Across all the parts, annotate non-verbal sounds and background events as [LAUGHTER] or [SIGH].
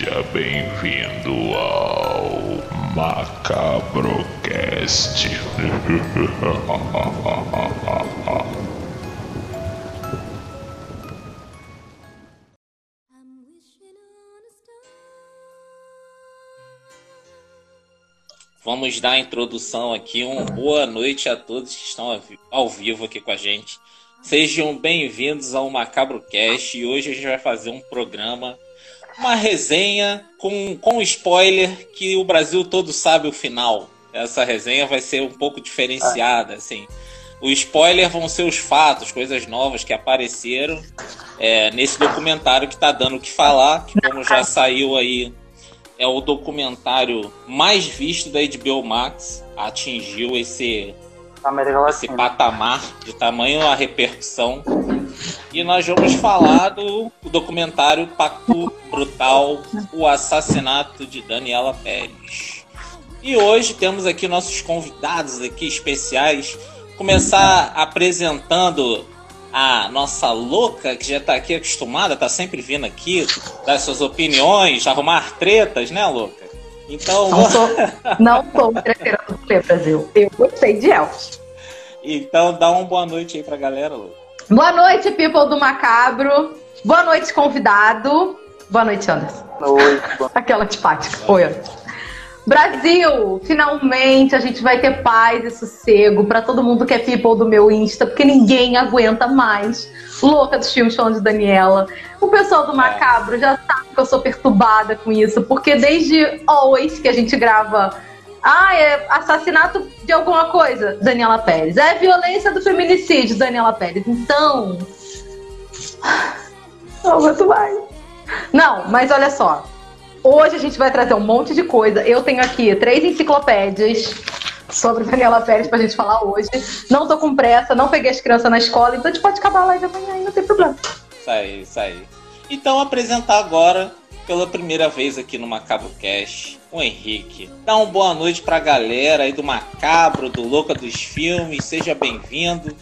Seja bem-vindo ao Macabrocast. Vamos dar a introdução aqui. Uma boa noite a todos que estão ao vivo aqui com a gente. Sejam bem-vindos ao Macabrocast e hoje a gente vai fazer um programa uma resenha com, com spoiler que o Brasil todo sabe o final. Essa resenha vai ser um pouco diferenciada, assim. O spoiler vão ser os fatos, coisas novas que apareceram é, nesse documentário que está dando o que falar, que como já saiu aí, é o documentário mais visto da HBO Max, atingiu esse, esse patamar de tamanho a repercussão e nós vamos falar do documentário Pacto Brutal, o assassinato de Daniela Pérez. E hoje temos aqui nossos convidados aqui especiais. Começar apresentando a nossa louca, que já está aqui acostumada, está sempre vindo aqui, dar suas opiniões, arrumar tretas, né, louca? Então. Não sou, [LAUGHS] não sou do Brasil. Eu gostei de Elvis. Então dá uma boa noite aí pra galera, louca. Boa noite, people do Macabro. Boa noite, convidado. Boa noite, Anderson. Boa noite. [LAUGHS] Aquela antipática. Oi, Brasil, finalmente a gente vai ter paz e sossego para todo mundo que é people do meu Insta, porque ninguém aguenta mais. Louca dos filmes falando de Daniela. O pessoal do Macabro já sabe que eu sou perturbada com isso, porque desde always que a gente grava ah, é assassinato de alguma coisa, Daniela Pérez. É violência do feminicídio, Daniela Pérez. Então. Não aguento mais. Não, mas olha só. Hoje a gente vai trazer um monte de coisa. Eu tenho aqui três enciclopédias sobre Daniela Pérez pra gente falar hoje. Não tô com pressa, não peguei as crianças na escola, então a gente pode acabar a live amanhã, não tem problema. Isso aí, isso aí. Então apresentar agora, pela primeira vez aqui no Macabro Cash, o Henrique. Dá uma boa noite pra galera aí do Macabro, do Louca dos Filmes. Seja bem-vindo.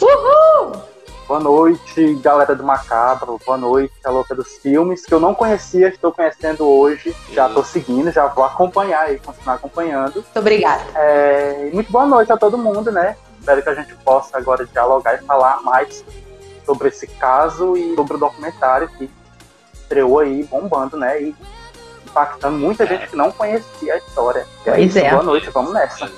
Uhul! Boa noite, galera do Macabro. Boa noite, a Louca dos Filmes, que eu não conhecia, estou conhecendo hoje. Já estou seguindo, já vou acompanhar e continuar acompanhando. Muito obrigada. É, muito boa noite a todo mundo, né? Espero que a gente possa agora dialogar e falar mais sobre esse caso e sobre o documentário que estreou aí bombando, né? E impactando muita gente que não conhecia a história. E aí, é. boa noite, vamos nessa.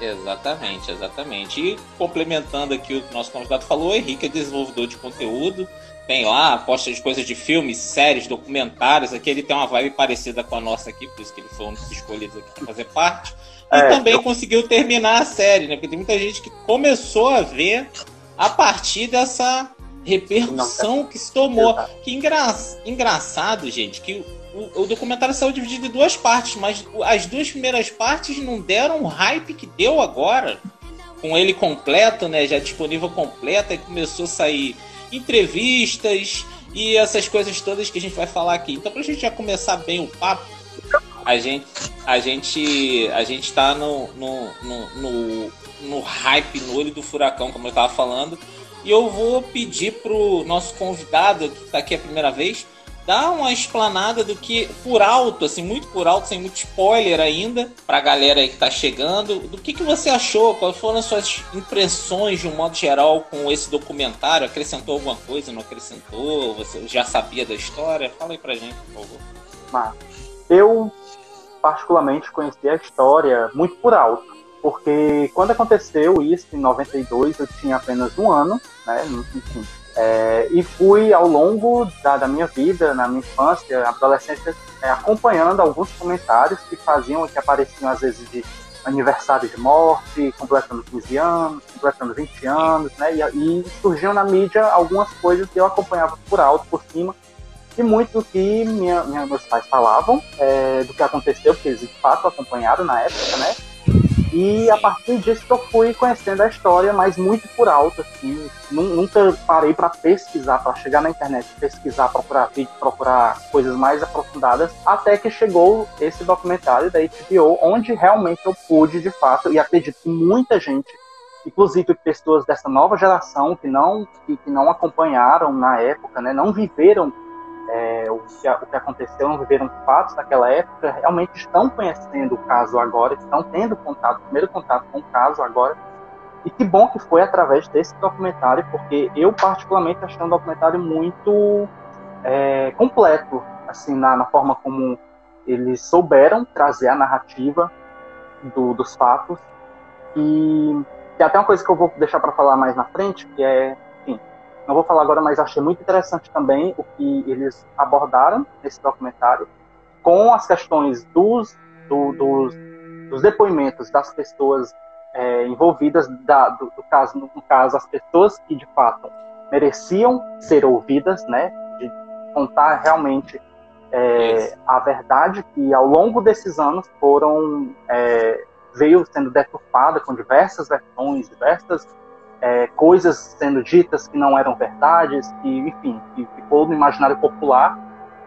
Exatamente, exatamente. E complementando aqui o que o nosso convidado falou, o Henrique é desenvolvedor de conteúdo, tem lá, posta de coisas de filmes, séries, documentários. Aqui ele tem uma vibe parecida com a nossa aqui, por isso que ele foi um dos escolhidos aqui para fazer parte. E é, também eu... conseguiu terminar a série, né? Porque tem muita gente que começou a ver a partir dessa repercussão que se tomou. Que engra... engraçado, gente, que o, o, documentário saiu dividido em duas partes, mas as duas primeiras partes não deram o hype que deu agora. Com ele completo, né? Já disponível completo, e começou a sair entrevistas e essas coisas todas que a gente vai falar aqui. Então, pra gente já começar bem o papo, a gente a gente a gente tá no, no, no, no, no hype, no olho do furacão, como eu tava falando. E eu vou pedir pro nosso convidado, que está aqui a primeira vez, dá uma explanada do que, por alto, assim, muito por alto, sem muito spoiler ainda, pra galera aí que tá chegando, do que, que você achou, quais foram as suas impressões de um modo geral com esse documentário? Acrescentou alguma coisa, não acrescentou? Você já sabia da história? Fala aí pra gente, por favor. Eu, particularmente, conheci a história muito por alto. Porque quando aconteceu isso, em 92, eu tinha apenas um ano, né? Enfim, é, e fui ao longo da, da, minha vida, na minha infância, adolescência, é, acompanhando alguns comentários que faziam, que apareciam às vezes de aniversário de morte, completando 15 anos, completando 20 anos, né? E, e surgiam na mídia algumas coisas que eu acompanhava por alto, por cima, e muito do que minha, minha meus pais falavam, é, do que aconteceu, porque eles de fato acompanharam na época, né? E a partir disso que eu fui conhecendo a história, mas muito por alto, assim. Nunca parei para pesquisar, para chegar na internet, pesquisar, procurar vídeo, procurar coisas mais aprofundadas, até que chegou esse documentário da HBO, onde realmente eu pude, de fato, e acredito que muita gente, inclusive pessoas dessa nova geração que não, que, não acompanharam na época, né, não viveram é, o, que, o, que, aconteceu, não viveram fatos daquela época, realmente estão conhecendo o caso agora, estão tendo contato, primeiro contato com o caso agora. E que bom que foi através desse documentário, porque eu particularmente achei um documentário muito é, completo, assim, na, na, forma como eles souberam trazer a narrativa do, dos fatos. E tem até uma coisa que eu vou deixar para falar mais na frente, que é não vou falar agora, mas achei muito interessante também o que eles abordaram nesse documentário com as questões dos, do, dos, dos depoimentos das pessoas é, envolvidas da, do, do, caso, no, caso, as pessoas que de fato mereciam ser ouvidas, né, de contar realmente é, a verdade que ao longo desses anos foram é, veio sendo deturpada com diversas versões, diversas é, coisas sendo ditas que não eram verdades, que, enfim, que ficou no imaginário popular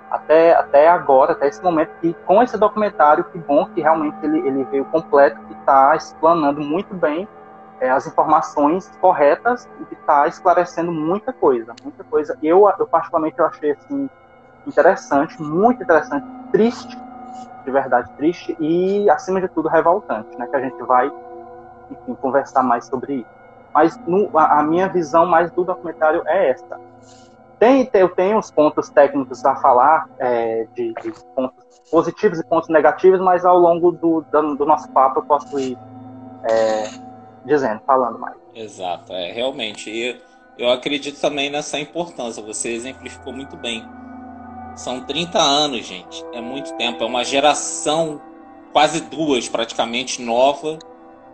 até, até agora, até esse momento, que com esse documentário, que bom que realmente ele, ele veio completo, que está explanando muito bem é, as informações corretas e que está esclarecendo muita coisa, muita coisa. Eu, eu particularmente, eu achei assim, interessante, muito interessante, triste, de verdade triste, e, acima de tudo, revoltante, né, que a gente vai, enfim, conversar mais sobre isso mas no, a, a, minha visão mais do documentário é esta. Tem, eu tenho os pontos técnicos a falar, é, de, de, pontos positivos e pontos negativos, mas ao longo do, do, nosso papo eu posso ir é, dizendo, falando mais. Exato, é, realmente. E eu acredito também nessa importância, você exemplificou muito bem. São 30 anos, gente, é muito tempo, é uma geração, quase duas praticamente, nova,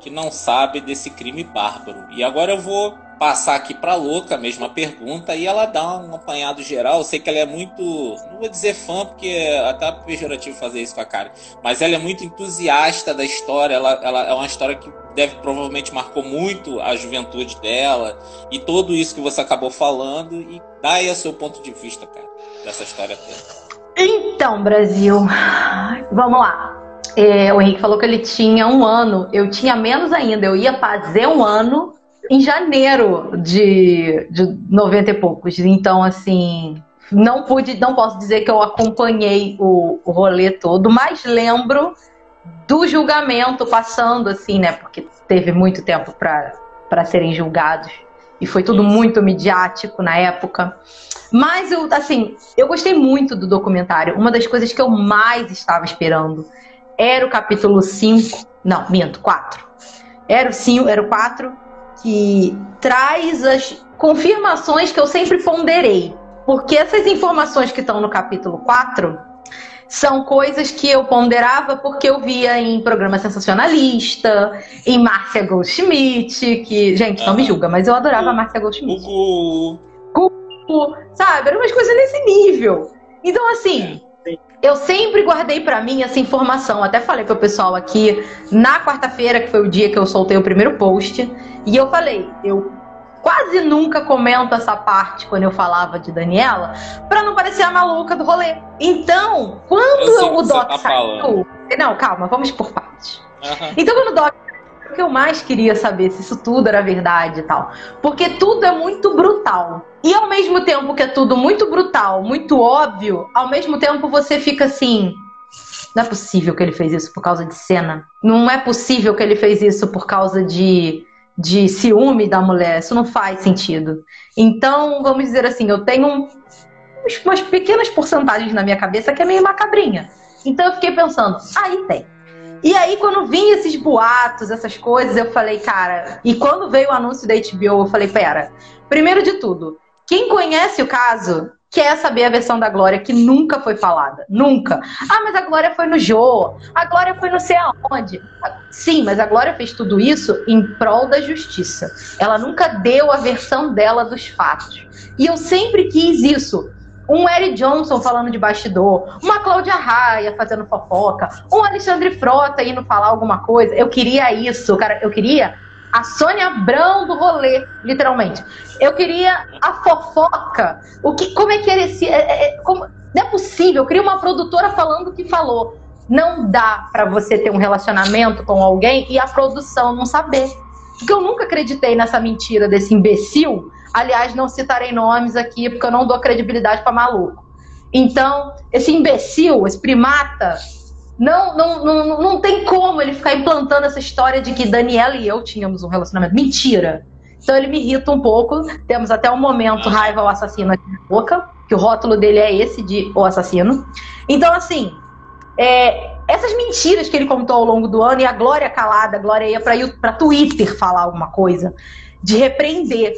que não sabe desse crime bárbaro. E agora eu vou passar aqui para Louca a mesma pergunta e ela dá um apanhado geral. Eu sei que ela é muito, não vou dizer fã porque é até pejorativo fazer isso com a cara, mas ela é muito entusiasta da história. Ela, ela é uma história que deve provavelmente marcou muito a juventude dela e tudo isso que você acabou falando e dá aí o seu ponto de vista, cara, dessa história toda. Então, Brasil, vamos lá. É, o Henrique falou que ele tinha um ano, eu tinha menos ainda, eu ia fazer um ano em janeiro de, de 90 e poucos. Então, assim, não pude, não posso dizer que eu acompanhei o, o rolê todo, mas lembro do julgamento passando, assim, né? Porque teve muito tempo para serem julgados. E foi tudo muito midiático na época. Mas eu, assim, eu gostei muito do documentário. Uma das coisas que eu mais estava esperando era o capítulo 5, não, minto, 4. Era o 5, era o 4 que traz as confirmações que eu sempre ponderei. Porque essas informações que estão no capítulo 4 são coisas que eu ponderava porque eu via em programa sensacionalista, em Márcia Goldschmidt, que, gente, não me julga, mas eu adorava a Márcia Goldschmidt. Cucu. Cucu, sabe? Eram umas coisas nesse nível. Então, assim, eu sempre guardei para mim essa informação. Até falei pro pessoal aqui na quarta-feira, que foi o dia que eu soltei o primeiro post, e eu falei, eu quase nunca comento essa parte quando eu falava de Daniela, para não parecer a maluca do rolê. Então, quando o Doc tá saiu, falando. não, calma, vamos por partes. Uhum. Então, quando o Doc que eu mais queria saber se isso tudo era verdade e tal. Porque tudo é muito brutal. E ao mesmo tempo que é tudo muito brutal, muito óbvio, ao mesmo tempo você fica assim. Não é possível que ele fez isso por causa de cena. Não é possível que ele fez isso por causa de, de ciúme da mulher. Isso não faz sentido. Então, vamos dizer assim, eu tenho um, umas pequenas porcentagens na minha cabeça que é meio macabrinha. Então eu fiquei pensando, aí tem. E aí, quando vinha esses boatos, essas coisas, eu falei, cara. E quando veio o anúncio da HBO, eu falei, pera. Primeiro de tudo, quem conhece o caso quer saber a versão da Glória que nunca foi falada. Nunca. Ah, mas a Glória foi no Jô. A Glória foi não sei aonde. Sim, mas a Glória fez tudo isso em prol da justiça. Ela nunca deu a versão dela dos fatos. E eu sempre quis isso um Eric Johnson falando de bastidor, uma Cláudia Raia fazendo fofoca, um Alexandre Frota indo falar alguma coisa. Eu queria isso, cara. Eu queria a Sônia Abrão do rolê, literalmente. Eu queria a fofoca. O que, como é que era esse. É, é, é como, não é possível. Eu queria uma produtora falando o que falou. Não dá para você ter um relacionamento com alguém e a produção não saber. Porque eu nunca acreditei nessa mentira desse imbecil Aliás, não citarei nomes aqui porque eu não dou credibilidade para maluco. Então, esse imbecil, esse primata, não, não, não, não tem como ele ficar implantando essa história de que Daniela e eu tínhamos um relacionamento. Mentira! Então ele me irrita um pouco. Temos até um momento raiva ao assassino aqui na boca, que o rótulo dele é esse de o assassino. Então, assim, é, essas mentiras que ele contou ao longo do ano, e a Glória calada, a Glória ia para Twitter falar alguma coisa, de repreender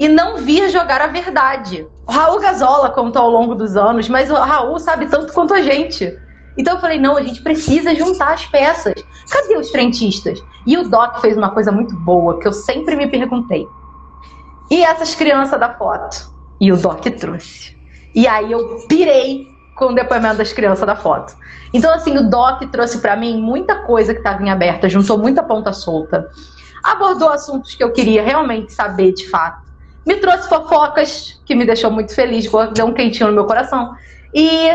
e não vir jogar a verdade. O Raul Gazola contou ao longo dos anos, mas o Raul sabe tanto quanto a gente. Então eu falei, não, a gente precisa juntar as peças. Cadê os frentistas? E o Doc fez uma coisa muito boa, que eu sempre me perguntei. E essas crianças da foto? E o Doc trouxe. E aí eu pirei com o depoimento das crianças da foto. Então, assim, o Doc trouxe para mim muita coisa que estava em aberta, juntou muita ponta solta. Abordou assuntos que eu queria realmente saber de fato. Me trouxe fofocas, que me deixou muito feliz, deu um quentinho no meu coração. E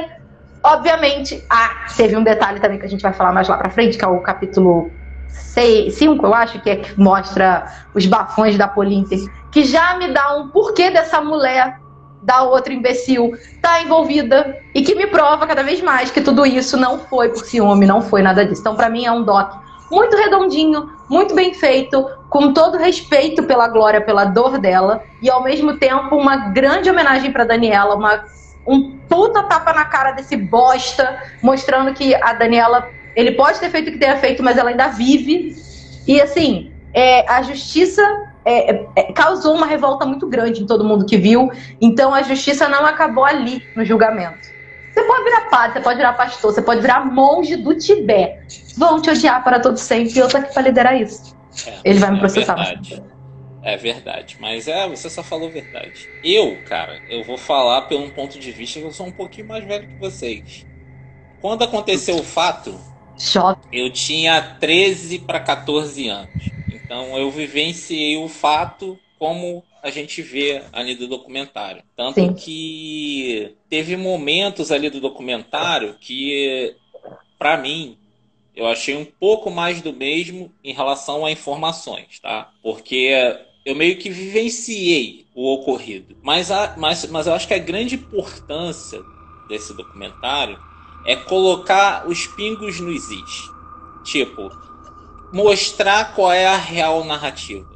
Obviamente, ah, teve um detalhe também que a gente vai falar mais lá pra frente, que é o capítulo 5, eu acho, que é que mostra os bafões da Polinter, que já me dá um porquê dessa mulher da outra imbecil tá envolvida e que me prova cada vez mais que tudo isso não foi por ciúme, não foi nada disso. Então, para mim, é um doc muito redondinho, muito bem feito, com todo respeito pela Glória, pela dor dela, e ao mesmo tempo uma grande homenagem para Daniela, uma um puta tapa na cara desse bosta, mostrando que a Daniela, ele pode ter feito o que tenha feito, mas ela ainda vive. E assim, é, a justiça é, é, causou uma revolta muito grande em todo mundo que viu. Então a justiça não acabou ali no julgamento. Você pode virar padre, você pode virar pastor, você pode virar monge do Tibete. Vão te odiar para todo sempre e eu tô aqui para liderar isso. É, Ele vai me processar. Verdade. É verdade, mas é, você só falou verdade. Eu, cara, eu vou falar pelo um ponto de vista que eu sou um pouquinho mais velho que vocês. Quando aconteceu o fato, eu tinha 13 para 14 anos. Então eu vivenciei o fato como a gente vê ali do documentário. Tanto Sim. que teve momentos ali do documentário que, para mim, eu achei um pouco mais do mesmo em relação a informações, tá? Porque eu meio que vivenciei o ocorrido. Mas, a, mas, mas eu acho que a grande importância desse documentário é colocar os pingos no is. Tipo, mostrar qual é a real narrativa.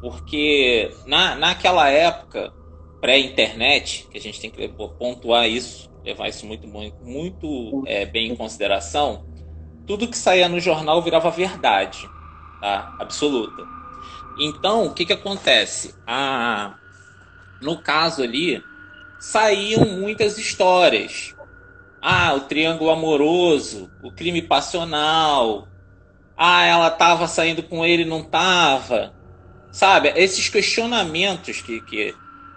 Porque na, naquela época, pré-internet, que a gente tem que pontuar isso, levar isso muito, muito, é, bem em consideração, tudo que saía no jornal virava verdade, tá? Absoluta. Então, o que, que acontece? Ah, no caso ali, saíam muitas histórias. Ah, o triângulo amoroso, o crime passional. Ah, ela estava saindo com ele, não estava. Sabe, esses questionamentos que, que,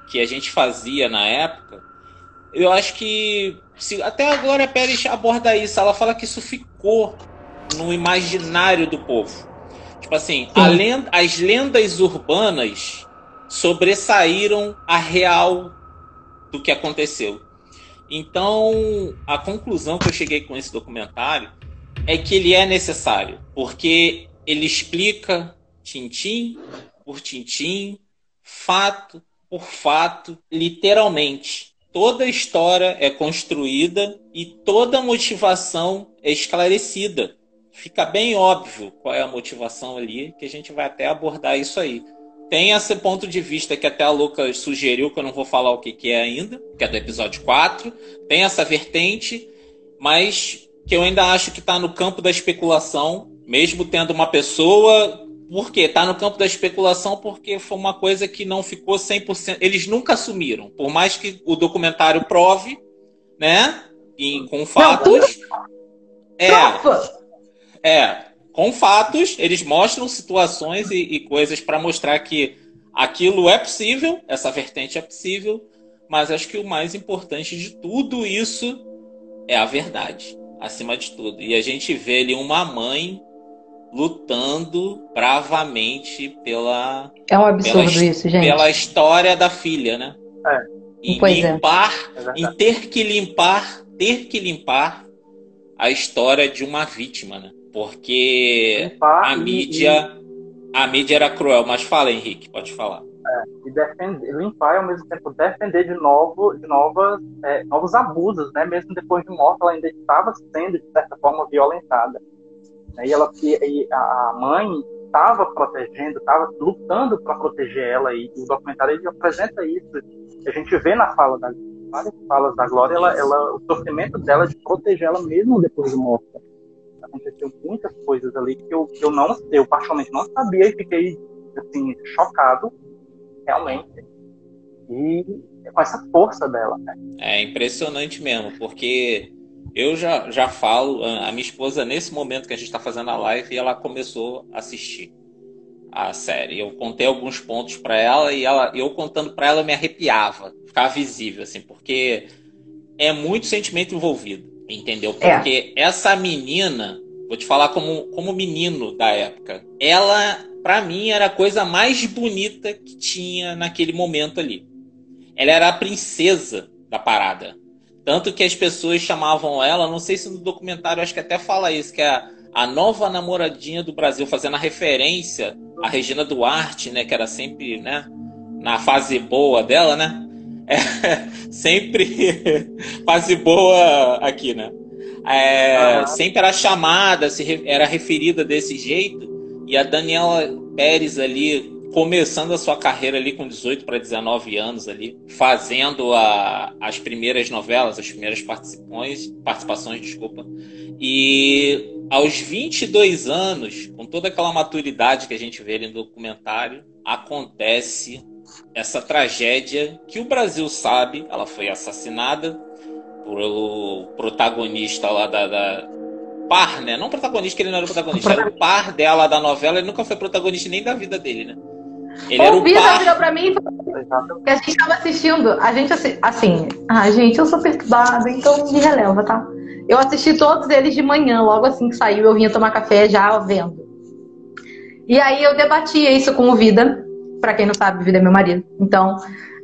que a gente fazia na época, eu acho que se, até a Glória Pérez aborda isso, ela fala que isso ficou no imaginário do povo. Tipo assim, lenda, as lendas urbanas sobressaíram a real do que aconteceu. Então, a conclusão que eu cheguei com esse documentário é que ele é necessário, porque ele explica tintim por tintim, fato por fato, literalmente. Toda história é construída e toda motivação é esclarecida fica bem óbvio qual é a motivação ali, que a gente vai até abordar isso aí. Tem esse ponto de vista que até a Lucas sugeriu, que eu não vou falar o que, que é ainda, que é do episódio 4. Tem essa vertente, mas que eu ainda acho que está no campo da especulação, mesmo tendo uma pessoa. Por quê? Está no campo da especulação porque foi uma coisa que não ficou 100%. Eles nunca assumiram, por mais que o documentário prove, né? E com fatos. Não, é. É, com fatos, eles mostram situações e, e coisas para mostrar que aquilo é possível, essa vertente é possível, mas acho que o mais importante de tudo isso é a verdade, acima de tudo. E a gente vê ali uma mãe lutando bravamente pela. É um absurdo pela, isso, gente. Pela história da filha, né? É. Em pois é. limpar, é. em ter que limpar, ter que limpar a história de uma vítima, né? Porque a mídia, a mídia era cruel. Mas fala, Henrique, pode falar. É, defender, limpar e ao mesmo tempo defender de novo, de novas, é, novos abusos, né? Mesmo depois de morta, ela ainda estava sendo de certa forma violentada. E ela, e a mãe estava protegendo, estava lutando para proteger ela e o documentário ele apresenta isso. A gente vê na fala da várias falas da Glória, ela, ela, o sofrimento dela de proteger ela mesmo depois de morta. Aconteceu muitas coisas ali que eu, que eu não, eu particularmente não sabia e fiquei assim chocado realmente. E com essa força dela. Né? É impressionante mesmo, porque eu já, já falo, a minha esposa, nesse momento que a gente está fazendo a live, ela começou a assistir a série. Eu contei alguns pontos para ela e ela, eu contando para ela eu me arrepiava, ficava visível, assim, porque é muito sentimento envolvido, entendeu? É. Porque é. essa menina, vou te falar como, como menino da época, ela para mim, era a coisa mais bonita que tinha naquele momento ali. Ela era a princesa da parada. Tanto que as pessoas chamavam ela, não sei se no documentário, acho que até fala isso, que é a, a nova namoradinha do Brasil, fazendo a referência à Regina Duarte, né? Que era sempre, né? Na fase boa dela, né? É, [LAUGHS] sempre [LAUGHS] fase boa aqui, né? É, sempre era chamada, era referida desse jeito. E a Daniela Pérez ali começando a sua carreira ali com 18 para 19 anos ali, fazendo a, as primeiras novelas, as primeiras participações, participações, desculpa. E aos 22 anos, com toda aquela maturidade que a gente vê ali no documentário, acontece essa tragédia que o Brasil sabe, ela foi assassinada pelo protagonista lá da, da par, né? Não protagonista, que ele não era protagonista, era o par dela da novela, ele nunca foi protagonista nem da vida dele, né? Ele o par... virou pra mim que a gente tava assistindo, a gente assim, ah, gente, eu sou perturbada, então me releva, tá? Eu assisti todos eles de manhã, logo assim que saiu, eu vinha tomar café já vendo. E aí eu debatia isso com o Vida, para quem não sabe, o Vida é meu marido. Então,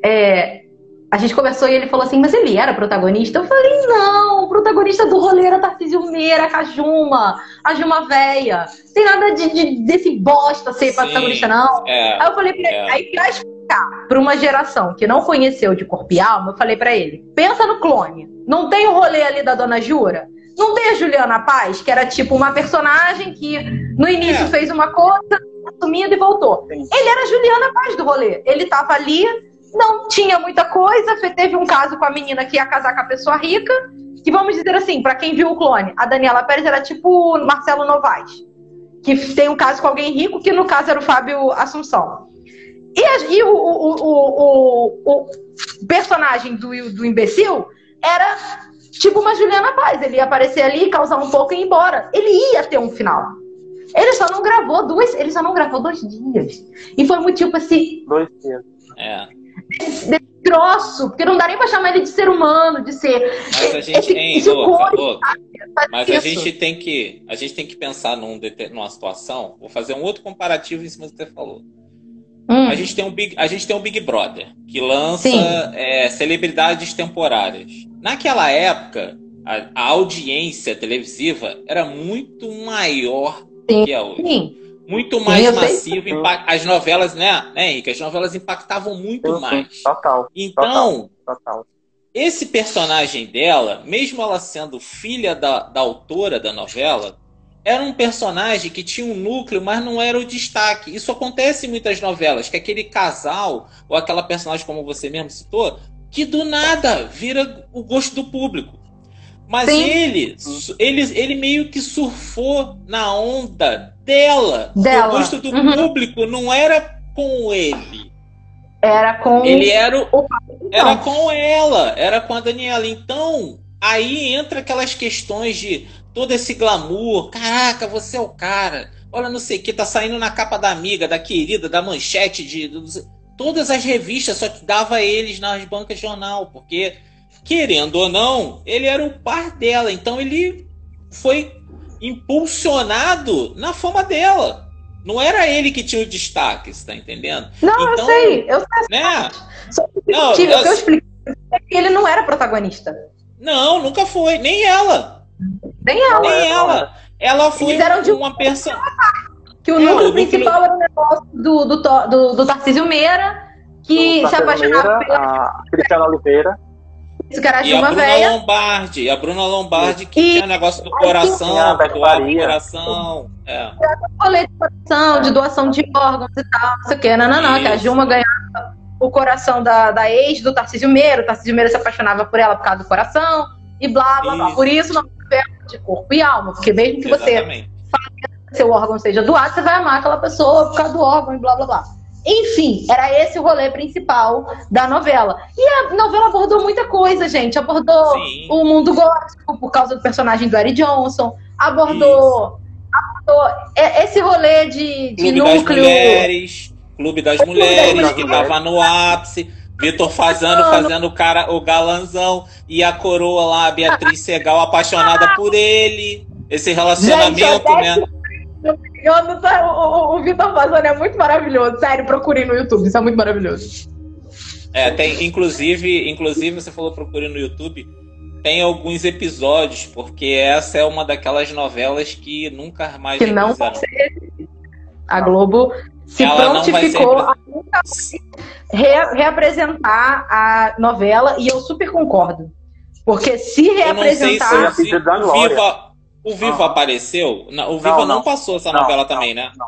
é, a gente conversou e ele falou assim, mas ele era protagonista? Eu falei, não, o protagonista do rolê era Tarcísio Meira, a Juma, a Juma véia. Tem nada de, de, desse bosta ser Sim, protagonista, não. É, aí eu falei pra ele, é. aí pra explicar pra uma geração que não conheceu de corpo e alma, eu falei pra ele, pensa no clone. Não tem o rolê ali da Dona Jura? Não tem a Juliana Paz, que era tipo uma personagem que no início é. fez uma coisa, sumindo e voltou. Ele era a Juliana Paz do rolê. Ele tava ali não tinha muita coisa. Teve um caso com a menina que ia casar com a pessoa rica. Que vamos dizer assim, para quem viu o clone, a Daniela Pérez era tipo Marcelo Novaes. Que tem um caso com alguém rico, que no caso era o Fábio Assunção. E, e o, o, o, o, personagem do, do imbecil era tipo uma Juliana Paz. Ele ia aparecer ali, causar um pouco e ir embora. Ele ia ter um final. Ele só não gravou duas, ele só não gravou dois dias. E foi muito tipo assim. Dois dias. É troço, porque não dá nem pra chamar ele de ser humano, de ser. Mas a gente, hein, louca, louca. Mas a gente tem que. A gente tem que pensar num, numa situação. Vou fazer um outro comparativo em cima do que você falou. Hum. A, gente tem um Big, a gente tem um Big Brother que lança é, celebridades temporárias. Naquela época, a, a, audiência televisiva era muito maior Sim. que a hoje. Sim muito mais Sim, massivo. As novelas, né, né, Henrique? As novelas impactavam muito sim, mais. Total. Então, total, total. esse personagem dela, mesmo ela sendo filha da, da autora da novela, era um personagem que tinha um núcleo, mas não era o destaque. Isso acontece em muitas novelas, que aquele casal, ou aquela personagem, como você mesmo citou, que do nada vira o gosto do público. Mas ele, ele, ele meio que surfou na onda dela. dela. O gosto do uhum. público não era com ele. Era com ele era o, era com ela, era com a Daniela. Então, aí entra aquelas questões de todo esse glamour. Caraca, você é o cara. Olha, não sei o que, tá saindo na capa da amiga, da querida, da manchete de. Todas as revistas só que dava eles nas bancas de jornal, porque querendo ou não, ele era o par dela. Então ele foi impulsionado na fama dela. Não era ele que tinha o destaque, você tá entendendo? Não, então, eu sei, eu sei. Né? Só que não, eu, eu expliquei é que ele não era protagonista. Não, nunca foi. Nem ela. Nem ela. Nem ela. Ela foi de uma pessoa. Que o é, núcleo principal era o negócio do, do, do, do Tarcísio Meira que se apaixonava pela a Cristiana Oliveira. Isso que era a E a Bruna. Lombardi, a Bruna Lombardi que E- tinha negócio do coração, Beth que doava o Faria. coração. É. rolê de coração, de doação de órgãos e tal, não sei o que. Não, não, não, que a. Dilma ganhava o coração da, da ex do Tarcísio Meira, o Tarcísio Meira se apaixonava por ela por causa do coração, e blá, blá, blá. Isso. Por isso não é de corpo e alma, porque mesmo que você Exatamente. seu órgão seja doado, você vai amar aquela pessoa por causa do órgão e blá blá blá. Enfim, era esse o rolê principal da novela. E a novela abordou muita coisa, gente. Abordou Sim. o mundo gótico por causa do personagem do Eric Johnson. Abordou, abordou e- esse rolê de, de Clube das núcleo. Mulheres, Clube das Mulheres, das que Mulheres. tava no ápice. Vitor fazendo, fazendo o cara, o galanzão. E a coroa lá, a Beatriz Segal, apaixonada por ele. Esse relacionamento, Gente, né? Eu o, o, o Vitor Fazano é muito maravilhoso. Sério, procurem no YouTube, isso é muito maravilhoso. É, tem, inclusive, inclusive, você falou procure no YouTube, tem alguns episódios, porque essa é uma daquelas novelas que nunca mais Que não vai ser. A Globo se Ela prontificou ser a nunca re- reapresentar a novela e eu super concordo. Porque se Eu não sei se, reapresentar. Se. Viva, o Viva Ah. apareceu. Não, o Viva Não, não, não. passou essa Não, novela não, também, né? não.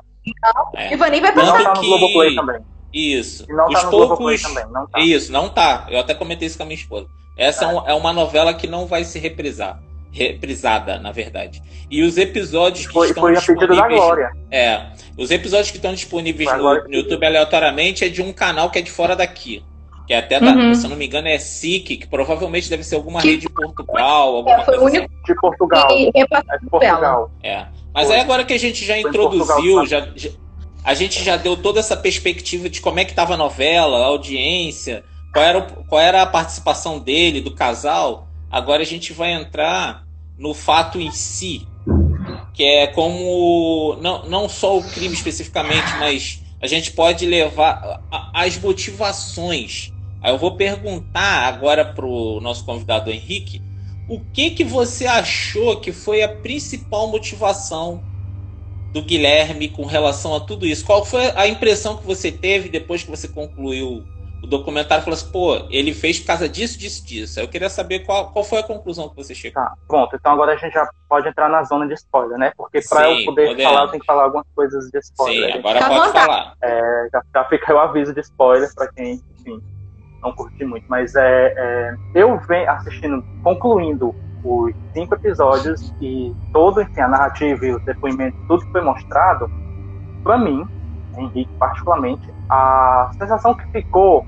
É. Iva nem vai Não, Não passar. tá no Globoplay também. Isso. E não Os tá no Globoplay poucos. também, não tá. Isso, não tá. Eu até comentei isso com a minha esposa. Essa é, um- é uma novela que não vai se reprisar. Reprisada, na verdade. E os episódios que Foi, estão foi disponíveis. Glória. É. Os episódios que estão disponíveis no, no YouTube aleatoriamente é de um canal que é de fora daqui. Que é até da, Uhum. se eu não me engano, é SIC, que provavelmente deve ser alguma Que- rede de Portugal, alguma É, foi o único assim. De Portugal. repassou É de Portugal. É. Mas Foi. aí agora que a gente já Foi introduziu, Portugal, já, já- a gente já deu toda essa perspectiva de como é que estava a novela, a audiência, qual era, o- qual era a participação dele, do casal. Agora a gente vai entrar no fato em si, que é como não, não só o crime especificamente, mas a gente pode levar as motivações. Aí eu vou perguntar agora pro nosso convidado Henrique, o que que você achou que foi a principal motivação do Guilherme com relação a tudo isso? Qual foi a impressão que você teve depois que você concluiu o documentário? Falou assim, pô, ele fez por causa disso, disso, disso. Eu queria saber qual, qual foi a conclusão que você chegou. Tá, pronto. Então agora a gente já pode entrar na zona de spoiler, né? Porque pra Sim, eu poder podemos. falar, eu tenho que falar algumas coisas de spoiler. Sim, agora à pode falar. É, já, já fica o aviso de spoiler pra quem, enfim, não curte muito. Mas é, é, eu venho assistindo, concluindo os cinco episódios e todo, enfim, a narrativa e os depoimentos, tudo que foi mostrado, pra mim, Henrique particularmente, a sensação que ficou,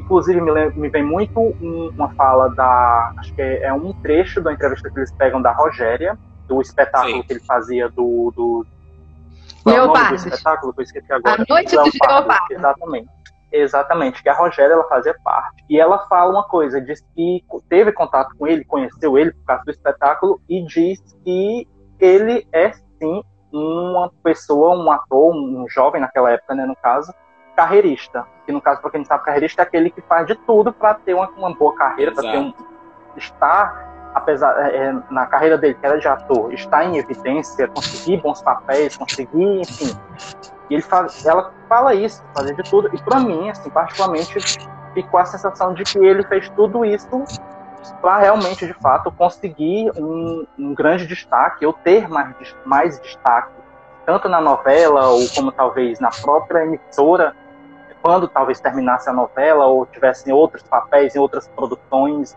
inclusive me, lem- me vem muito um- uma fala da, acho que é, é um trecho da entrevista que eles pegam da Rogéria, do espetáculo Sim. que ele fazia do, do qual é o nome do espetáculo que eu esqueci agora. A Noite dos Leopardos. Exatamente. Exatamente, que a Rogéria ela fazia parte. E ela fala uma coisa, diz que teve contato com ele, conheceu ele por causa do espetáculo e diz que ele é sim uma pessoa, um ator, um jovem naquela época, né, no caso, carreirista. Que no caso, para quem não sabe, carreirista é aquele que faz de tudo para ter uma, uma boa carreira, para ter um estar, apesar é, é, na carreira dele, que era de ator, estar em evidência, conseguir bons papéis, conseguir, enfim. E ele fala, ela fala isso, fazer de tudo. E para mim, assim, particularmente, ficou a sensação de que ele fez tudo isso para realmente, de fato, conseguir um, um grande destaque, ou ter mais, mais destaque, tanto na novela, ou como talvez na própria emissora, quando talvez terminasse a novela, ou tivessem outros papéis em outras produções.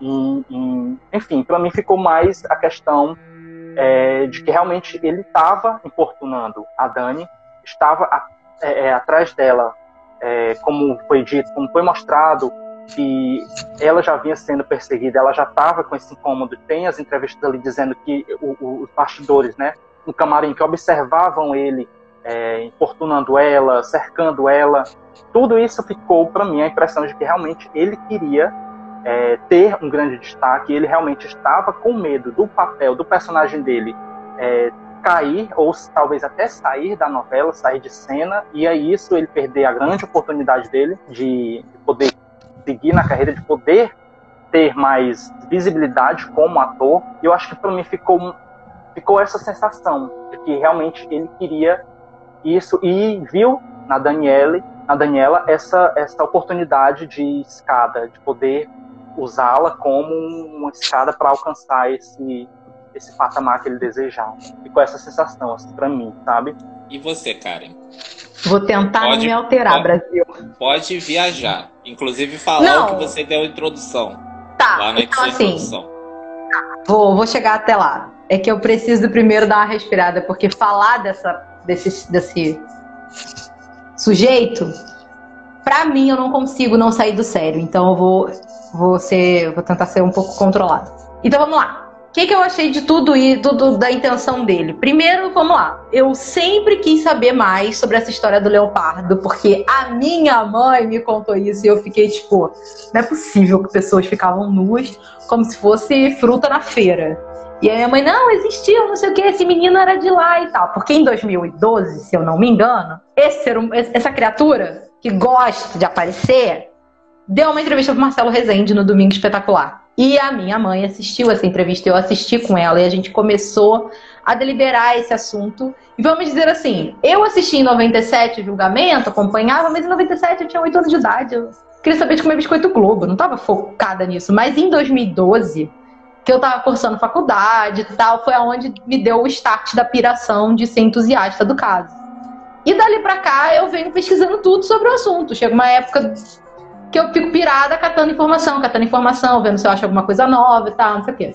Em- em- enfim, para mim ficou mais a questão é, de que realmente ele estava importunando a Dani, estava a- é, é, atrás dela, é, como foi dito, como foi mostrado, que ela já vinha sendo perseguida, ela já estava com esse incômodo. Tem as entrevistas ali dizendo que o- o- os bastidores, né, no camarim, que observavam ele é, importunando ela, cercando ela, tudo isso ficou para mim a impressão de que realmente ele queria é, ter um grande destaque, ele realmente estava com medo do papel, do personagem dele é, cair, ou talvez até sair da novela, sair de cena, e aí isso ele perder a grande oportunidade dele de, de poder seguir na carreira, de poder ter mais visibilidade como ator. Eu acho que para mim ficou, ficou essa sensação de que realmente ele queria isso e viu na Daniele na Daniela essa, essa oportunidade de escada, de poder usá-la como uma escada para alcançar esse, esse patamar que ele desejava. Ficou essa sensação, assim, para mim, sabe? E você, Karen? Vou tentar pode, não me alterar, pode, Brasil. Pode viajar. Inclusive falar não. o que você deu a introdução. Tá, lá na então, assim, introdução. Vou, vou chegar até lá. É que eu preciso primeiro dar uma respirada, porque falar dessa, desse, desse sujeito, pra mim eu não consigo não sair do sério. Então eu vou, vou, ser, vou tentar ser um pouco controlado. Então vamos lá. O que, que eu achei de tudo e tudo da intenção dele? Primeiro, vamos lá. Eu sempre quis saber mais sobre essa história do leopardo, porque a minha mãe me contou isso e eu fiquei tipo, não é possível que pessoas ficavam nuas como se fosse fruta na feira. E a minha mãe, não, existiu, não sei o que, esse menino era de lá e tal. Porque em 2012, se eu não me engano, esse ser, essa criatura que gosta de aparecer deu uma entrevista pro Marcelo Rezende no Domingo Espetacular. E a minha mãe assistiu essa entrevista, eu assisti com ela e a gente começou a deliberar esse assunto. E vamos dizer assim, eu assisti em 97 o julgamento, acompanhava, mas em 97 eu tinha 8 anos de idade. Eu queria saber de comer biscoito Globo, não estava focada nisso. Mas em 2012, que eu estava cursando faculdade e tal, foi aonde me deu o start da piração de ser entusiasta do caso. E dali para cá eu venho pesquisando tudo sobre o assunto. Chega uma época que eu fico pirada catando informação, catando informação, vendo se eu acho alguma coisa nova e tal, não sei o quê.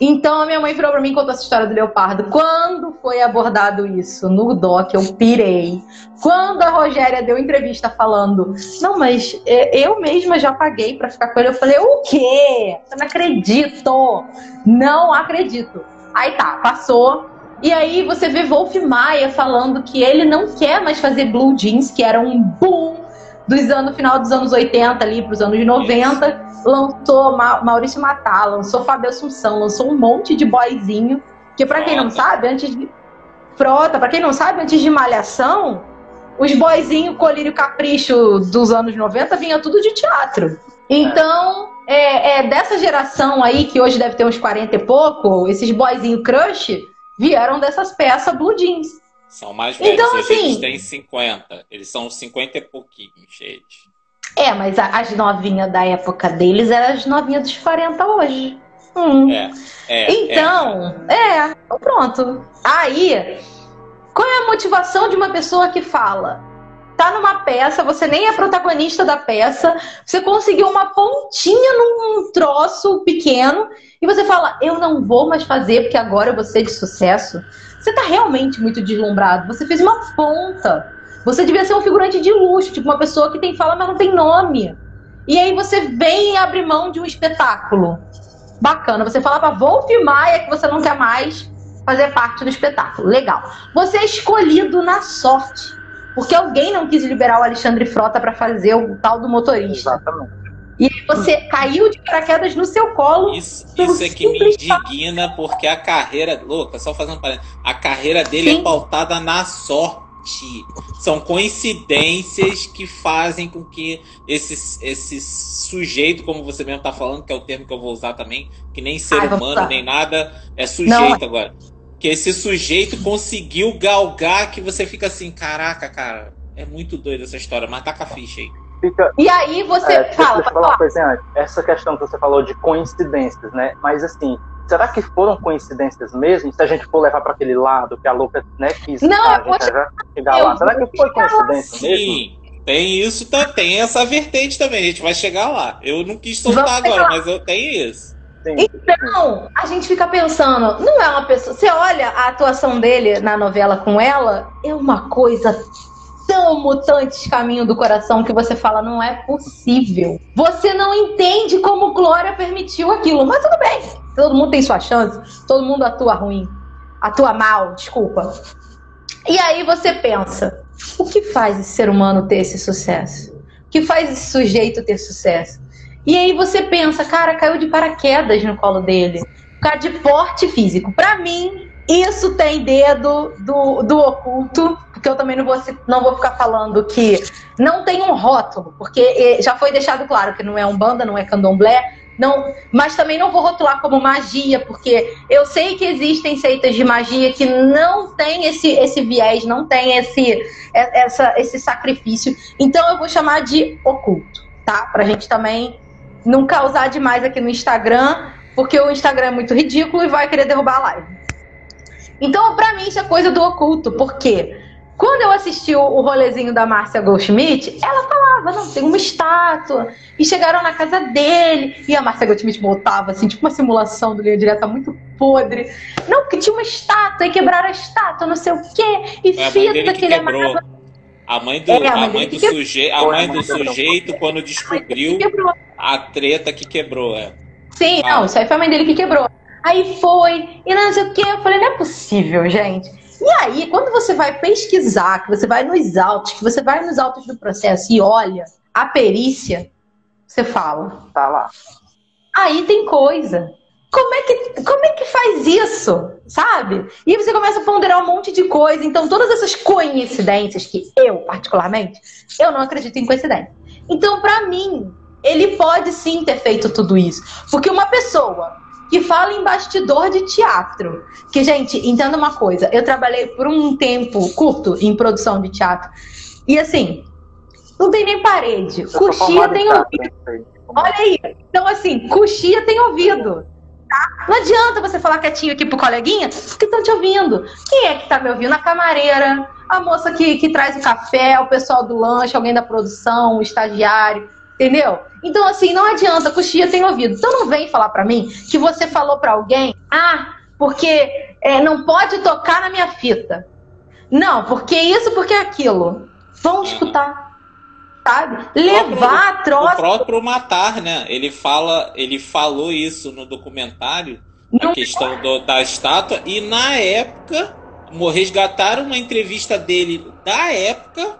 Então a minha mãe virou para mim e contou essa história do leopardo. Quando foi abordado isso no doc, eu pirei. Quando a Rogéria deu entrevista falando, não, mas é, eu mesma já paguei para ficar com ele, eu falei, o quê? Eu não acredito. Não acredito. Aí tá, passou. E aí você vê Wolf Maia falando que ele não quer mais fazer blue jeans, que era um boom dos anos, final dos anos 80 ali para os anos 90, lançou Ma Maurício Matar, lançou Fábio Assunção, lançou um monte de boyzinho, que para quem não sabe, antes de Frota, para quem não sabe, antes de Malhação, os boyzinhos Colírio Capricho dos anos 90 vinha tudo de teatro. Então, é, é, dessa geração aí, que hoje deve ter uns 40 e pouco, esses boyzinho crush vieram dessas peças blue jeans. São mais velhos, então, assim, eles têm 50. Eles são 50 e pouquinho, gente. É, mas as novinhas da época deles eram as novinhas dos 40 hoje. Hum. É, é, então, é. é, pronto. Aí, qual é a motivação de uma pessoa que fala? Tá numa peça, você nem é protagonista da peça, você conseguiu uma pontinha num troço pequeno e você fala: Eu não vou mais fazer porque agora eu vou ser de sucesso. Você tá realmente muito deslumbrado. Você fez uma ponta. Você devia ser um figurante de luxo, tipo uma pessoa que tem fala, mas não tem nome. E aí você vem e abre mão de um espetáculo. Bacana. Você fala pra Wolf Maia que você não quer mais fazer parte do espetáculo. Legal. Você é escolhido na sorte. Porque alguém não quis liberar o Alexandre Frota para fazer o tal do motorista. Exatamente. E você caiu de paraquedas no seu colo. Isso, isso é que me indigna, porque a carreira. Louca, só fazendo parênteses. A carreira dele é Sim. é pautada na sorte. São coincidências que fazem com que esse, esse sujeito, como você mesmo está falando, que é o termo que eu vou usar também, que nem ser Ai, humano nem nada, é sujeito Não. agora. Que esse sujeito conseguiu galgar que você fica assim, caraca, cara, é muito doido essa história, mas tá com a ficha aí. Fica, e aí você é, fala. Deixa eu falar uma coisa antes. Essa questão que você falou de coincidências, né? Mas assim, será que foram coincidências mesmo? Se a gente for levar para aquele lado que a louca né, quis não, a gente já chegar lá. Será que foi coincidência Sim. mesmo? Tem isso, tá, tem essa vertente também, a gente vai chegar lá. Eu não quis soltar Vamos agora, mas eu tenho isso. Sim, então, a gente fica pensando, não é uma pessoa. Você olha a atuação dele na novela com ela, é uma coisa tão mutantes caminho do coração que você fala, não é possível. Você não entende como Glória permitiu aquilo, mas tudo bem. Todo mundo tem sua chance, todo mundo atua ruim, atua mal, desculpa. E aí você pensa, o que faz esse ser humano ter esse sucesso? O que faz esse sujeito ter sucesso? E aí você pensa, cara, caiu de paraquedas no colo dele. Cara de porte físico. Para mim, isso tem dedo do, do oculto, porque eu também não vou, não vou ficar falando que não tem um rótulo, porque já foi deixado claro que não é um banda, não é candomblé, Não, mas também não vou rotular como magia, porque eu sei que existem seitas de magia que não tem esse, esse viés, não tem esse, essa, esse sacrifício. Então eu vou chamar de oculto, tá? Pra gente também não causar demais aqui no Instagram, porque o Instagram é muito ridículo e vai querer derrubar a live. Então, pra mim, isso é coisa do oculto, porque quando eu assisti o, rolezinho da Márcia Goldschmidt, ela falava, não, tem uma estátua. E chegaram na casa dele, e a Márcia Goldschmidt botava, assim, tipo uma simulação do Linha Direta muito podre. Não, que tinha uma estátua, e quebraram a estátua, não sei o quê, e a fita que ele amava. A mãe do, é, a mãe, do, suje... a mãe do sujeito, quando descobriu a treta que quebrou, é. Sim, ah. não, isso aí foi a mãe dele que quebrou. Aí foi, e não sei o que. Eu falei, não é possível, gente. E aí, quando você vai pesquisar, que você vai nos autos, que você vai nos autos do processo e olha a perícia, você fala. Tá lá. Aí tem coisa. Como é, que, como é que faz isso? Sabe? E você começa a ponderar um monte de coisa. Então, todas essas coincidências que eu, particularmente, eu não acredito em coincidência. Então, para mim, ele pode sim ter feito tudo isso. Porque uma pessoa que fala em bastidor de teatro. Que, gente, entenda uma coisa. Eu trabalhei por um tempo curto em produção de teatro. E assim, não tem nem parede. Coxia tem ouvido. Olha aí. Então, assim, coxia tem ouvido. Tá? Não adianta você falar quietinho aqui pro coleguinha, porque estão te ouvindo. Quem é que tá me ouvindo? A camareira, a moça que, que traz o café, o pessoal do lanche, alguém da produção, o estagiário. Entendeu? Então, assim, não adianta, coxia tem ouvido. Então não vem falar para mim que você falou para alguém, ah, porque é, não pode tocar na minha fita. Não, porque isso, porque aquilo. Vão escutar. Sabe? Levar a troça. O próprio Matar, né? Ele fala, ele falou isso no documentário, não a questão é. do, da estátua, e na época resgataram uma entrevista dele da época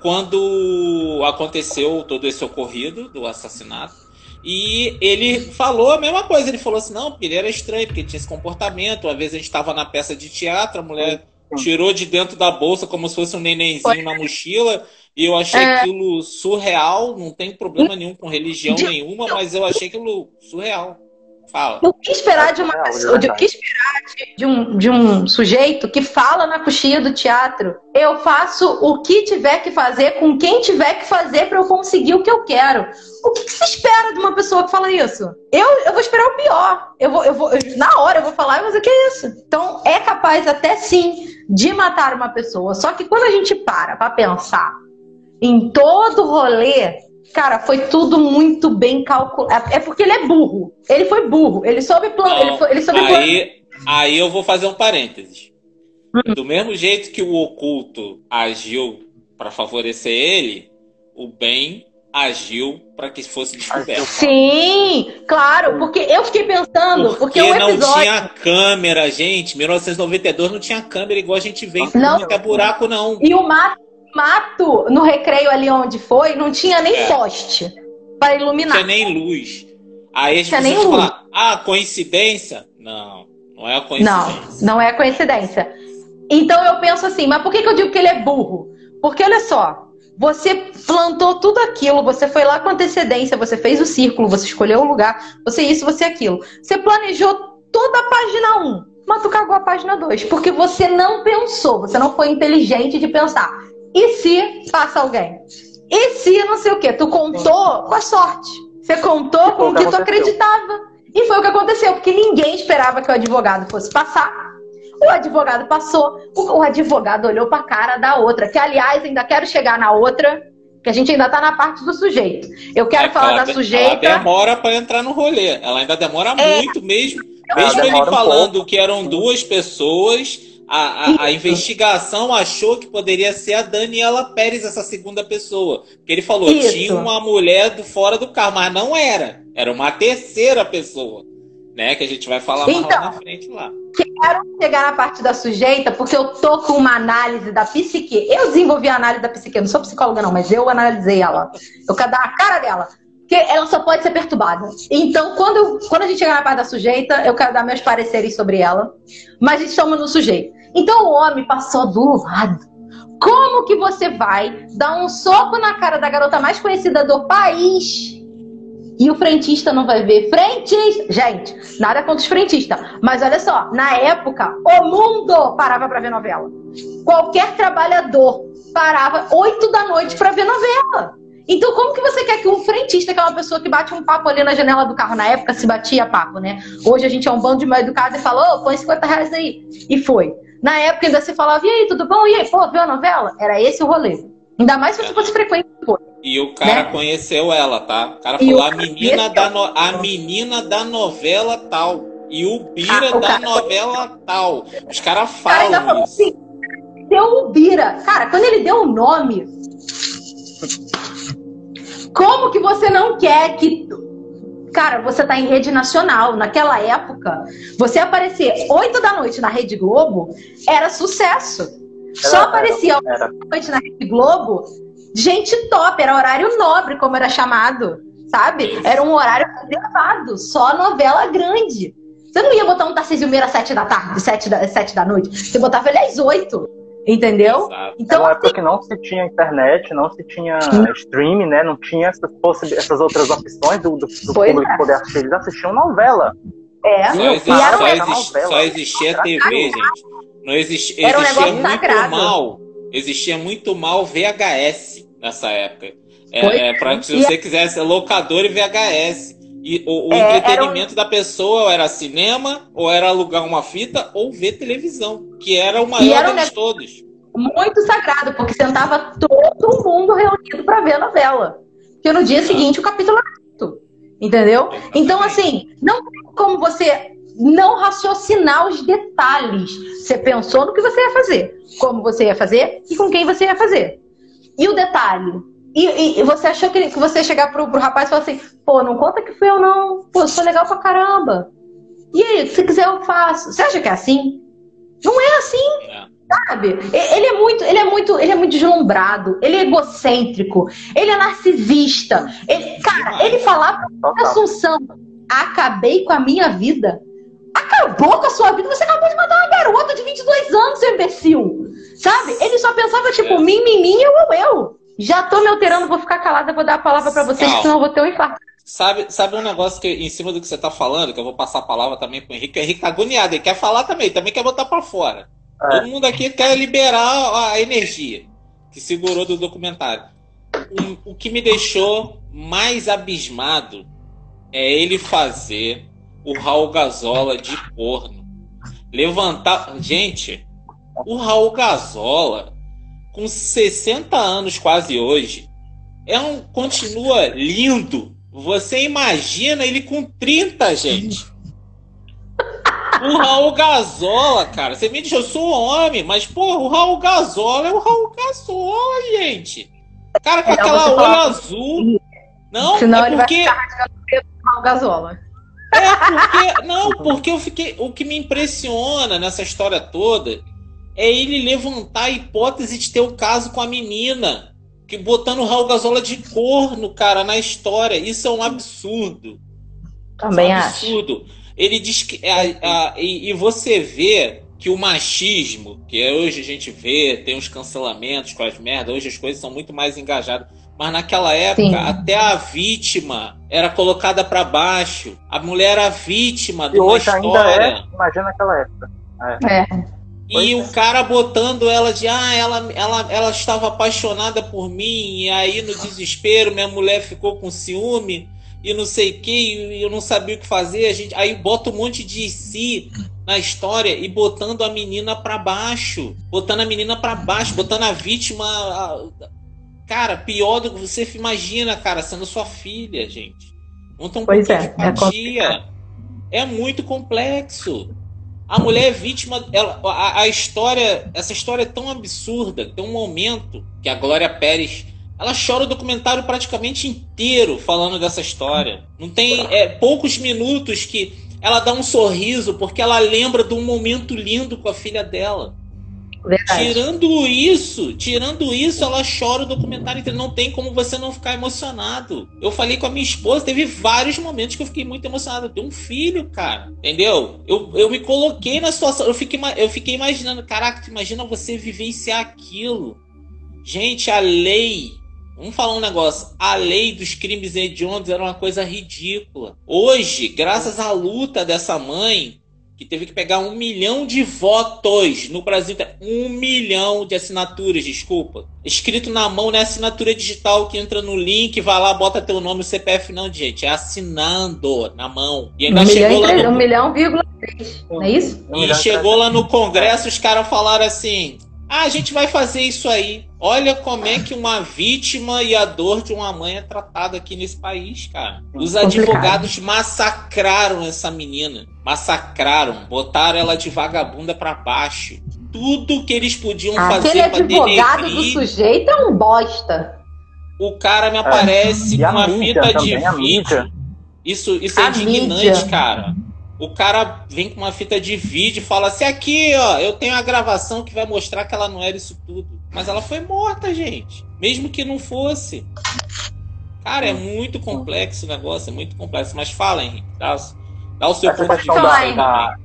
quando aconteceu todo esse ocorrido do assassinato. E ele falou a mesma coisa. Ele falou assim: não, porque ele era estranho, porque tinha esse comportamento. Uma vez a gente estava na peça de teatro, a mulher tirou de dentro da bolsa como se fosse um nenenzinho na mochila. E eu achei é... aquilo surreal. Não tem problema nenhum com religião nenhuma, mas eu achei aquilo surreal. Fala. O que esperar de uma pessoa, o que esperar de, de, um, de um sujeito que fala na coxinha do teatro? Eu faço o que tiver que fazer com quem tiver que fazer para eu conseguir o que eu quero. O que, que, se espera de uma pessoa que fala isso? Eu, eu vou esperar o pior. Eu vou, eu vou, eu, na hora eu vou falar, mas o que é isso? Então é capaz até sim de matar uma pessoa. Só que quando a gente para para pensar em todo o rolê Cara, foi tudo muito bem calculado. É porque ele é burro. Ele foi burro. Ele soube planejar. Ele, foi, ele soube aí, aí eu vou fazer um parênteses. Hum. Do mesmo jeito que o oculto agiu para favorecer ele, o bem agiu para que fosse descoberto. Sim, claro, porque eu fiquei pensando, porque, porque o episódio... não tinha câmera, gente. 1992 não tinha câmera igual a gente vê não, é buraco não. E o mato mato no recreio ali onde foi, não tinha nem é. poste para iluminar. Não tinha nem luz. Aí a gente falar, ah, coincidência? Não, não é coincidência. Não, não é coincidência. Então eu penso assim, mas por que, que eu digo que ele é burro? Porque olha só, você plantou tudo aquilo, você foi lá com antecedência, você fez o círculo, você escolheu o lugar, você isso, você aquilo. Você planejou toda a página 1, mas tu cagou a página 2, porque você não pensou, você não foi inteligente de pensar. E se passa alguém? E se não sei o quê? Tu contou com a sorte. Você contou com o que tu acreditava. E foi o que aconteceu, porque ninguém esperava que o advogado fosse passar. O advogado passou, o advogado olhou para a cara da outra, que aliás ainda quero chegar na outra, que a gente ainda está na parte do sujeito. Eu quero é, falar da sujeita. Ela demora para entrar no rolê. Ela ainda demora é, muito mesmo. Mesmo ele falando um que eram duas pessoas a, a, a, investigação achou que poderia ser a Daniela Pérez, essa segunda pessoa. Porque ele falou, Isso. tinha uma mulher do fora do carro, mas não era. Era uma terceira pessoa. Né? Que a gente vai falar então, mais lá na frente lá. Quero chegar na parte da sujeita, porque eu tô com uma análise da psique. Eu desenvolvi a análise da psique, eu não sou psicóloga, não, mas eu analisei ela. Eu quero dar a cara dela. Porque ela só pode ser perturbada. Então, quando, eu, quando a gente chegar na parte da sujeita, eu quero dar meus pareceres sobre ela. Mas estamos no sujeito. Então o homem passou do lado. Como que você vai dar um soco na cara da garota mais conhecida do país E o frentista não vai ver. Frentista! Gente, nada contra os frentistas. Mas olha só, na época, o mundo parava para ver novela. Qualquer trabalhador parava 8 da noite para ver novela. Então, como que você quer que um frentista, que é uma pessoa que bate um papo ali na janela do carro, na época se batia papo, né? Hoje a gente é um bando de mal educado e fala, ô, oh, põe 50 reais aí. E foi. Na época ainda se falava, e aí, tudo bom? E aí, pô, viu a novela? Era esse o rolê. Ainda mais se você fosse frequente. Pô. E o cara né? conheceu ela, tá? O cara falou, a menina, da no... a menina da novela tal. E o Bira ah, da novela foi... tal. Os caras falam cara falou isso. Assim, deu o Bira. Cara, quando ele deu o nome... Como que você não quer que Cara, você tá em rede nacional. Naquela época, você aparecer 8 da noite na Rede Globo era sucesso. Era, Só aparecia 8 da noite na Rede Globo gente top, era horário nobre, como era chamado. Sabe? Era um horário reservado, só novela grande. Você não ia botar um Tarcísio Meira às 7 da tarde, 7 da, 7 da noite. Você botava ele às 8. Entendeu? Exato. Então, Era uma época que não se tinha internet, não se tinha streaming, né? Não tinha essas, essas outras opções do, do, do público é. poder assistir. Eles assistiam novela. É, só, existe, só, existe, só existia TV, gente. Não existia, Era um existia muito sagrado. mal. Existia muito mal VHS nessa época. É, é, pra, se você quisesse locador e VHS. E o, o é, entretenimento um... da pessoa era cinema, ou era alugar uma fita, ou ver televisão, que era o maior era deles todos. Muito sagrado, porque sentava todo mundo reunido para ver a novela. Porque no dia seguinte o capítulo era Entendeu? Então, assim, não tem como você não raciocinar os detalhes. Você pensou no que você ia fazer, como você ia fazer e com quem você ia fazer. E o detalhe, e, e, você achou que, que você ia chegar pro, pro rapaz e falar assim, pô, não conta que fui eu não. Pô, eu sou legal pra caramba. E aí, se quiser eu faço. Você acha que é assim? Não é assim. É. Sabe? Ele é muito, ele é muito, ele é muito deslumbrado, ele é egocêntrico, ele é narcisista. Ele, cara, ele falar pra Assunção, acabei com a minha vida. Acabou com a sua vida, você acabou de matar uma garota de 22 anos, seu imbecil. Sabe? Ele só pensava, tipo, é. mim, mim, mim, eu, eu, eu. Já tô me alterando, vou ficar calada, vou dar a palavra para vocês, Calma. senão eu vou ter um infarto. Sabe, sabe um negócio que, em cima do que você tá falando, que eu vou passar a palavra também pro Henrique, o Henrique tá agoniado, ele quer falar também, também quer botar para fora. É. Todo mundo aqui quer liberar a energia que segurou do documentário. O, o que me deixou mais abismado é ele fazer o Raul Gazola de corno. Levantar. Gente, o Raul Gazola com 60 anos quase hoje, é um continua lindo. Você imagina ele com 30, gente. O Raul Gazola, cara. Você me diz, eu sou homem, mas, pô, o Raul Gazola é o Raul Gazola, gente. Cara com é, aquela olho azul. Não, Senão é porque... ele vai Raul Gazola. É porque. Não, porque eu fiquei. O que me impressiona nessa história toda é ele levantar a hipótese de ter o caso com a menina. Que botando o Raul Gazola de corno, cara, na história. Isso é um absurdo. Também é um absurdo. Acho. Ele diz que. A, a, e, e você vê que o machismo, que hoje a gente vê, tem os cancelamentos com as merdas, hoje as coisas são muito mais engajadas. Mas naquela época, Sim. até a vítima era colocada para baixo. A mulher era vítima de uma hoje história. Ainda é, imagina naquela época. É. é. E o cara botando ela de, ah, ela, ela, ela estava apaixonada por mim, e aí no desespero minha mulher ficou com ciúme e não sei o que, e eu não sabia o que fazer. A gente, aí bota um monte de si na história e botando a menina para baixo, botando a menina para baixo, botando a vítima. A, cara, pior do que você imagina, cara, sendo sua filha, gente. Não tão pois é, é, é muito complexo. A mulher é vítima. Ela, a, a, história. Essa história é tão absurda. Tem um momento que a Glória Pérez. Ela chora o documentário praticamente inteiro falando dessa história. Não tem é, poucos minutos que ela dá um sorriso porque ela lembra de um momento lindo com a filha dela. Verdade. Tirando isso, tirando isso, ela chora o documentário inteiro. Não tem como você não ficar emocionado. Eu falei com a minha esposa, teve vários momentos que eu fiquei muito emocionado. Eu tenho um filho, cara. Entendeu? Eu, eu me coloquei na situação. Eu fiquei, eu fiquei imaginando, caraca, imagina você vivenciar aquilo. Gente, a lei. Vamos falar um negócio. A lei dos crimes hediondos era uma coisa ridícula. Hoje, graças à luta dessa mãe, que teve que pegar um milhão de votos no Brasil, um milhão de assinaturas, desculpa. Escrito na mão, não é assinatura digital que entra no link, vai lá, bota teu nome, o CPF, não, gente. É assinando na mão. E ainda um chegou milhão, lá no... Um milhão, vírgula três, não é isso? E chegou lá no Congresso, os caras falaram assim: ah, a gente vai fazer isso aí. Olha como é que uma vítima e a dor de uma mãe é tratada aqui nesse país, cara. Os advogados massacraram essa menina. Massacraram. Botaram ela de vagabunda para baixo. Tudo que eles podiam Aquele fazer pra advogado denegrir... do sujeito é um bosta. O cara me aparece é. com uma fita de vídeo. Isso, isso é a indignante, mídia. cara. O cara vem com uma fita de vídeo e fala assim: aqui, ó, eu tenho a gravação que vai mostrar que ela não era isso tudo. Mas ela foi morta, gente. Mesmo que não fosse. Cara, é muito complexo o negócio, é muito complexo. Mas fala, Henrique, dá, dá o seu Essa ponto de vista. Da,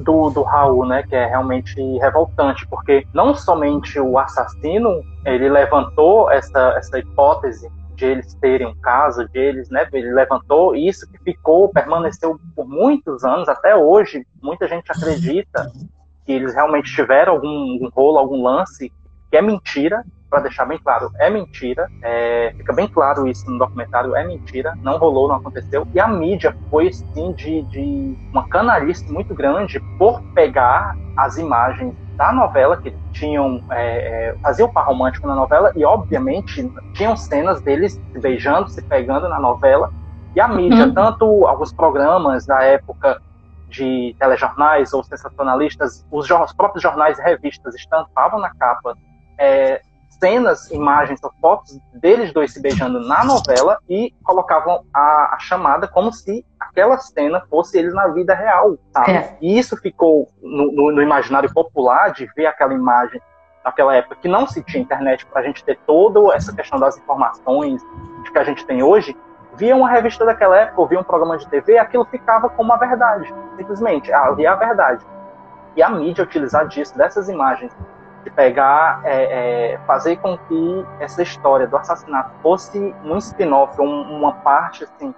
do, do Raul, né, que é realmente revoltante, porque não somente o assassino, ele levantou essa, essa hipótese de eles terem um caso, de eles, né, ele levantou isso que ficou, permaneceu por muitos anos, até hoje, muita gente acredita que eles realmente tiveram algum, algum rolo, algum lance, que é mentira, para deixar bem claro, é mentira, é, fica bem claro isso no documentário, é mentira, não rolou, não aconteceu, e a mídia foi, sim, de, de uma canalice muito grande por pegar as imagens da novela, que tinham é, é, faziam o par romântico na novela e obviamente tinham cenas deles se beijando, se pegando na novela e a mídia, uhum. tanto alguns programas da época de telejornais ou sensacionalistas, os, os próprios jornais e revistas estampavam na capa é, cenas, imagens ou fotos deles dois se beijando na novela e colocavam a, a chamada como se aquela cena fosse eles na vida real, sabe? É. E isso ficou no, no, no, imaginário popular de ver aquela imagem naquela época que não se tinha internet para a gente ter toda essa questão das informações que a gente tem hoje. Via uma revista daquela época, ou via um programa de TV, aquilo ficava como a verdade, simplesmente, ali é a verdade. E a mídia utilizar disso, dessas imagens, de pegar, é, é, fazer com que essa história do assassinato fosse um spin-off, um, uma parte, assim,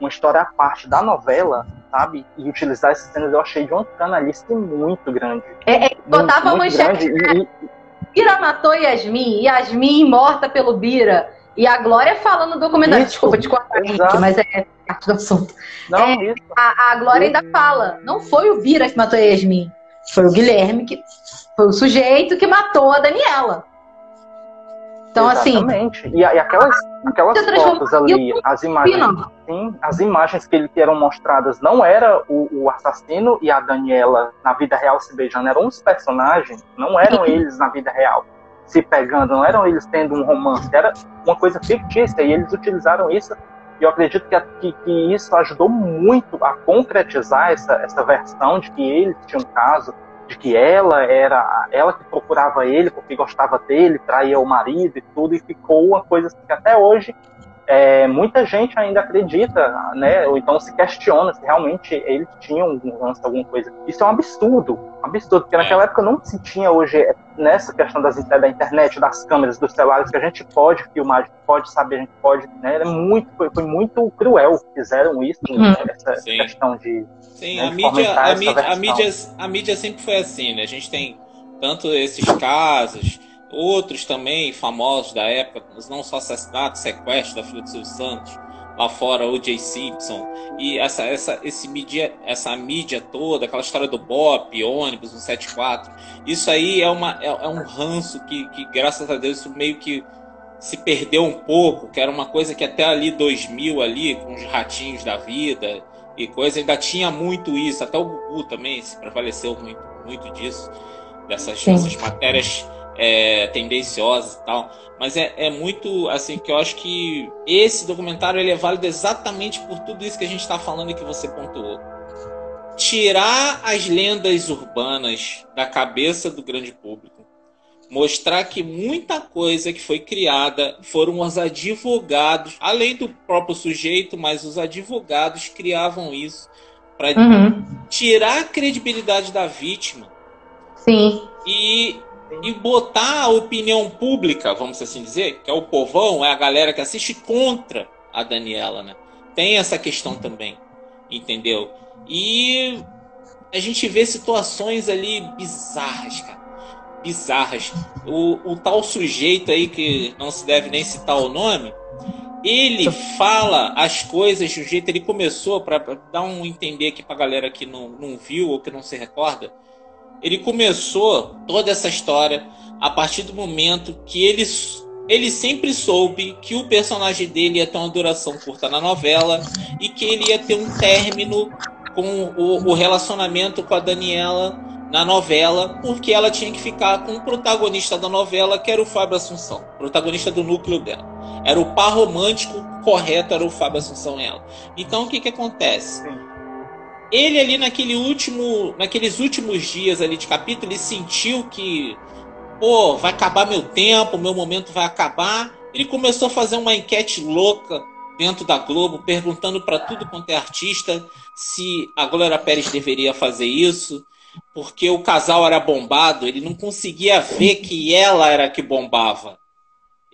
uma história à parte da novela, sabe? E utilizar essas cenas eu achei de uma canalice muito grande. É, é botava muito manchete. Grande, e, Bira matou Yasmin, Yasmin morta pelo Bira. E a Glória falando no documentário. Isso, Desculpa te cortar, mas é parte do assunto. Não, é, a, a, Glória ainda fala: não foi o Bira que matou a Yasmin. Foi o Guilherme que foi o sujeito que matou a Daniela. Então, assim, Exatamente. assim. E, e aquelas, aquelas fotos ali, as imagens. Sim, as imagens que, ele, que eram mostradas não era o, o, assassino e a Daniela na vida real se beijando, eram os personagens, não eram sim. eles na vida real se pegando, não eram eles tendo um romance, era uma coisa fictícia e eles utilizaram isso. E eu acredito que, que, que isso ajudou muito a concretizar essa, essa versão de que eles tinham um caso, de que ela era ela que procurava ele porque gostava dele, traía o marido e tudo, e ficou uma coisa assim que até hoje é, muita gente ainda acredita, né? Ou então se questiona se realmente eles tinham algum lance, alguma coisa. Isso é um absurdo, um absurdo, porque naquela é. época não se tinha hoje nessa questão das, da internet, das câmeras, dos celulares, que a gente pode filmar, a gente pode saber, a gente pode, né? É muito, foi, foi muito cruel que fizeram isso, né? essa Sim. questão de. Sim, né, a, mídia, a, mídia, a, mídia, a mídia sempre foi assim, né? A gente tem tanto esses casos outros também famosos da época, não só assassinato, sequestro da filha do Silvio Santos, lá fora O.J. Simpson, e essa, essa, esse mídia, essa mídia toda, aquela história do Bop, ônibus 174, isso aí é, uma, é, é um ranço que, que, graças a Deus, isso meio que se perdeu um pouco, que era uma coisa que até ali 2000 ali, com os ratinhos da vida e coisa, ainda tinha muito isso, até o Gugu também se prevaleceu muito, muito disso, dessas, dessas matérias é, tendenciosas e tal. Mas é, é muito assim que eu acho que esse documentário ele é válido exatamente por tudo isso que a gente está falando e que você pontuou. Tirar as lendas urbanas da cabeça do grande público. Mostrar que muita coisa que foi criada foram os advogados, além do próprio sujeito, mas os advogados criavam isso para uhum. tirar a credibilidade da vítima. Sim. E e botar a opinião pública, vamos assim dizer, que é o povão, é a galera que assiste contra a Daniela, né? Tem essa questão também, entendeu? E a gente vê situações ali bizarras, cara. Bizarras. O, o tal sujeito aí, que não se deve nem citar o nome, ele fala as coisas do jeito ele começou, para dar um entender aqui pra galera que não, não viu ou que não se recorda. Ele começou toda essa história a partir do momento que ele, ele sempre soube que o personagem dele ia ter uma duração curta na novela e que ele ia ter um término com o, o relacionamento com a Daniela na novela, porque ela tinha que ficar com o protagonista da novela, que era o Fábio Assunção, protagonista do núcleo dela. Era o par romântico correto, era o Fábio Assunção e ela. Então o que que acontece? Ele ali naquele último, naqueles últimos dias ali de capítulo, ele sentiu que, pô, vai acabar meu tempo, meu momento vai acabar. Ele começou a fazer uma enquete louca dentro da Globo, perguntando para tudo quanto é artista se a Glória Pérez deveria fazer isso, porque o casal era bombado, ele não conseguia ver que ela era que bombava.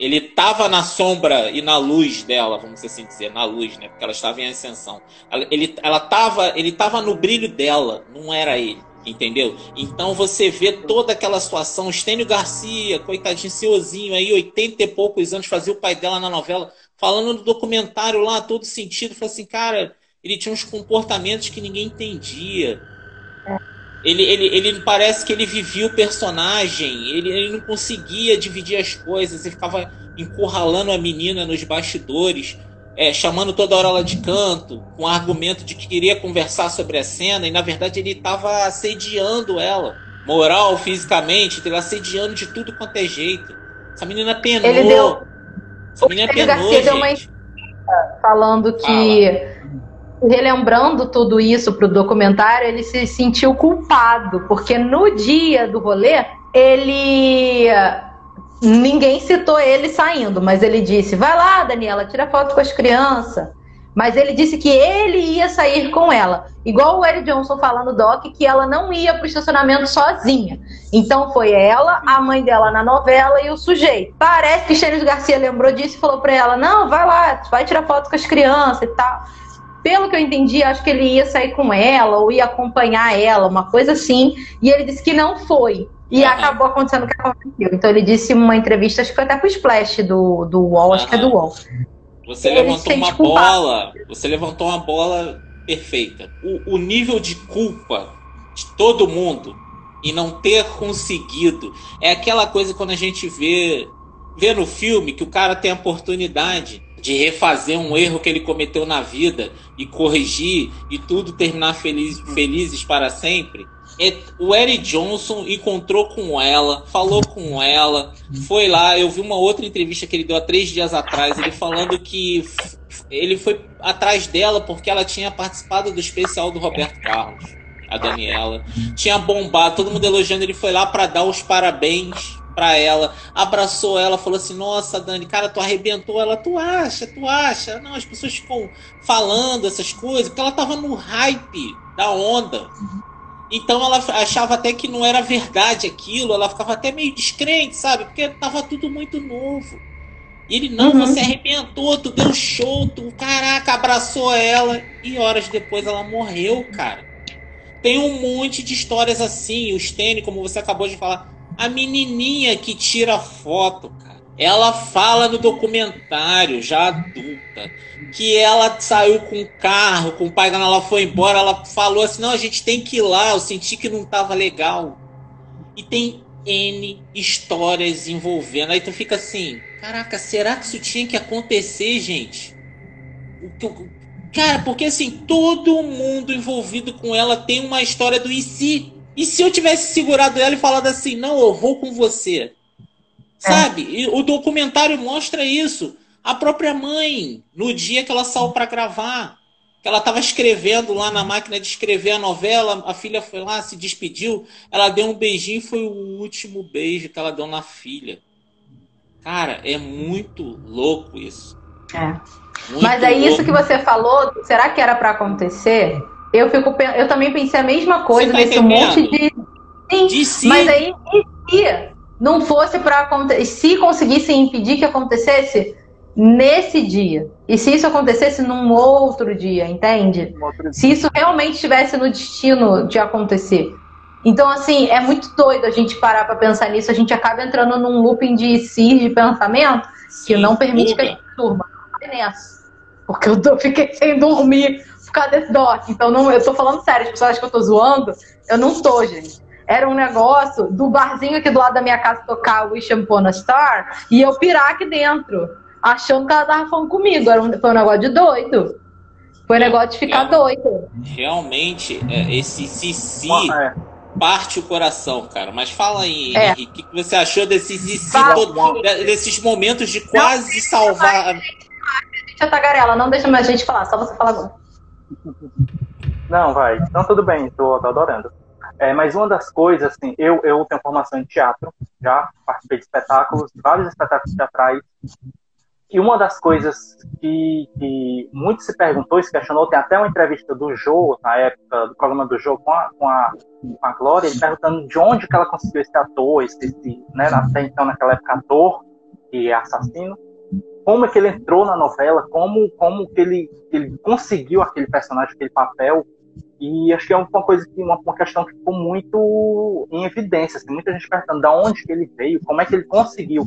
Ele estava na sombra e na luz dela, vamos assim dizer, na luz, né? Porque ela estava em ascensão. Ele, ela tava, ele estava no brilho dela, não era ele, entendeu? Então você vê toda aquela situação. Estênio Garcia, coitadinho, senhorzinho aí, 80 e poucos anos, fazia o pai dela na novela, falando no documentário lá, todo sentido. Falou assim, cara, ele tinha uns comportamentos que ninguém entendia. Ele, ele, ele parece que ele vivia o personagem, ele, ele não conseguia dividir as coisas, ele ficava encurralando a menina nos bastidores, é, chamando toda hora ela de canto, com o argumento de que queria conversar sobre a cena, e na verdade ele estava assediando ela, moral, fisicamente, ele assediando de tudo quanto é jeito. Essa menina penou. Ele deu... Essa menina penou, Garcia deu uma gente. falando que relembrando tudo isso pro documentário, ele se sentiu culpado, porque no dia do rolê, ele ninguém citou ele saindo, mas ele disse: "Vai lá, Daniela, tira foto com as crianças". Mas ele disse que ele ia sair com ela. Igual o Eric Johnson falando Doc que ela não ia pro estacionamento sozinha. Então foi ela, a mãe dela na novela e o sujeito. Parece que Xênis Garcia lembrou disso e falou pra ela: "Não, vai lá, vai tirar foto com as crianças e tal". Pelo que eu entendi, acho que ele ia sair com ela ou ia acompanhar ela, uma coisa assim. E ele disse que não foi. E Uhum. acabou acontecendo o que aconteceu. Então ele disse em uma entrevista, acho que foi até pro Splash do, do UOL, acho que é do. UOL. Você Ele levantou uma culpado. bola. Você levantou uma bola perfeita. O, o nível de culpa de todo mundo e não ter conseguido é aquela coisa quando a gente vê vê no filme que o cara tem a oportunidade de refazer um erro que ele cometeu na vida e corrigir e tudo terminar feliz, felizes para sempre. É, o Eric Johnson encontrou com ela, falou com ela, foi lá. Eu vi uma outra entrevista que ele deu há três dias atrás, ele falando que ele foi atrás dela porque ela tinha participado do especial do Roberto Carlos, a Daniela. Tinha bombado, todo mundo elogiando, ele foi lá para dar os parabéns pra ela, abraçou ela, falou assim: Nossa, Dani, cara, tu arrebentou ela, tu acha, tu acha? Não, as pessoas ficam falando essas coisas, porque ela tava no hype da onda. Então ela achava até que não era verdade aquilo, ela ficava até meio descrente, sabe? Porque tava tudo muito novo. E ele, não, Uhum. você arrebentou, tu deu show, tu, caraca, abraçou ela. E horas depois ela morreu, cara. Tem um monte de histórias assim. O Stênio, como você acabou de falar, a menininha que tira foto, cara. Ela fala no documentário, já adulta, que ela saiu com o carro, com o pai quando ela foi embora, ela falou assim: "Não, a gente tem que ir lá, eu senti que não tava legal". E tem N histórias envolvendo. Aí tu fica assim: "Caraca, será que isso tinha que acontecer, gente?" Cara, porque assim, todo mundo envolvido com ela tem uma história do e se? E se eu tivesse segurado ela e falado assim, não, eu vou com você? Sabe? E o documentário mostra isso. A própria mãe, no dia que ela saiu para gravar, que ela estava escrevendo lá na máquina de escrever a novela, a filha foi lá, se despediu, ela deu um beijinho e foi o último beijo que ela deu na filha. Cara, é muito louco isso. É. Muito Mas é isso louco. que você falou, será que era pra acontecer? Eu fico eu também pensei a mesma coisa tá nesse entendendo? monte de Sim, De si, mas aí e se não fosse para acontecer, se conseguissem impedir que acontecesse nesse dia. E se isso acontecesse num outro dia, entende? Um outro dia. Se isso realmente estivesse no destino de acontecer. Então, assim, é muito doido a gente parar para pensar nisso. A gente acaba entrando num looping de si, de pensamento, que não permite que a gente durma. nessa. Porque eu fiquei sem dormir causa desse doc. Então, não, eu tô falando sério. As pessoas acham que eu tô zoando. Eu não tô, gente. Era um negócio do barzinho aqui do lado da minha casa tocar o Wish Upon a Star e eu pirar aqui dentro, achando que ela tava falando comigo. Era um, foi um negócio de doido. Foi um negócio de ficar doido. Realmente, é, esse Cici é. parte o coração, cara. Mas fala aí, é. Henrique, o que você achou desse Cici, desses momentos de quase não, salvar. A gente é tagarela, não deixa mais a gente falar, só você falar agora. Não, vai. Então tudo bem, tô, tô adorando. É, mas uma das coisas, assim, eu, eu tenho formação em teatro, já participei de espetáculos, vários espetáculos teatrais, e uma das coisas que, que muito se perguntou se questionou, tem até uma entrevista do Jô, na época, do programa do Jô com a, com a, com a Glória, ele perguntando de onde que ela conseguiu esse ator, esse, esse né, até então, naquela época, ator e assassino, como é que ele entrou na novela, como, como que ele, ele conseguiu aquele personagem, aquele papel, e acho que é uma coisa que uma, uma questão que ficou muito em evidência, assim, muita gente perguntando de onde que ele veio, como é que ele conseguiu.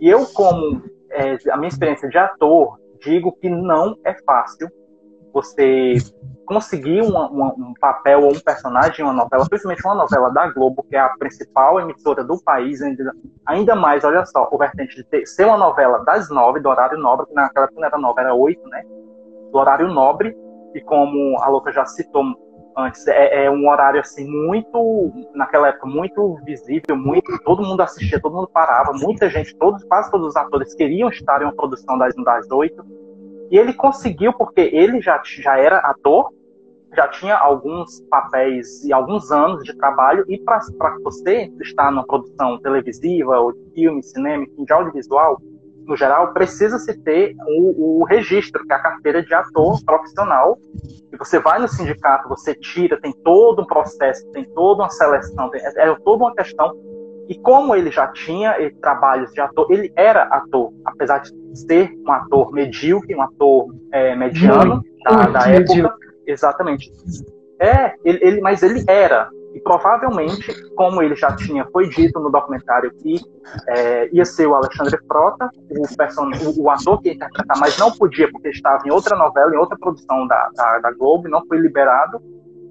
E eu, como é, a minha experiência de ator, digo que não é fácil você conseguir uma, uma, um papel ou um personagem em uma novela, principalmente uma novela da Globo, que é a principal emissora do país, ainda, ainda mais, olha só, o vertente de ter, ser uma novela das nove, do horário nobre, que naquela época não era nove, era oito, né? Do horário nobre, e como a Louca já citou antes, é, é, um horário assim muito, naquela época, muito visível, muito, todo mundo assistia, todo mundo parava, muita gente, todos, quase todos os atores queriam estar em uma produção das das oito, e ele conseguiu porque ele já, já era ator, já tinha alguns papéis e alguns anos de trabalho, e para você estar numa produção televisiva, ou de filme, cinema, de audiovisual, no geral, precisa-se ter o, o, registro, que é a carteira de ator profissional. E você vai no sindicato, você tira, tem todo um processo, tem toda uma seleção, tem, é, é toda uma questão. E como ele já tinha ele, trabalhos de ator, ele era ator, apesar de ser um ator medíocre, um ator é, mediano muito, da, muito da época. Exatamente. É, ele, ele, mas ele era e provavelmente, como ele já tinha, foi dito no documentário que é, ia ser o Alexandre Frota, o, person... o, ator que ia interpretar, mas não podia porque estava em outra novela, em outra produção da, da, da Globo, não foi liberado.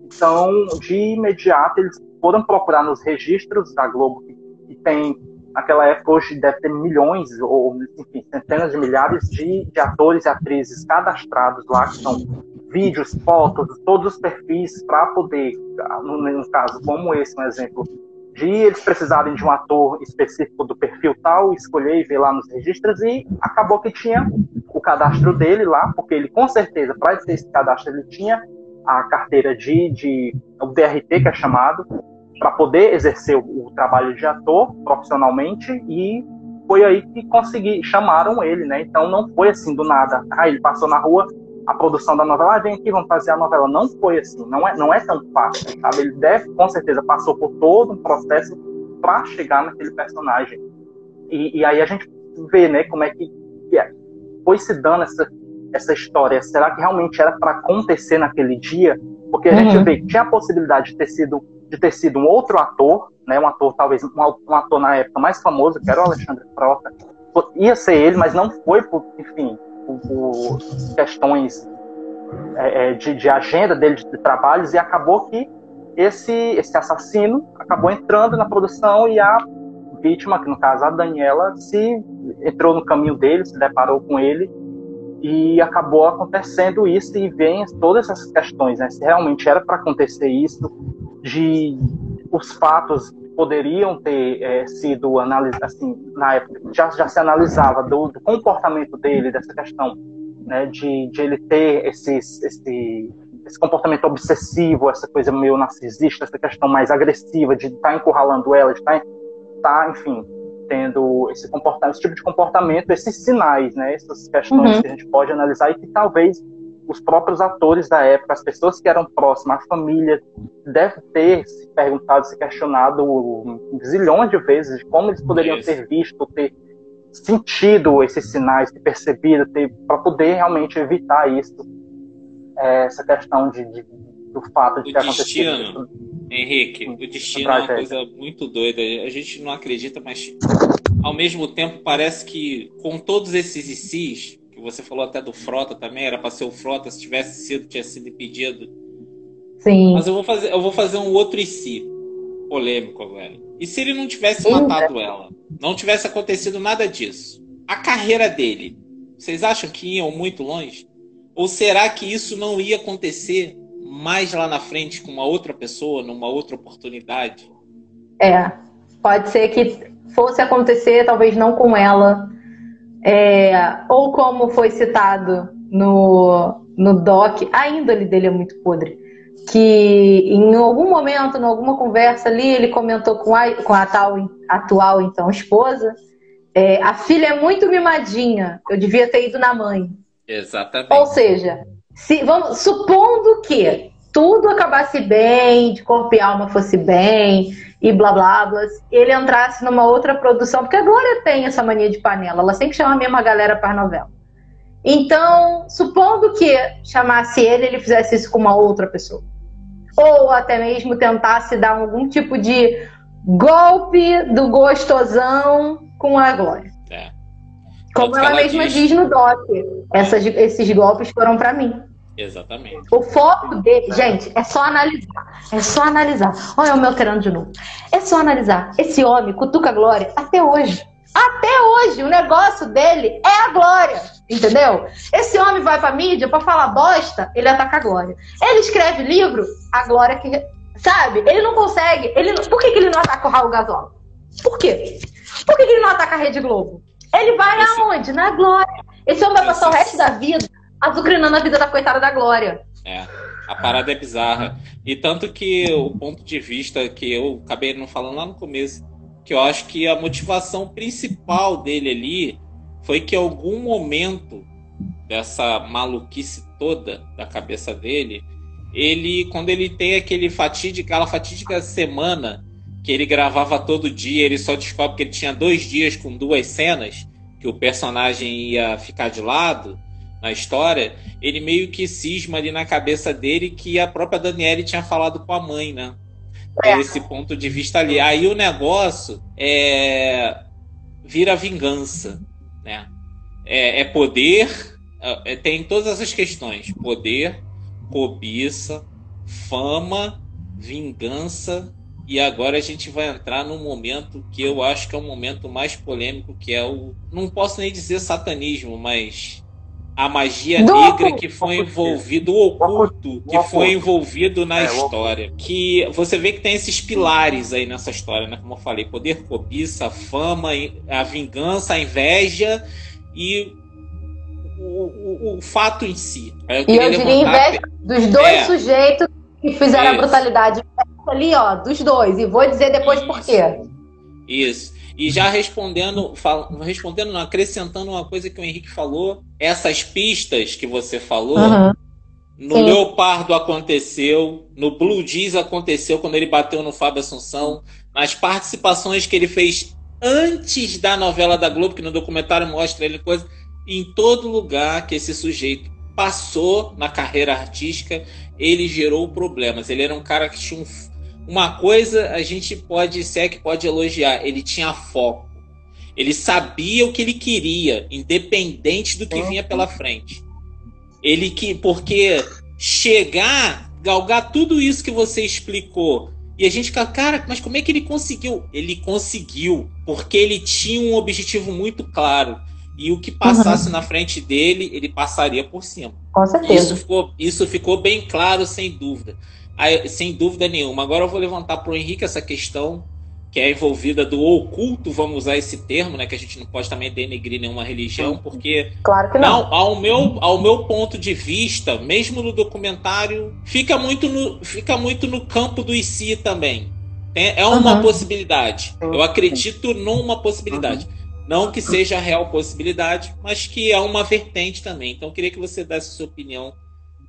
Então, de imediato, eles foram procurar nos registros da Globo, que, que tem, naquela época, hoje deve ter milhões, ou enfim, centenas de milhares de, de atores e atrizes cadastrados lá, que são vídeos, fotos, todos os perfis para poder, no caso como esse, um exemplo, de eles precisarem de um ator específico do perfil tal, escolher e ver lá nos registros, e acabou que tinha o cadastro dele lá, porque ele com certeza, para ter esse cadastro, ele tinha a carteira de, de o DRT, que é chamado, para poder exercer o, o, trabalho de ator profissionalmente, e foi aí que consegui, chamaram ele, né? Então não foi assim do nada. Ah, ele passou na rua, a produção da novela, ah, vem aqui, vamos fazer a novela. Não foi assim, não é, não é tão fácil, sabe? Ele deve, com certeza, passou por todo um processo para chegar naquele personagem. E, e, aí a gente vê, né, como é que, que é, foi se dando essa, essa história. Será que realmente era para acontecer naquele dia? Porque a uhum. gente vê que tinha a possibilidade de ter sido de ter sido um outro ator, né, um ator talvez um, ator na época mais famoso, que era o Alexandre Frota, ia ser ele, mas não foi por, enfim, por, questões é, é, de, de, agenda dele de, trabalhos e acabou que esse, esse assassino acabou entrando na produção e a vítima, que no caso a Daniela, se entrou no caminho dele, se deparou com ele e acabou acontecendo isso e vem todas essas questões, né? Se realmente era para acontecer isso, de os fatos poderiam ter é, sido analisados, assim, na época, já, já se analisava do, do comportamento dele, dessa questão né, de, de ele ter esse, esse comportamento obsessivo, essa coisa meio narcisista, essa questão mais agressiva de estar tá encurralando ela, de estar, tá, tá, enfim, tendo esse comportamento, esse tipo de comportamento, esses sinais, né, essas questões uhum. que a gente pode analisar e que talvez os próprios atores da época, as pessoas que eram próximas, a família, devem ter se perguntado, se questionado zilhões de vezes de como eles poderiam Isso. ter visto, ter sentido esses sinais, ter percebido, ter para poder realmente evitar isso, é, essa questão de, de- do fato de O ter acontecido. destino. Henrique, o destino é uma coisa muito doida. A gente não acredita, mas ao mesmo tempo parece que com todos esses ICs, que você falou até do Frota também, era para ser o Frota, se tivesse sido, tinha sido impedido. Sim. Mas eu vou fazer, eu vou fazer um outro IC polêmico agora. E se ele não tivesse Eita. matado ela? Não tivesse acontecido nada disso? A carreira dele, vocês acham que iam muito longe? Ou será que isso não ia acontecer mais lá na frente com uma outra pessoa, numa outra oportunidade? É. Pode ser que fosse acontecer, talvez não com ela. É, ou como foi citado no, no doc, a índole dele é muito podre. Que em algum momento, em alguma conversa ali, ele comentou com a, com a tal, atual então esposa. é, a filha é muito mimadinha, eu devia ter ido na mãe. Exatamente. Ou seja, se, vamos, supondo que tudo acabasse bem, de corpo e alma fosse bem, e blá blá blá, ele entrasse numa outra produção, porque a Glória tem essa mania de panela, ela sempre chama a mesma galera para novela. Então, supondo que chamasse ele, ele fizesse isso com uma outra pessoa. Ou até mesmo tentasse dar algum tipo de golpe do gostosão com a Glória. É. Como ela, ela mesma diz- diz no doc, esses golpes foram pra mim. Exatamente. O foco dele, gente, é só analisar. É só analisar. Olha o meu alterando de novo. É só analisar. Esse homem cutuca a glória até hoje. Até hoje, o negócio dele é a glória. Entendeu? Esse homem vai pra mídia pra falar bosta, ele ataca a glória. Ele escreve livro, a glória que. Sabe? Ele não consegue. Ele não- Por que, que ele não ataca o Raul Gasol? Por quê? Por que, que ele não ataca a Rede Globo? Ele vai Esse- aonde? Na glória. Esse homem vai passar o Esse- resto da vida azucrinando a vida da coitada da glória. É. A parada é bizarra. E tanto que o ponto de vista que eu acabei não falando lá no começo, que eu acho que a motivação principal dele ali foi que em algum momento dessa maluquice toda da cabeça dele, ele, quando ele tem aquele fatídico, aquela fatídica semana que ele gravava todo dia, ele só descobre que ele tinha dois dias com duas cenas, que o personagem ia ficar de lado na história, ele meio que cisma ali na cabeça dele que a própria Daniele tinha falado com a mãe, né? É. Esse ponto de vista ali. Aí o negócio é vira vingança, né? É, é poder, é- tem todas essas questões: poder, cobiça, fama, vingança. E agora a gente vai entrar num momento que eu acho que é o momento mais polêmico, que é o. Não posso nem dizer satanismo, mas a magia Do negra oculto. que foi Ocultismo. envolvido, o oculto que O foi envolvido na É, história. Que você vê que tem esses pilares aí nessa história, né? Como eu falei, poder, cobiça, fama, a vingança, a inveja e o, o- o fato em si. Aí E eu diria levantar- inveja dos dois É. sujeitos que fizeram a Isso. brutalidade ali, ó, dos dois. E vou dizer depois por quê. Isso. E já respondendo, fal- respondendo, não, acrescentando uma coisa que o Henrique falou, essas pistas que você falou, Uhum. no Sim. Leopardo aconteceu, no Blue Jeans aconteceu quando ele bateu no Fábio Assunção, nas participações que ele fez antes da novela da Globo, que no documentário mostra ele coisa, em todo lugar que esse sujeito passou na carreira artística, ele gerou problemas. Ele era um cara que tinha um uma coisa a gente pode ser que pode elogiar, ele tinha foco. Ele sabia o que ele queria, independente do que vinha pela frente. Ele que porque chegar, galgar tudo isso que você explicou, e a gente fica, cara, mas como é que ele conseguiu? Ele conseguiu, porque ele tinha um objetivo muito claro. E o que passasse na frente dele, ele passaria por cima. Com certeza. Isso ficou, isso ficou bem claro, sem dúvida. Aí, sem dúvida nenhuma. Agora eu vou levantar para o Henrique essa questão que é envolvida do oculto, vamos usar esse termo, né? Que a gente não pode também denegrir nenhuma religião, porque Claro que não. não, ao meu, ao meu ponto de vista, mesmo no documentário, fica muito no, fica muito no campo do IC também. Tem- é uma Uhum. possibilidade. Eu acredito numa possibilidade. Não que seja a real possibilidade, mas que é uma vertente também. Então eu queria que você desse sua opinião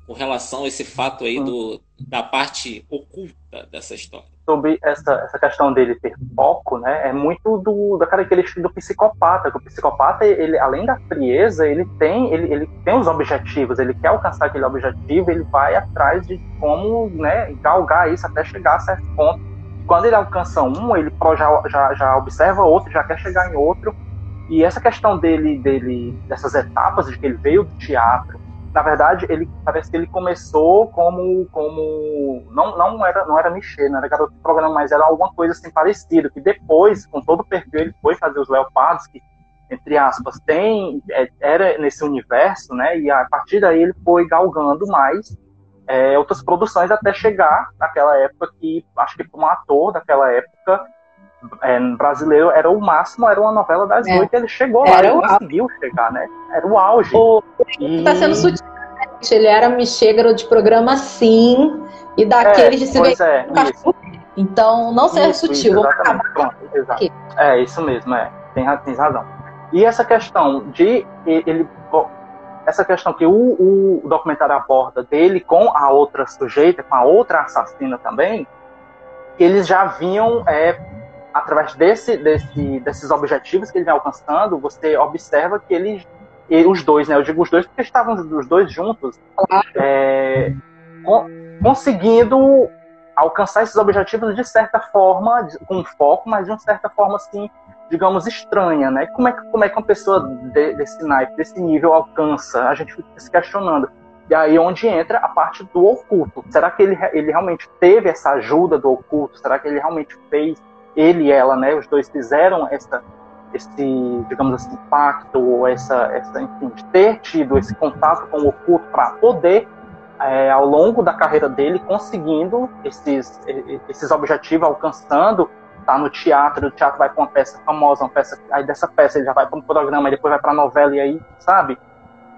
com relação a esse fato aí do, da parte oculta dessa história? Sobre essa, essa questão dele ter foco, né, é muito do, da característica do psicopata, que o psicopata, ele, além da frieza, ele tem, ele, ele tem os objetivos, ele quer alcançar aquele objetivo, ele vai atrás de como né, galgar isso até chegar a certo ponto. Quando ele alcança um, ele já, já, já observa outro, já quer chegar em outro, e essa questão dele, dele, dessas etapas de que ele veio do teatro, na verdade, ele parece que ele começou como como não, não era não era Michel, não era garoto de programa, mas era alguma coisa assim parecida, que depois, com todo o perfil, ele foi fazer os Leopardos, que entre aspas tem é, era nesse universo, né? E a partir daí ele foi galgando mais é, outras produções até chegar naquela época que acho que para um ator daquela época é, brasileiro era o máximo, era uma novela das é. oito, ele chegou lá, ele conseguiu chegar, né? Era o auge. O... E... Tá sendo sutil, ele era Michegro de programa sim, e daqueles é, de se ver é, Então, não ser isso, sutil. Isso, Pronto, exato. É, isso mesmo, é. Tem, tem razão. E essa questão de ele. Essa questão que o, o documentário aborda dele com a outra sujeita, com a outra assassina também, eles já vinham é, através desse, desse, desses objetivos que ele vem alcançando, você observa que eles, os dois, né? Eu digo os dois porque estavam os dois juntos, é, conseguindo alcançar esses objetivos de certa forma, com foco, mas de uma certa forma assim, digamos, estranha, né? Como é que, como é que uma pessoa de, desse naipe, desse nível alcança? A gente fica se questionando. E aí onde entra a parte do oculto. Será que ele, ele realmente teve essa ajuda do oculto? Será que ele realmente fez ele e ela, né, os dois fizeram essa, esse, digamos assim, pacto, ou essa, essa, enfim, ter tido esse contato com o oculto para poder, é, ao longo da carreira dele, conseguindo esses, esses objetivos, alcançando, tá no teatro, o teatro vai para uma peça famosa, uma peça, aí dessa peça ele já vai para um programa, depois vai para a novela, e aí, sabe?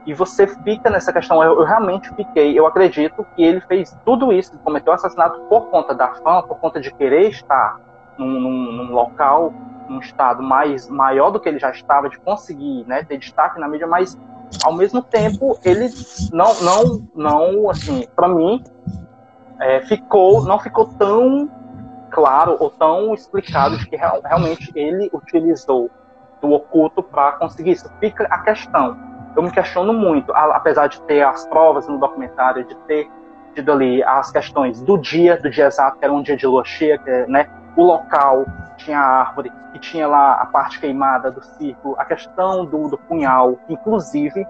E você fica nessa questão, eu, eu, realmente fiquei, eu acredito que ele fez tudo isso, cometeu assassinato por conta da fama, por conta de querer estar num, num, num, local, num estado mais maior do que ele já estava, de conseguir né, ter destaque na mídia, mas ao mesmo tempo ele não, não, não assim, para mim, é, ficou, não ficou tão claro ou tão explicado de que real, realmente ele utilizou do oculto para conseguir isso. Fica a questão. Eu me questiono muito, apesar de ter as provas no documentário, de ter tido ali as questões do dia, do dia exato, que era um dia de lua cheia, que, né, o local, tinha a árvore, e tinha lá a parte queimada do círculo, a questão do, do punhal, inclusive,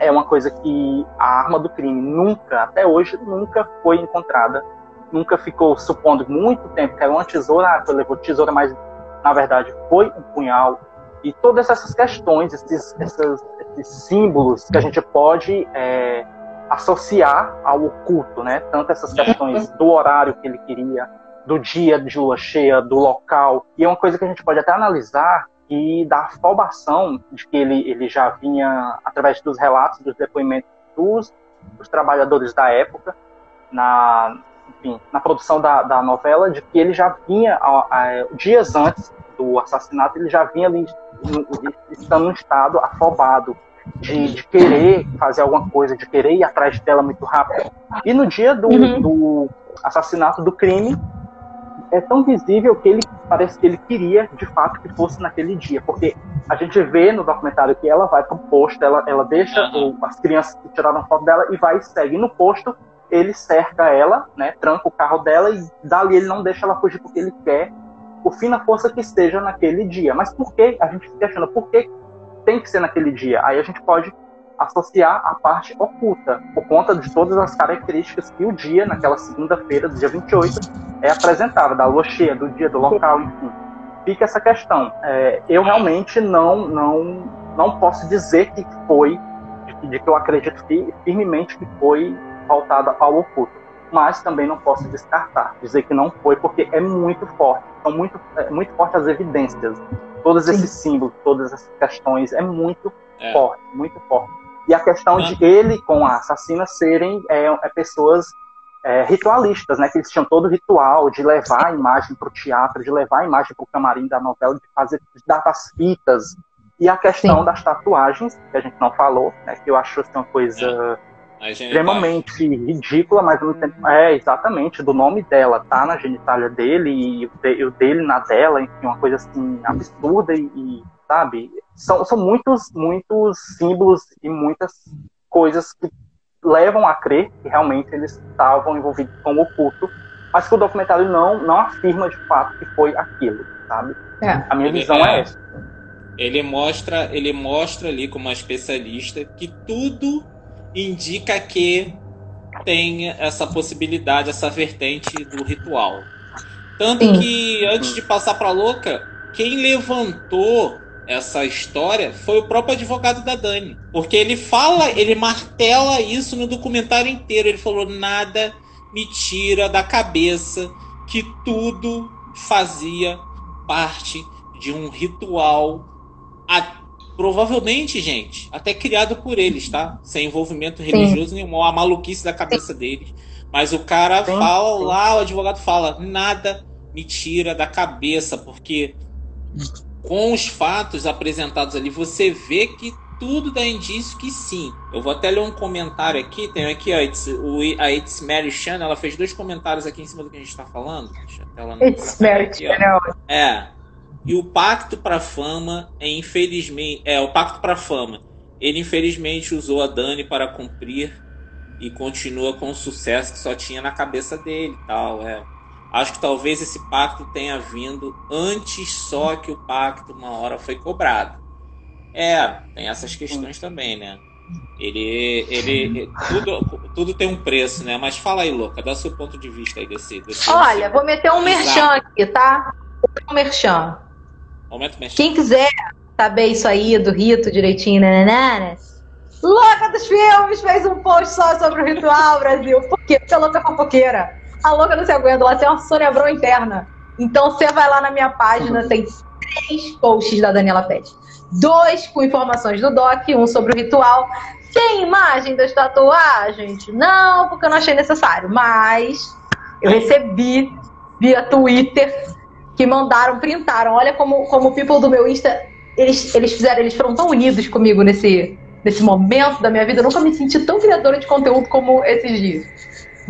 é uma coisa que a arma do crime nunca, até hoje, nunca foi encontrada. Nunca ficou supondo muito tempo que era uma tesoura, ah, levou tesoura, mas na verdade foi um punhal. E todas essas questões, esses, esses, esses símbolos que a gente pode é, associar ao oculto, né? Tanto essas questões do horário que ele queria, do dia de lua cheia, do local. E é uma coisa que a gente pode até analisar e da afobação de que ele, ele já vinha, através dos relatos, dos depoimentos dos, dos trabalhadores da época, na, enfim, na produção da, da novela, de que ele já vinha, a, a, dias antes do assassinato, ele já vinha ali, estando num estado afobado, de, de, querer fazer alguma coisa, de querer ir atrás dela muito rápido. E no dia do, uhum. do assassinato do crime, é tão visível que ele parece que ele queria de fato que fosse naquele dia, porque a gente vê no documentário que ela vai para o posto, ela, ela deixa uhum. o, as crianças que tiraram foto dela e vai e segue no posto. Ele cerca ela, né, tranca o carro dela e dali ele não deixa ela fugir porque ele quer o fim na força que esteja naquele dia. Mas por que a gente se questiona? Por que tem que ser naquele dia? Aí a gente pode associar a parte oculta, por conta de todas as características que o dia, naquela segunda-feira, do dia 28, é apresentado, da lua cheia, do dia, do local, enfim. Fica essa questão. É, eu realmente não, não, não posso dizer que foi, de, de que eu acredito firmemente que foi voltada ao oculto, mas também não posso descartar, dizer que não foi, porque é muito forte, são muito, é, muito fortes as evidências, todos esses símbolos, todas essas questões, é muito é. forte, muito forte. E a questão de ele com a assassina serem é, é pessoas é, ritualistas, né? Que eles tinham todo o ritual de levar a imagem para o teatro, de levar a imagem para o camarim da novela, de fazer de dar as fitas. E a questão Sim. das tatuagens, que a gente não falou, né? Que eu acho assim, uma coisa extremamente ridícula, mas ao mesmo tempo. É, exatamente, do nome dela tá na genitália dele e o dele na dela, enfim, uma coisa assim absurda e, e sabe? São, são muitos, muitos símbolos e muitas coisas que levam a crer que realmente eles estavam envolvidos com o culto, mas que o documentário não, não afirma de fato que foi aquilo, sabe? É. A minha visão é, é essa. Ele mostra, ele mostra ali como uma especialista que tudo indica que tem essa possibilidade, essa vertente do ritual. Tanto Sim. que antes de passar para louca, quem levantou essa história foi o próprio advogado da Dani. Porque ele fala, ele martela isso no documentário inteiro. Ele falou: nada me tira da cabeça que tudo fazia parte de um ritual. A, provavelmente, gente, até criado por eles, tá? Sem envolvimento religioso Sim. nenhum, a maluquice da cabeça deles. Mas o cara Sim. fala lá, o advogado fala: nada me tira da cabeça, porque com os fatos apresentados ali, você vê que tudo dá indício que sim. Eu vou até ler um comentário aqui. Tem aqui ó, It's, o, a It's Mary Chan, ela fez dois comentários aqui em cima do que a gente está falando. Deixa ela It's Mary Chan. É. E o pacto para fama é infelizmente é o pacto para fama. Ele infelizmente usou a Dani para cumprir e continua com o sucesso que só tinha na cabeça dele, tal, é. Acho que talvez esse pacto tenha vindo antes só que o pacto uma hora foi cobrado. É, tem essas questões também, né? Ele, ele, tudo, tudo tem um preço, né? Mas fala aí, louca, dá seu ponto de vista aí desse. desse Olha, vou meter um merchan aqui, tá? Um merchan. Momento merchan. Quem quiser saber isso aí do rito direitinho, né? né, né louca dos filmes fez um post só sobre o ritual, Brasil. Por quê? Porque é louca fofoqueira. A louca não se aguenta, ela tem uma Sônia Abrão interna. Então você vai lá na minha página, tem três posts da Daniela Pet. Dois com informações do Doc, um sobre o ritual. Tem imagem das tatuagens? Não, porque eu não achei necessário. Mas eu recebi via Twitter que mandaram, printaram. Olha como, como o people do meu Insta, eles, eles fizeram, eles foram tão unidos comigo nesse, nesse momento da minha vida. Eu nunca me senti tão criadora de conteúdo como esses dias.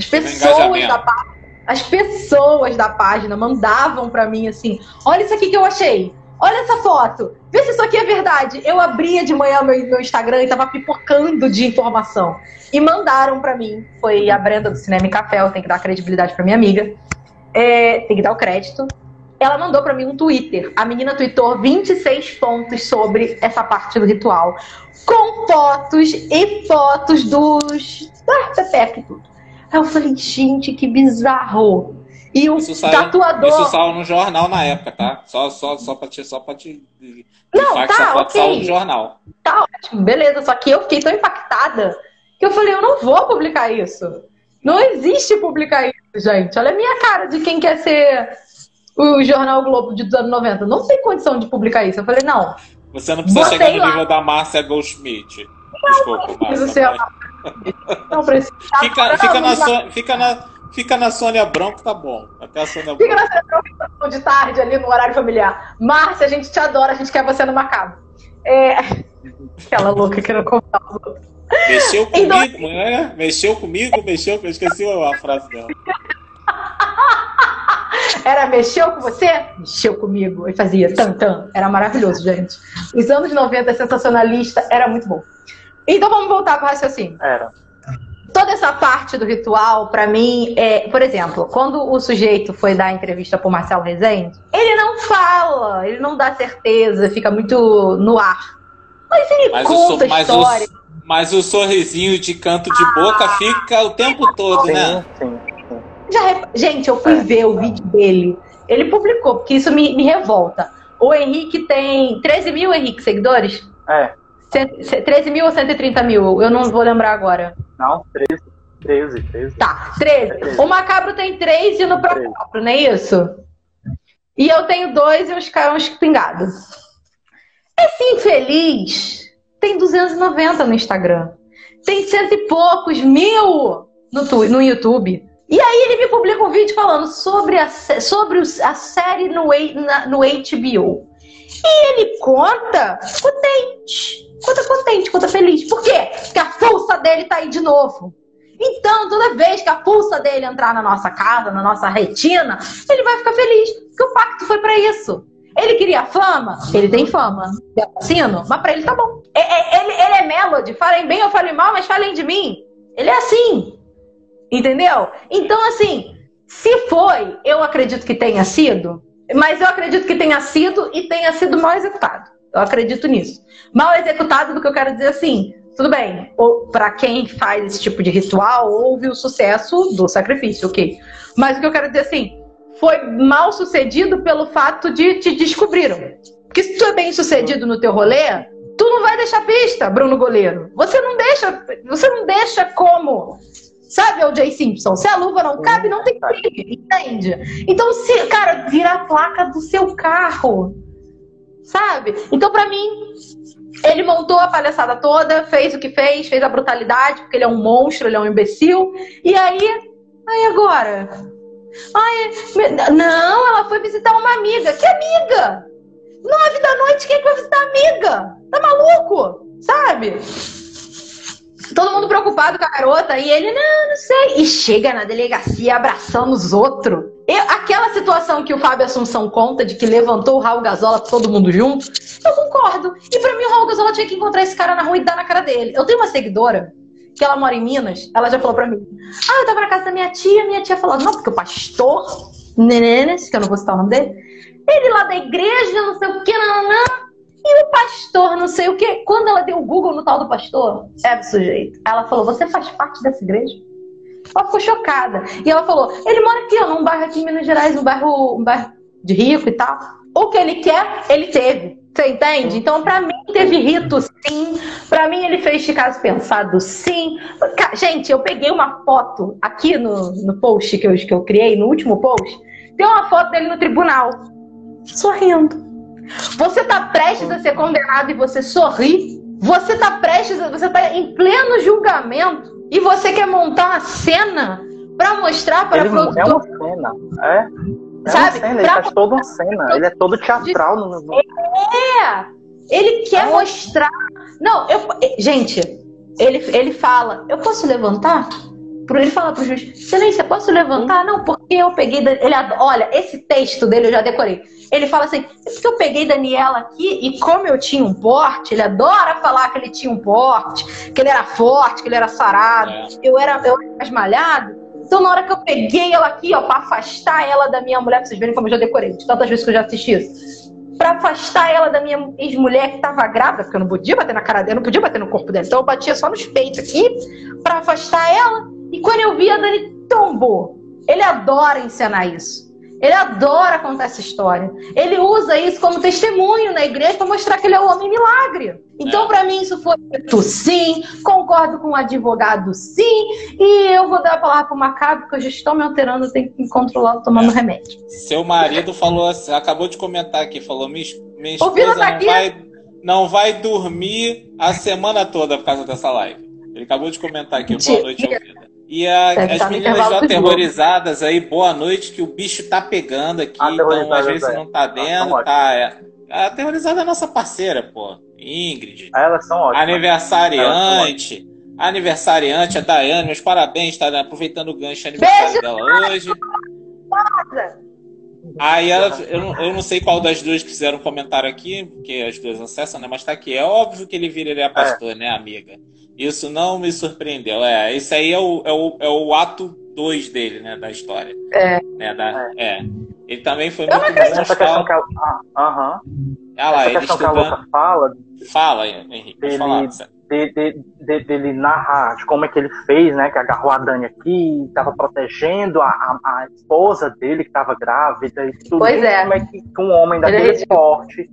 As pessoas da página, as pessoas da página mandavam para mim assim: olha isso aqui que eu achei. Olha essa foto. Vê se isso aqui é verdade. Eu abria de manhã meu, meu Instagram e tava pipocando de informação. E mandaram para mim. Foi a Brenda do Cinema e Café. Eu tenho que dar credibilidade para minha amiga. É, tem que dar o crédito. Ela mandou para mim um Twitter. A menina tweetou 26 pontos sobre essa parte do ritual. Com fotos e fotos dos. da Pepe tudo. Aí eu falei, gente, que bizarro. E o isso saiu, tatuador. Isso saiu no jornal na época, tá? Só, só, só pra te. Só pra te não, tá, essa foto okay. saiu no jornal. Tá ótimo, beleza. Só que eu fiquei tão impactada que eu falei, eu não vou publicar isso. Não existe publicar isso, gente. Olha a minha cara de quem quer ser o Jornal Globo de dos anos 90. Não tem condição de publicar isso. Eu falei, não. Você não precisa chegar no lá. nível da Márcia Goldschmidt. Desculpa. [LAUGHS] Não precisa. Fica, fica, na so, fica, na, fica na Sônia Branco, tá bom. Até a Sônia Fica na Sônia Branco de tarde, ali no horário familiar. Márcia, a gente te adora, a gente quer você no Macabro. É... [LAUGHS] Aquela louca que não contar os outros. Mexeu comigo, então... né? Mexeu comigo, mexeu, eu esqueci a frase dela. [LAUGHS] Era mexeu com você? Mexeu comigo. E fazia tan. Era maravilhoso, gente. Os anos 90, sensacionalista, era muito bom. Então vamos voltar para o raciocínio. Era. Toda essa parte do ritual, para mim, é, por exemplo, quando o sujeito foi dar entrevista pro Marcelo Rezende, ele não fala, ele não dá certeza, fica muito no ar. Mas ele mas conta o, história. O, mas o sorrisinho de canto de boca ah, fica o tempo todo, sim, né? Sim, sim. Já, gente, eu fui é. ver o vídeo dele. Ele publicou, porque isso me, me revolta. O Henrique tem 13 mil, Henrique, seguidores? É. 13 mil ou 130 mil? Eu não vou lembrar agora. Não, 13. 13, 13. Tá, 13. 13. O Macabro tem 3 e no próprio, não é isso? E eu tenho dois e uns, uns pingados. Esse infeliz tem 290 no Instagram. Tem cento e poucos mil no, no YouTube. E aí ele me publica um vídeo falando sobre a, sobre a série no, na, no HBO. E ele conta contente. Conta contente, conta feliz. Por quê? Porque a força dele tá aí de novo. Então, toda vez que a pulsa dele entrar na nossa casa, na nossa retina, ele vai ficar feliz. Porque o pacto foi para isso. Ele queria fama? Ele tem fama. É assassino? Mas pra ele tá bom. É, é, ele, ele é Melody. Falem bem ou falem mal, mas falem de mim. Ele é assim. Entendeu? Então, assim, se foi, eu acredito que tenha sido, mas eu acredito que tenha sido e tenha sido mal executado. Eu acredito nisso. Mal executado do que eu quero dizer assim. Tudo bem, para quem faz esse tipo de ritual, houve o sucesso do sacrifício, ok. Mas o que eu quero dizer assim, foi mal sucedido pelo fato de te descobriram. Porque se tu é bem sucedido no teu rolê, tu não vai deixar pista, Bruno Goleiro. Você não deixa, você não deixa como Sabe, o Jay Simpson? Se a luva não cabe, não tem briga, entende? Então, se, cara, vira a placa do seu carro. Sabe? Então, para mim, ele montou a palhaçada toda, fez o que fez, fez a brutalidade, porque ele é um monstro, ele é um imbecil. E aí, aí agora? Ai, não, ela foi visitar uma amiga. Que amiga? Nove da noite, quem vai visitar amiga? Tá maluco? Sabe? Todo mundo preocupado com a garota e ele, não, não sei. E chega na delegacia abraçando os outros. Aquela situação que o Fábio Assunção conta de que levantou o Raul Gazola todo mundo junto, eu concordo. E para mim o Raul Gazola tinha que encontrar esse cara na rua e dar na cara dele. Eu tenho uma seguidora que ela mora em Minas, ela já falou para mim: Ah, eu tava na casa da minha tia, minha tia falou: Não, porque o pastor Nenenes, que eu não vou citar o nome dele, ele lá da igreja, não sei o que, não, não, e o pastor, não sei o quê. Quando ela deu o Google no tal do pastor, é do sujeito. Ela falou: Você faz parte dessa igreja? Ela ficou chocada. E ela falou: Ele mora aqui, ó, num bairro aqui em Minas Gerais, um bairro, um bairro de rico e tal. O que ele quer, ele teve. Você entende? Então, para mim, teve rito sim. Para mim, ele fez de caso pensado sim. Gente, eu peguei uma foto aqui no, no post que eu, que eu criei, no último post. Tem uma foto dele no tribunal, sorrindo. Você está prestes a ser condenado e você sorri. Você está prestes, a, você está em pleno julgamento e você quer montar uma cena para mostrar para o produtor. É uma cena, é. É Sabe? Uma cena, ele faz toda uma cena. Ele é todo teatral no. É. Ele quer é. mostrar. Não, eu, gente, ele, ele fala: Eu posso levantar? Ele fala pro juiz: Excelência, posso levantar? Não, porque eu peguei. Ele, olha, esse texto dele eu já decorei. Ele fala assim: é porque eu peguei Daniela aqui e como eu tinha um porte, ele adora falar que ele tinha um porte, que ele era forte, que ele era sarado, é. eu era, eu era mais malhado. Então, na hora que eu peguei ela aqui, ó, pra afastar ela da minha mulher, pra vocês verem como eu já decorei, de tantas vezes que eu já assisti isso. Pra afastar ela da minha ex-mulher que tava grávida, porque eu não podia bater na cara dela, não podia bater no corpo dela. Então eu batia só nos peitos aqui, pra afastar ela. E quando eu vi, a Dani tombou. Ele adora encenar isso. Ele adora contar essa história. Ele usa isso como testemunho na igreja para mostrar que ele é o homem milagre. Então, é. para mim, isso foi feito sim. Concordo com o advogado sim. E eu vou dar a palavra para o Macabro, porque eu já estou me alterando, eu tenho que me controlar tomando é. remédio. Seu marido falou assim, acabou de comentar aqui, falou: minha, minha esposa tá não vai, não vai dormir a semana toda por causa dessa live. Ele acabou de comentar aqui. Boa noite, ouvida. E a, as meninas já aterrorizadas aí, boa noite, que o bicho tá pegando aqui, então às vezes não tá vendo, tá. É. A aterrorizada é a nossa parceira, pô. Ingrid. Ah, elas são ótimas. Aniversariante. Aniversariante, a Daiane, meus parabéns, tá aproveitando o gancho aniversário Beijo, dela hoje. Aí ela, eu, eu não sei qual das duas que fizeram um comentário aqui, porque as duas acessam, né? Mas tá aqui. É óbvio que ele viraria pastor, é. né, amiga? Isso não me surpreendeu. É, esse aí é o, é o, é o ato 2 dele, né, da história. É. Né, da, é. é. Ele também foi eu muito bom. Essa questão que a, ah, uh -huh. ah, lá, essa questão que a Luca fala. Fala, Henrique, dele, falar. De, de, de, dele narrar de como é que ele fez, né? Que agarrou a Dani aqui, estava protegendo a, a, a, esposa dele que estava grávida e tudo. Pois é. Como é que, um homem daquele é porte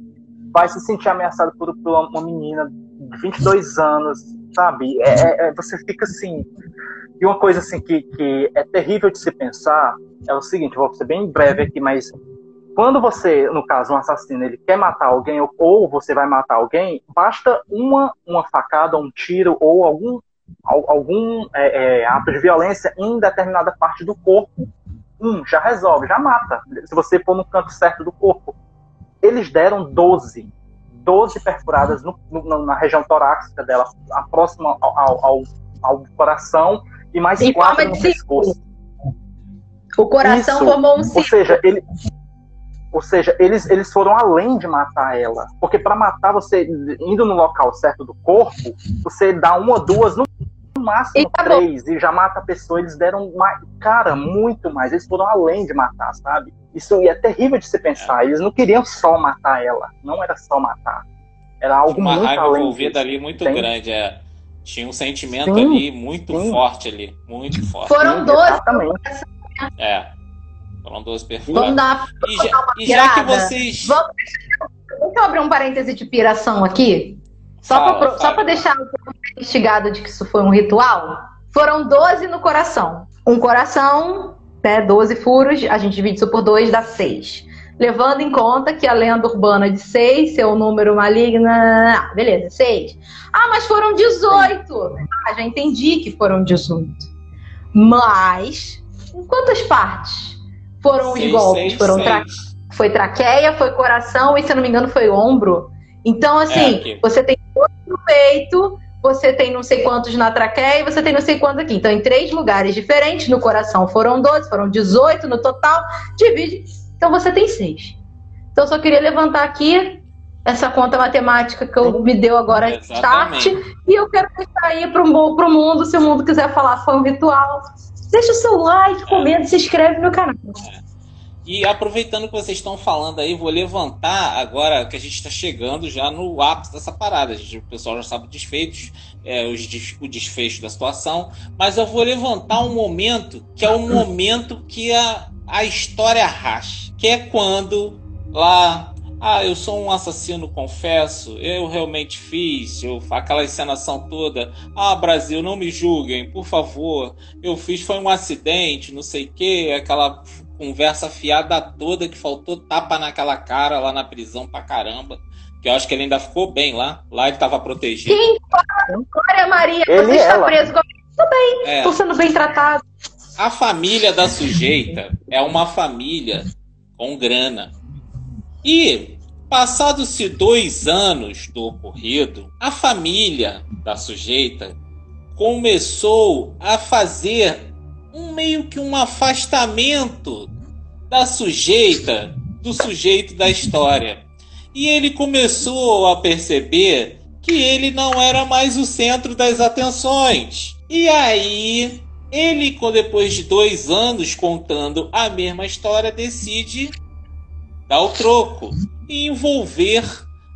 vai se sentir ameaçado por, por uma menina de 22 anos, sabe? É, é, é, você fica assim. E uma coisa assim que, que é terrível de se pensar é o seguinte, vou ser bem breve aqui, mas quando você, no caso, um assassino, ele quer matar alguém ou, ou você vai matar alguém, basta uma, uma facada, um tiro ou algum, algum é, é, ato de violência em determinada parte do corpo, um, já resolve, já mata. Se você for no canto certo do corpo. eles deram 12. 12 perfuradas no, no, na região torácica dela, próxima ao, ao, ao, coração, e mais Em quatro no pescoço. O coração Isso. formou um Ou círculo. seja, ele, ou seja, eles, eles foram além de matar ela. Porque para matar você, indo no local certo do corpo, você dá uma ou duas, no máximo E três, e já mata a pessoa. Eles deram, mais, cara, muito mais. Eles foram além de matar, sabe? Isso e é terrível de se pensar. Eles não queriam só matar ela. Não era só matar. Era algo uma muito raiva além envolvida disso. ali muito Entende? grande. É. Tinha um sentimento Sim, ali muito sim. forte ali. Muito forte. Foram Sim, 12. Exatamente. É. Foram 12 Vamos perfuradas. dar E já, e já que vocês. Vamos- Deixa eu abrir um parêntese de piração aqui. Só para deixar o povo instigado de que isso foi um ritual. Foram 12 no coração. Um coração, né, 12 furos, a gente divide isso por 2, dá 6. Levando em conta que a lenda urbana de 6, seu número maligno. ah, Beleza, 6. Ah, mas foram 18. Ah, já entendi que foram 18. Mas, em quantas partes foram os Seis, golpes? seis, foram tra seis. foi traqueia, foi coração e, se eu não me engano, foi ombro. Então, assim, É, você tem dois no peito, você tem não sei quantos na traqueia e você tem não sei quantos aqui. Então, em três lugares diferentes, no coração foram 12, foram 18 no total, divide. Então, você tem seis. Então, eu só queria levantar aqui essa conta matemática que eu me deu agora start. Exatamente. E eu quero deixar aí mu- pro mundo, se o mundo quiser falar foi um ritual. Deixa o seu like, comenta, se inscreve no canal. E aproveitando que vocês estão falando aí, vou levantar agora que a gente está chegando já no ápice dessa parada. Gente- o pessoal já sabe os desfeitos, é, os o desfecho da situação, mas eu vou levantar um momento que é o momento que a, a história racha, que é quando lá. Ah, eu sou um assassino, confesso. Eu realmente fiz. Eu, aquela encenação toda. Ah, Brasil, não me julguem, por favor. Eu fiz foi um acidente, não sei o quê. Aquela conversa fiada toda que faltou tapa naquela cara lá na prisão pra caramba. Que eu acho que ele ainda ficou bem lá. Lá ele tava protegido. Glória Maria, Ele você está ela. preso. É, Estou sendo bem tratado. a família da sujeita é uma família com grana. E, passados-se dois anos do ocorrido, a família da sujeita começou a fazer um meio que um afastamento da sujeita, do sujeito da história. E ele começou a perceber que ele não era mais o centro das atenções. E aí, ele, depois de dois anos contando a mesma história, decide dar o troco e envolver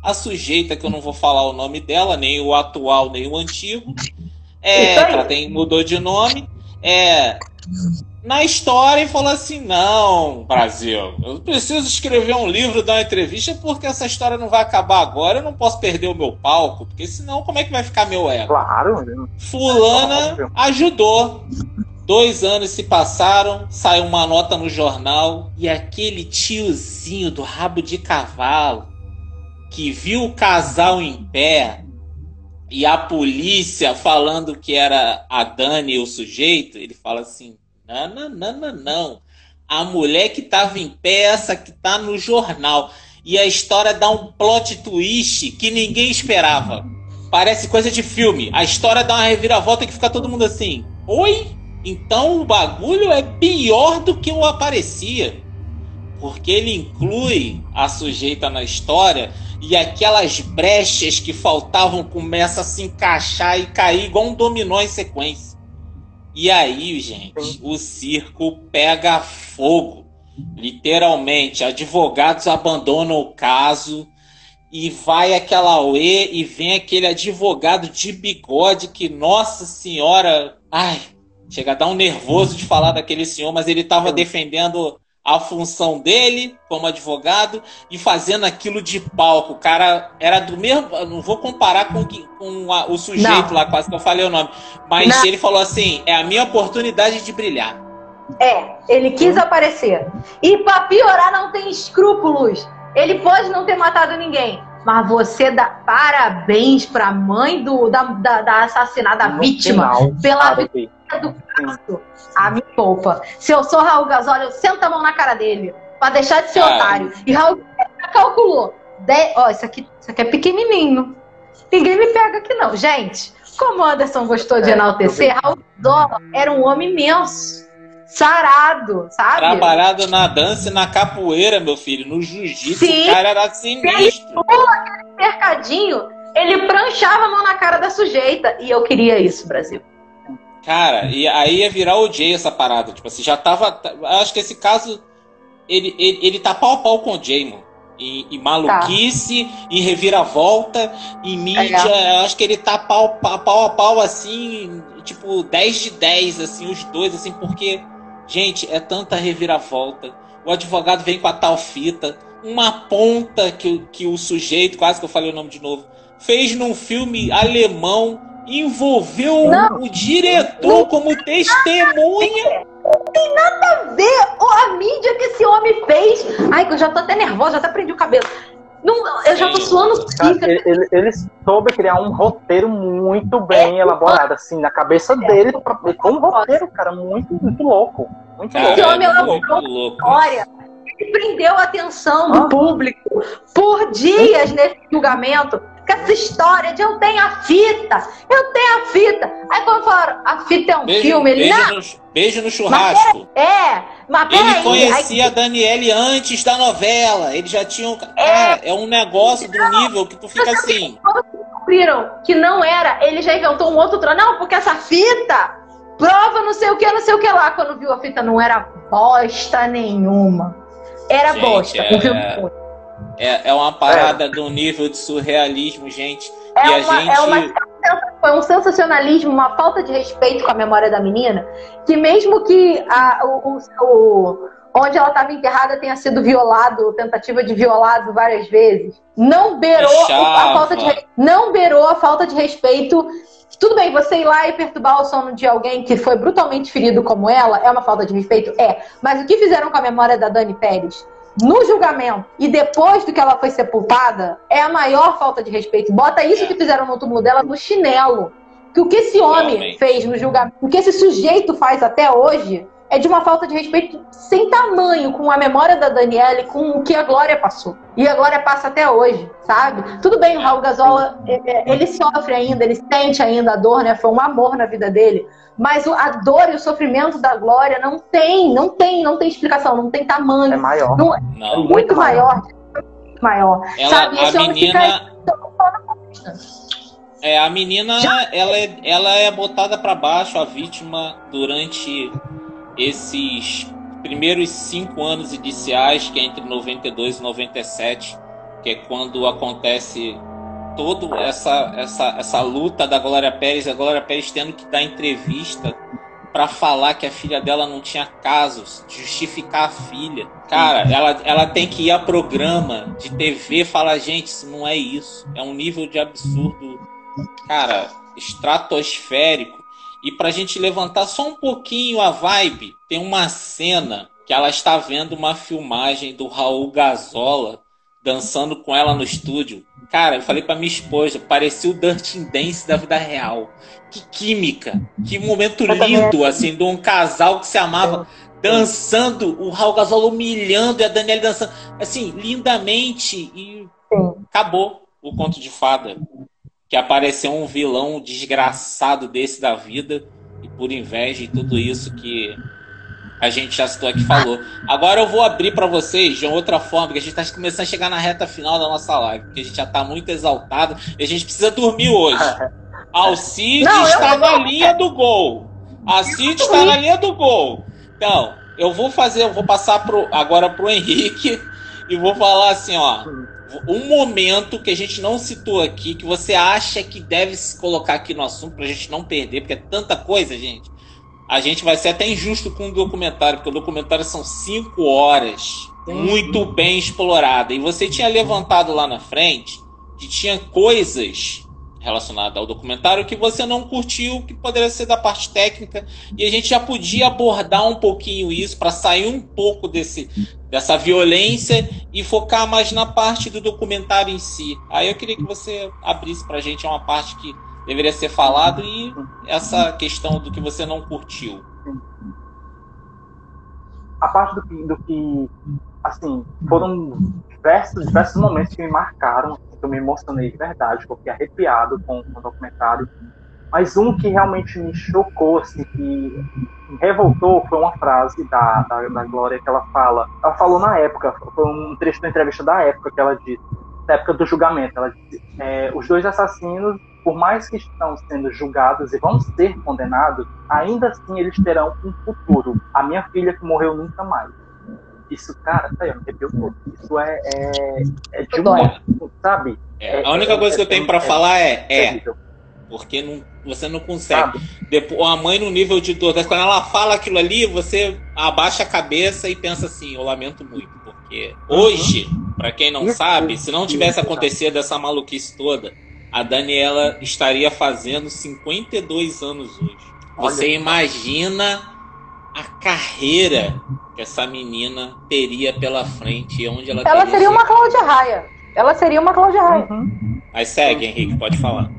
a sujeita, que eu não vou falar o nome dela, nem o atual, nem o antigo. É, ela tem, mudou de nome. É, na história e falou assim: não, Brasil, eu preciso escrever um livro, dar uma entrevista, porque essa história não vai acabar agora, eu não posso perder o meu palco, porque senão como é que vai ficar meu ego? Claro. Fulana Óbvio. ajudou. Dois anos se passaram, saiu uma nota no jornal e aquele tiozinho do rabo de cavalo que viu o casal em pé e a polícia falando que era a Dani o sujeito, ele fala assim: não, não, não, não, não. A mulher que tava em essa que tá no jornal. E a história dá um plot twist que ninguém esperava. Parece coisa de filme. A história dá uma reviravolta que fica todo mundo assim: Oi? Então o bagulho é pior do que o aparecia. Porque ele inclui a sujeita na história e aquelas brechas que faltavam começam a se encaixar e cair igual um dominó em sequência. E aí, gente, o circo pega fogo. Literalmente, advogados abandonam o caso e vai aquela UE e vem aquele advogado de bigode que, nossa senhora, ai, chega a dar um nervoso de falar daquele senhor, mas ele estava defendendo a função dele como advogado e fazendo aquilo de palco. O cara era do mesmo. eu Não vou comparar com, com a- o sujeito Não. lá, quase que eu falei o nome. Mas Não. ele falou assim: é a minha oportunidade de brilhar. É, ele quis aparecer. E pra piorar, não tem escrúpulos. Ele pode não ter matado ninguém. Mas você dá parabéns pra mãe do, da, da, da assassinada No vítima pela vitória do caso. A me poupa. Se eu sou Raul Gasol, eu sento a mão na cara dele. Pra deixar de ser Cara. otário. E Raul calculou. De... Ó, isso aqui, isso aqui é pequenininho. Ninguém me pega aqui não. Gente, como o Anderson gostou de É, enaltecer, Raul Zola era um homem imenso, sarado, sabe? Trabalhado na dança e na capoeira, meu filho, no jiu-jitsu, o cara era sinistro. Cercadinho, ele pranchava a mão na cara da sujeita. E eu queria isso, Brasil. Cara, e aí ia virar o Jay essa parada. Tipo assim, já tava. Acho que esse caso. Ele, ele, ele tá pau a pau com o Jay, mano. Em, em maluquice, em reviravolta, em mídia. É. eu Acho que ele tá pau, pau, pau a pau assim. Tipo, 10 de 10, assim, os dois, assim, porque. Gente, é tanta reviravolta. O advogado vem com a tal fita. Uma ponta que, que o sujeito, quase que eu falei o nome de novo, fez num filme alemão, envolveu Não. o diretor como testemunha. Ver ó, a mídia que esse homem fez. Ai, que eu já tô até nervosa, já até prendi o cabelo. Não, eu já tô suando ele, ele- ele soube criar um roteiro muito bem elaborado, assim, na cabeça dele. Pra, foi um roteiro, cara, muito, muito louco. Muito Cara, louco. Esse homem é elaborou louco. Olha, ele prendeu a atenção do Ah. público por dias nesse julgamento. Com essa história de eu tenho a fita, eu tenho a fita. Aí quando falaram, a fita é um Beijo, filme, ele beijo, não, no, beijo no churrasco. é, mas Ele conhecia a Daniele antes da novela. Ele já tinha. um- Cara, é um negócio do nível que tu fica assim. descobriram que não era, ele já inventou um outro trono. Não, porque essa fita prova não sei o que, não sei o que lá. Quando viu a fita, não era bosta nenhuma. Era Gente, bosta. é-. É, é uma parada do nível de surrealismo, gente. É e a uma, gente. é uma- foi um sensacionalismo, uma falta de respeito com a memória da menina, que mesmo que a- o, o- onde ela estava enterrada tenha sido violado, tentativa de violado várias vezes, não beirou a Fechava. falta de não beirou a falta de respeito. Tudo bem, você ir lá e perturbar o sono de alguém que foi brutalmente ferido como ela é uma falta de respeito? É. Mas o que fizeram com a memória da Dani Pérez no julgamento e depois do que ela foi sepultada é a maior falta de respeito. Bota isso que fizeram no túmulo dela no chinelo. Que o que esse homem Realmente. fez no julgamento, o que esse sujeito faz até hoje é de uma falta de respeito sem tamanho com a memória da Daniele, com o que a Glória passou. E a Glória passa até hoje, sabe? Tudo bem, o Raul Gazola, é, é, ele sofre ainda, ele sente ainda a dor, né? Foi um amor na vida dele. Mas o- a dor e o sofrimento da Glória não tem, não tem, não tem explicação, não tem É tamanho. maior. Não, Não. muito muito maior. muito maior. Ela, sabe? Esse a homem menina. fica É, a menina, ela é, ela é botada pra baixo, a vítima, durante esses primeiros cinco anos iniciais, que é entre 92 e 97, que é quando acontece toda essa, essa, essa luta da Glória Pérez, a Glória Pérez tendo que dar entrevista pra falar que a filha dela não tinha casos, justificar a filha. Cara, ela, ela tem que ir a programa de TV falar, gente, isso não é isso. É um nível de absurdo, cara, estratosférico. E pra gente levantar só um pouquinho a vibe, tem uma cena que ela está vendo uma filmagem do Raul Gazola dançando com ela no estúdio. Cara, eu falei pra minha esposa, parecia o Dirty Dance da vida real. Que química, que momento lindo, assim, de um casal que se amava dançando, o Raul Gazola humilhando e a Daniela dançando, assim, lindamente e acabou o conto de fada. Que apareceu um vilão desgraçado desse da vida e por inveja e tudo isso que a gente já citou aqui falou. Agora eu vou abrir para vocês de outra forma, porque a gente está começando a chegar na reta final da nossa live, porque a gente já está muito exaltado e a gente precisa dormir hoje. [LAUGHS] Alcide Não, está na linha do gol. Alcide está na linha do gol. Então, eu vou fazer, eu vou passar pro, agora pro Henrique e vou falar assim, ó. Um momento que a gente não citou aqui, que você acha que deve se colocar aqui no assunto pra gente não perder, porque é tanta coisa, gente. A gente vai ser até injusto com o documentário, porque o documentário são cinco horas, muito bem explorada. E você tinha levantado lá na frente que tinha coisas relacionadas ao documentário que você não curtiu, que poderia ser da parte técnica, e a gente já podia abordar um pouquinho isso para sair um pouco desse dessa violência e focar mais na parte do documentário em si. Aí eu queria que você abrisse pra gente uma parte que deveria ser falado e essa questão do que você não curtiu. a parte do que, do que assim, foram diversos, diversos momentos que me marcaram, que eu me emocionei de verdade, fiquei arrepiado com, com o documentário. Mas um que realmente me chocou, assim, que me revoltou, foi uma frase da, da, da Glória que ela fala. Ela falou na época, foi um trecho da entrevista da época que ela disse, da época do julgamento. Ela disse: é, os dois assassinos, por mais que estão sendo julgados e vão ser condenados, ainda assim eles terão um futuro. A minha filha que morreu nunca mais. Isso, cara, tá aí, eu me arrepio todo. Isso é, é, é de um, sabe? É, a única coisa que eu tenho para falar é, é, porque não, você não consegue. Depois, a mãe no nível de dor, quando ela fala aquilo ali, você abaixa a cabeça e pensa assim, eu lamento muito, porque hoje, uhum. para quem não isso, sabe, se não tivesse isso, acontecido essa maluquice toda, a Daniela estaria fazendo 52 anos hoje. Você imagina a carreira que essa menina teria pela frente, onde ela Ela seria uma Cláudia Raia. Ela seria uma Cláudia Raia. Uhum. Mas segue, Henrique, pode falar.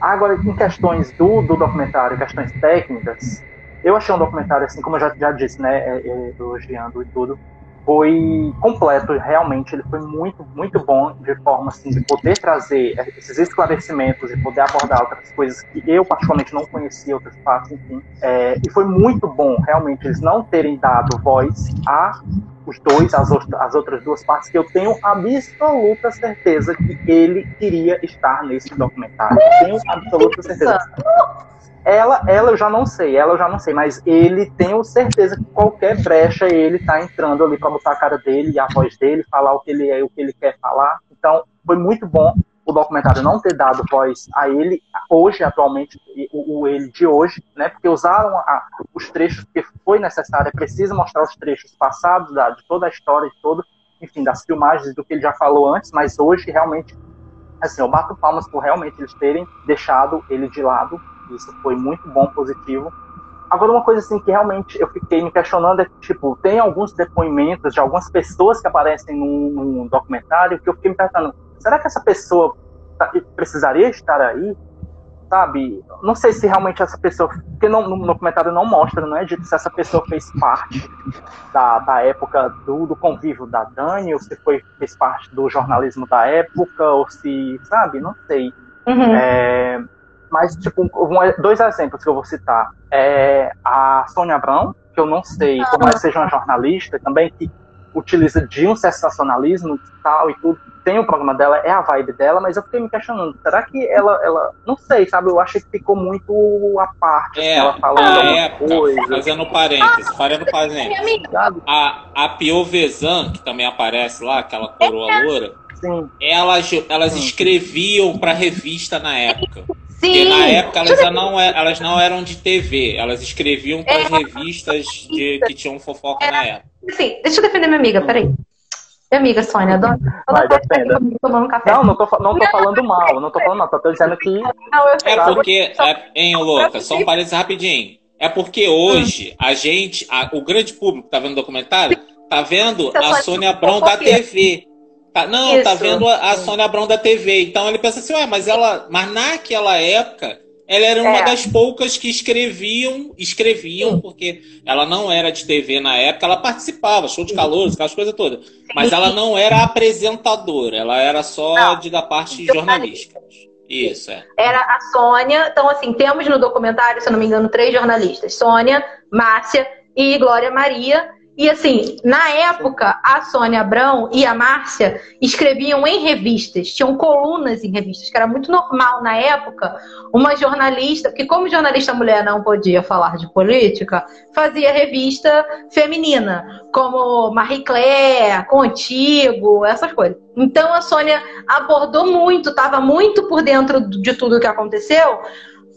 Agora, em questões do, do documentário, questões técnicas, eu achei um documentário, assim, como eu já, já disse, né, é, é, elogiando e tudo, foi completo, realmente, ele foi muito, muito bom de forma, assim, de poder trazer esses esclarecimentos e poder abordar outras coisas que eu, particularmente, não conhecia, outros fatos, enfim. É, e foi muito bom, realmente, eles não terem dado voz a os dois, as, as outras duas partes, que eu tenho absoluta certeza que ele queria estar nesse documentário. Tenho absoluta certeza. Ela, ela eu já não sei, ela eu já não sei, mas ele tenho certeza que qualquer brecha ele tá entrando ali para botar a cara dele e a voz dele, falar o que ele é, o que ele quer falar. Então, foi muito bom o documentário não ter dado voz a ele hoje, atualmente, o, o ele de hoje, né? Porque usaram a, os trechos que foi necessário, é preciso mostrar os trechos passados da, de toda a história, de todo, enfim, das filmagens do que ele já falou antes, mas hoje realmente, assim, eu bato palmas por realmente eles terem deixado ele de lado. Isso foi muito bom, positivo. Agora, uma coisa assim que realmente eu fiquei me questionando é que, tipo, tem alguns depoimentos de algumas pessoas que aparecem num, documentário que eu fiquei me perguntando, será que essa pessoa tá, precisaria estar aí? Sabe? Não sei se realmente essa pessoa. Porque no, no documentário não mostra, não é dito se essa pessoa fez parte da, da época do, do convívio da Dani, ou se foi, fez parte do jornalismo da época, ou se. Sabe? Não sei. Uhum. É, mas, tipo, um, dois exemplos que eu vou citar. É a Sônia Abrão, que eu não sei, por mais seja uma jornalista também, que utiliza de um sensacionalismo tal e tudo. Tem o programa dela, é a vibe dela, mas eu fiquei me questionando, será que ela, ela não sei, sabe? Eu acho que ficou muito à parte, é, ela falando a época, coisa. Fazendo parênteses, fazendo parênteses. A, a Piovesan, que também aparece lá, aquela coroa loura, Sim. Elas, elas Sim. escreviam para revista na época. Sim. Porque na época elas não, é, elas não eram de TV, elas escreviam para as é. revistas de, que tinham fofoca na época. Sim, deixa eu defender minha amiga, peraí. Minha amiga Sônia, dona, Vai, defenda. Tomando café. Não, não tô, não tô falando mal, não tô falando mal, tô dizendo que. Não, é porque, é, hein, louca, só um parênteses rapidinho. É porque hoje a gente, a, o grande público que tá vendo o documentário, tá vendo a Sônia Abrão da TV. Tá, não, tá Isso. tá vendo a, a Sônia Abrão da TV. Então ele pensa assim, ué, mas ela. Mas naquela época ela era uma é. das poucas que escreviam, escreviam, Sim. porque ela não era de TV na época, ela participava, show de calor, aquelas coisas todas. Mas ela não era apresentadora, ela era só não. de da parte jornalística. Isso, é. Era a Sônia. Então, assim, temos no documentário, se eu não me engano, três jornalistas: Sônia, Márcia e Glória Maria. E assim, na época, a Sônia Abrão e a Márcia escreviam em revistas, tinham colunas em revistas, que era muito normal na época. Uma jornalista, que como jornalista mulher não podia falar de política, fazia revista feminina, como Marie Claire, Contigo, essas coisas. Então a Sônia abordou muito, estava muito por dentro de tudo que aconteceu,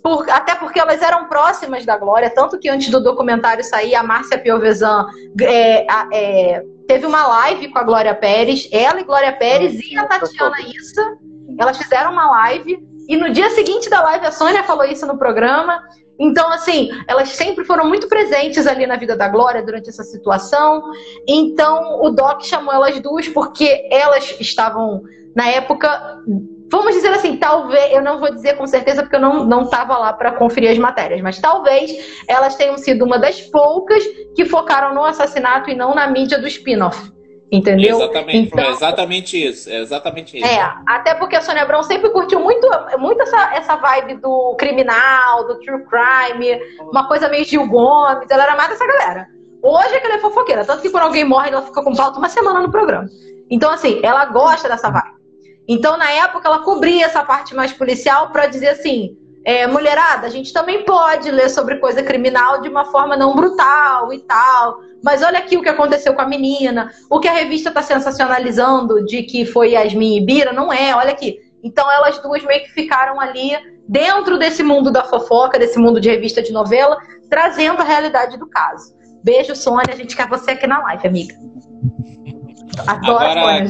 por, até porque elas eram próximas da Glória, tanto que antes do documentário sair, a Márcia Piovesan é, é, teve uma live com a Glória Pérez, ela e Glória Pérez e a Tatiana Issa, elas fizeram uma live, e no dia seguinte da live a Sônia falou isso no programa. Então, assim, elas sempre foram muito presentes ali na vida da Glória durante essa situação. Então, o Doc chamou elas duas porque elas estavam, na época, Vamos dizer assim, talvez, eu não vou dizer com certeza porque eu não estava lá para conferir as matérias, mas talvez elas tenham sido uma das poucas que focaram no assassinato e não na mídia do spin-off. Entendeu? Exatamente, Então- é exatamente isso. É exatamente isso. É, até porque a Sônia Abrão sempre curtiu muito, muito essa, essa vibe do criminal, do true crime, uma coisa meio Gil Gomes, ela era mais dessa galera. Hoje é que ela é fofoqueira, tanto que quando alguém morre, ela fica com pauta uma semana no programa. Então, assim, ela gosta dessa vibe. Então, na época, ela cobria essa parte mais policial pra dizer assim: é, mulherada, a gente também pode ler sobre coisa criminal de uma forma não brutal e tal. Mas olha aqui o que aconteceu com a menina. O que a revista tá sensacionalizando de que foi Yasmin e Bira, não é, olha aqui. Então elas duas meio que ficaram ali dentro desse mundo da fofoca, desse mundo de revista de novela, trazendo a realidade do caso. Beijo, Sônia. A gente quer você aqui na live, amiga. Adoro Agora,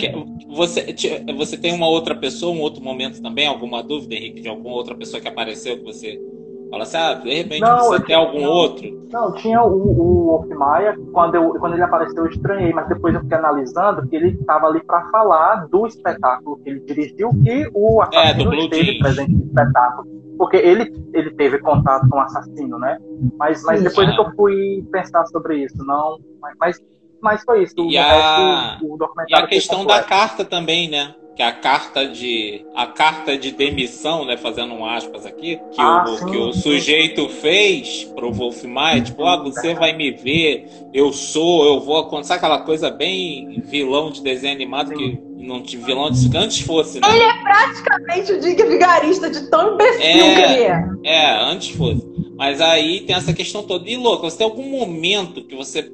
você, você tem uma outra pessoa, um outro momento também, alguma dúvida, Henrique, de alguma outra pessoa que apareceu que você fala assim, ah, de repente Não, você tem algum não. outro? Não, tinha o, o Wolf Maia, quando, eu, quando ele apareceu eu estranhei, mas depois eu fiquei analisando que ele estava ali para falar do espetáculo que ele dirigiu, que o É, do assassino Blue esteve Jeans. presente no espetáculo. Porque ele, ele teve contato com o assassino, né? Mas, mas Sim. depois é que eu fui pensar sobre isso, não. Mas, mas, mas foi isso. E o a- resto, o E a questão da carta também, né? Que a carta de a carta de demissão, né, fazendo um aspas aqui, que, Ah, o, sim. que o sujeito fez pro Wolf Maia, tipo, ah, você vai me ver, eu sou, eu vou acontecer aquela coisa bem vilão de desenho animado que não tinha vilão de antes fosse, né? Praticamente o Dick Vigarista de tão imbecil É. que ele é. É, antes fosse. Mas aí tem essa questão toda. E, louco, você tem algum momento que você.